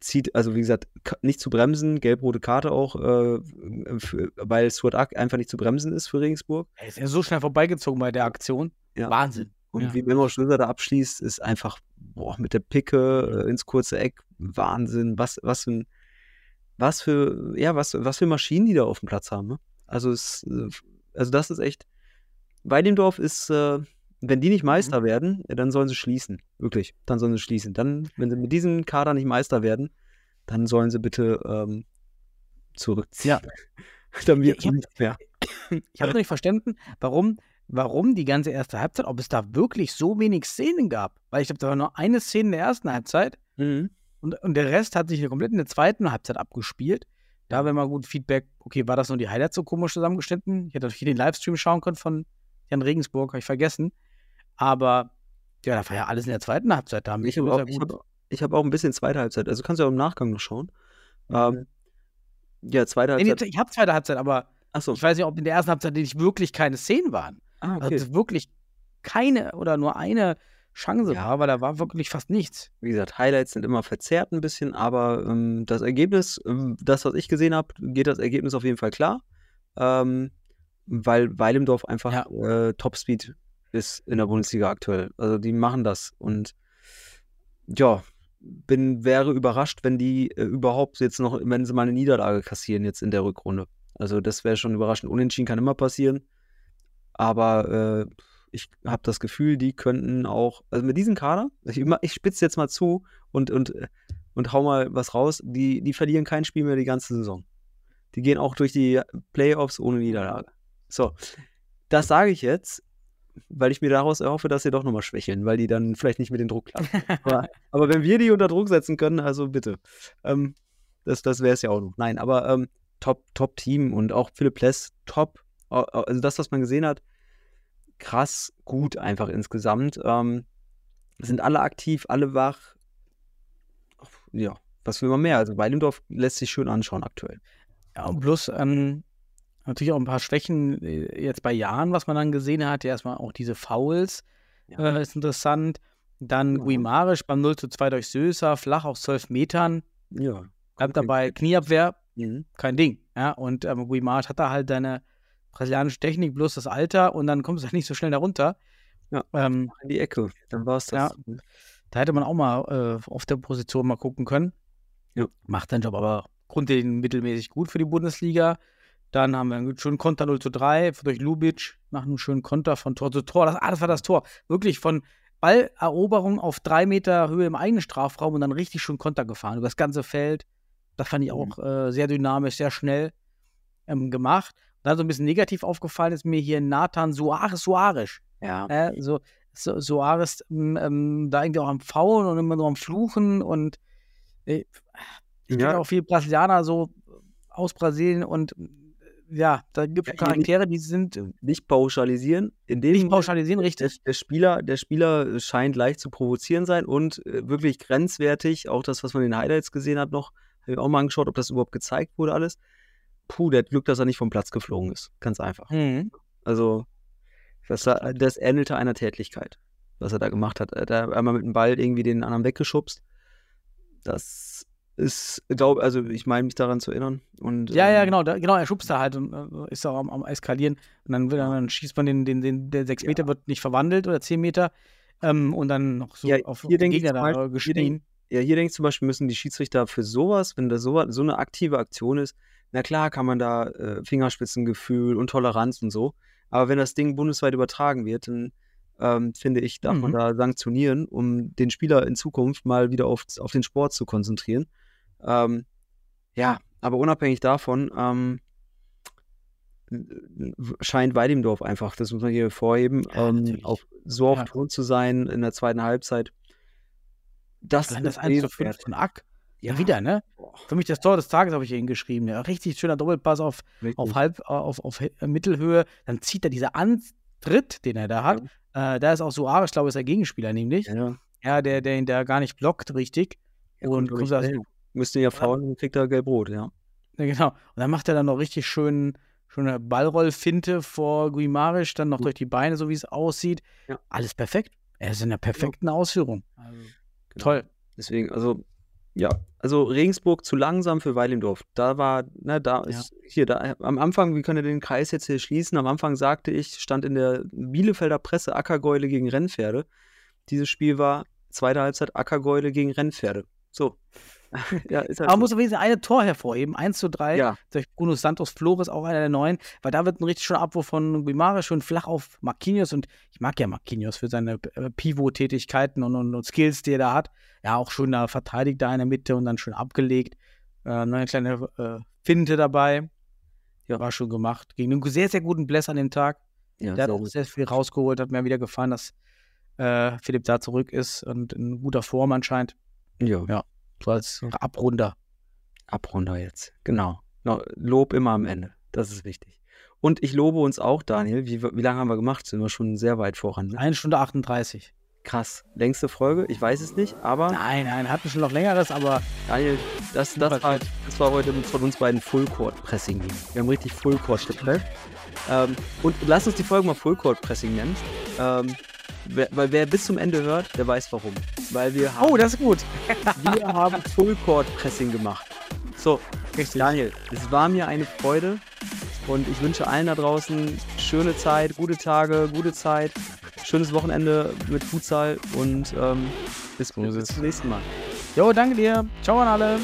zieht, also wie gesagt, nicht zu bremsen, gelb-rote Karte auch, äh, für, weil Suat Ack einfach nicht zu bremsen ist für Regensburg. Er ist ja so schnell vorbeigezogen bei der Aktion. Ja. Wahnsinn. Und Ja. wie Memo Schlöser da abschließt, ist einfach boah, mit der Picke äh, ins kurze Eck Wahnsinn. Was, was für was für, ja, was, was für Maschinen die da auf dem Platz haben. Ne? Also, es, äh, also das ist echt. Weidendorf ist, äh, wenn die nicht Meister werden, äh, dann sollen sie schließen. Wirklich. Dann sollen sie schließen. Dann, wenn sie mit diesem Kader nicht Meister werden, dann sollen sie bitte ähm, zurückziehen. Ja. *laughs* dann wird Ich hab- habe noch nicht verstanden, warum, warum die ganze erste Halbzeit, ob es da wirklich so wenig Szenen gab. Weil ich glaube, da war nur eine Szene in der ersten Halbzeit Mhm. und, und der Rest hat sich komplett in der zweiten Halbzeit abgespielt. Da wäre mal gut Feedback. Okay, war das nur die Highlights so komisch zusammengeschnitten? Ich hätte natürlich den Livestream schauen können von Jan Regensburg, habe ich vergessen. Aber ja, da war ja alles in der zweiten Halbzeit. Da haben Ich habe auch, ich hab, ich hab auch ein bisschen zweite Halbzeit. Also kannst du auch im Nachgang noch schauen. Ähm, ja, zweite Nee, nee, Halbzeit. ich habe zweite Halbzeit, aber Achso. ich weiß nicht, ob in der ersten Halbzeit nicht wirklich keine Szenen waren. Ah, okay. Also wirklich keine oder nur eine Chance Ja. war, weil da war wirklich fast nichts. Wie gesagt, Highlights sind immer verzerrt ein bisschen, aber ähm, das Ergebnis, ähm, das, was ich gesehen habe, geht das Ergebnis auf jeden Fall klar. Ähm, weil Weilimdorf einfach äh, Topspeed ist in der Bundesliga aktuell. Also die machen das und ja, bin, wäre überrascht, wenn die äh, überhaupt jetzt noch, wenn sie mal eine Niederlage kassieren jetzt in der Rückrunde. Also das wäre schon überraschend. Unentschieden kann immer passieren. Aber äh, ich habe das Gefühl, die könnten auch, also mit diesem Kader, ich, ich spitze jetzt mal zu und, und, äh, und hau mal was raus, die, die verlieren kein Spiel mehr die ganze Saison. Die gehen auch durch die Playoffs ohne Niederlage. So, das sage ich jetzt, weil ich mir daraus erhoffe, dass sie doch nochmal schwächeln, weil die dann vielleicht nicht mit dem Druck klar. *laughs* aber, aber wenn wir die unter Druck setzen können, also bitte. Ähm, das das wäre es ja auch noch. Nein, aber ähm, top, top Team und auch Philipp Less, top. Also das, was man gesehen hat, krass gut einfach insgesamt. Ähm, sind alle aktiv, alle wach. Ja, was will man mehr? Also Weilendorf lässt sich schön anschauen aktuell. Ja, und plus ähm, natürlich auch ein paar Schwächen äh, jetzt bei Jahren, was man dann gesehen hat. Erstmal auch diese Fouls Ja. äh, ist interessant. Dann Ja. Guimarisch beim 0 zu 2 durch Söser, flach auf 12 Metern. Ja. Bleibt dabei Knieabwehr, Mhm. kein Ding. Ja, und ähm, Guimarasch hat da halt seine brasilianische Technik, bloß das Alter und dann kommst du halt nicht so schnell da runter. Ja. Ähm, In die Ecke. Dann war es das. Ja. da hätte man auch mal äh, auf der Position mal gucken können. Ja. Macht seinen Job aber grundlegend mittelmäßig gut für die Bundesliga. Dann haben wir einen schönen Konter 0 zu 3 durch Lubic nach einem schönen Konter von Tor zu Tor. Das, ah, das war das Tor. Wirklich von Balleroberung auf drei Meter Höhe im eigenen Strafraum und dann richtig schön Konter gefahren über das ganze Feld. Das fand ich auch äh, sehr dynamisch, sehr schnell ähm, gemacht. Dann so ein bisschen negativ aufgefallen ist mir hier Nathan Suarez Suarez. Ja. Äh, so, so Suarez ähm, ähm, da irgendwie auch am Faulen und immer nur am Fluchen und äh, ich Ja. kenne auch viele Brasilianer so aus Brasilien und ja, da gibt es Ja, Charaktere, die sind Nicht pauschalisieren. In dem nicht pauschalisieren, der, richtig. der, Spieler, der Spieler scheint leicht zu provozieren sein und äh, wirklich grenzwertig. Auch das, was man in den Highlights gesehen hat, noch, habe ich auch mal angeschaut, ob das überhaupt gezeigt wurde, alles. Puh, der hat Glück, dass er nicht vom Platz geflogen ist. Ganz einfach. Mhm. Also, das, das ähnelte einer Tätlichkeit, was er da gemacht hat. Er hat da einmal mit dem Ball irgendwie den anderen weggeschubst. Das ist, glaube also ich meine mich daran zu erinnern. Und, Ja, ja, ähm, genau, da, genau, er schubst da halt und äh, ist auch am, am Eskalieren. Und dann, dann schießt man den, den, den, der 6 Ja. Meter wird nicht verwandelt oder 10 Meter. Ähm, und dann noch so Ja, auf den Gegner da äh, geschrien. Ja, hier denke ich zum Beispiel, müssen die Schiedsrichter für sowas, wenn das so, so eine aktive Aktion ist, na klar kann man da äh, Fingerspitzengefühl und Toleranz und so. Aber wenn das Ding bundesweit übertragen wird, dann ähm, finde ich, darf man Mhm. da sanktionieren, um den Spieler in Zukunft mal wieder auf, auf den Sport zu konzentrieren. Ähm, ja, aber unabhängig davon ähm, scheint Weidemdorf einfach, das muss man hier hervorheben, Ja, ähm, auf, so auf Ja. Ton zu sein in der zweiten Halbzeit. Das das ist 1 zu 5 sehenswert. von Ack. Ja, Ja. wieder, ne? Boah, Für mich das Tor des Tages habe ich hier hingeschrieben. Ja, richtig schöner Doppelpass auf, auf halb, äh, auf, auf äh, Mittelhöhe. Dann zieht er dieser Antritt, den er da hat. Äh, da ist auch Suarez, ich glaube, ist der Gegenspieler nämlich. Ja, ja. Ja, der, der ihn da gar nicht blockt, richtig. Ja, Und kommt, schnell. Müsste ihn ja faulen und kriegt er gelb-rot, ja. Ja, genau. Und dann macht er dann noch richtig schön, schöne Ballrollfinte vor Guimarisch, dann noch Mhm. durch die Beine, so wie es aussieht. Ja. Alles perfekt. Er ist in der perfekten Ausführung. Also, Genau. Toll. Deswegen, also, ja, also Regensburg zu langsam für Weilendorf. Da war, ne, da ist, hier, da, am Anfang, wir können den Kreis jetzt hier schließen, am Anfang sagte ich, stand in der Bielefelder Presse Ackergäule gegen Rennpferde. Dieses Spiel war zweite Halbzeit Ackergäule gegen Rennpferde. So. *laughs* ja, ist halt Aber man so. muss auf jeden Fall ein Tor hervorheben. 1 zu 3 ja, durch Bruno Santos Flores, auch einer der neuen, weil da wird ein richtig schöner Abwurf von Guimaraes schön flach auf Marquinhos und ich mag ja Marquinhos für seine äh, Pivot-Tätigkeiten und, und, und Skills, die er da hat. Ja, auch schön da verteidigt da in der Mitte und dann schön abgelegt. Äh, eine kleine äh, Finte dabei. Ja. War schon gemacht. Gegen einen sehr, sehr guten Bless an dem Tag. ja, Der hat auch sehr viel rausgeholt, hat mir wieder gefallen, dass äh, Philipp da zurück ist und in guter Form anscheinend. ja. Ja. So als Abrunder. Abrunder jetzt. Genau. Lob immer am Ende. Das ist wichtig. Und ich lobe uns auch, Daniel. Wie, wie lange haben wir gemacht? Sind wir schon sehr weit voran. Ne? Eine Stunde 38. Krass. Längste Folge? Ich weiß es nicht, aber Nein, nein, hatten schon noch längeres, aber Daniel, das, das, war, das war heute von uns beiden Full Court Pressing. Wir haben richtig Full Court gepresst. Ähm, und lass uns die Folge mal Full Court Pressing nennen. Ähm, wer, weil wer bis zum Ende hört, der weiß warum. Weil wir haben, Oh, das ist gut. *laughs* wir haben Full Court Pressing gemacht. So, Richtig. Daniel, es war mir eine Freude und ich wünsche allen da draußen schöne Zeit, gute Tage, gute Zeit, schönes Wochenende mit Futsal und ähm, bis, bis zum nächsten Mal. Jo, danke dir. Ciao an alle.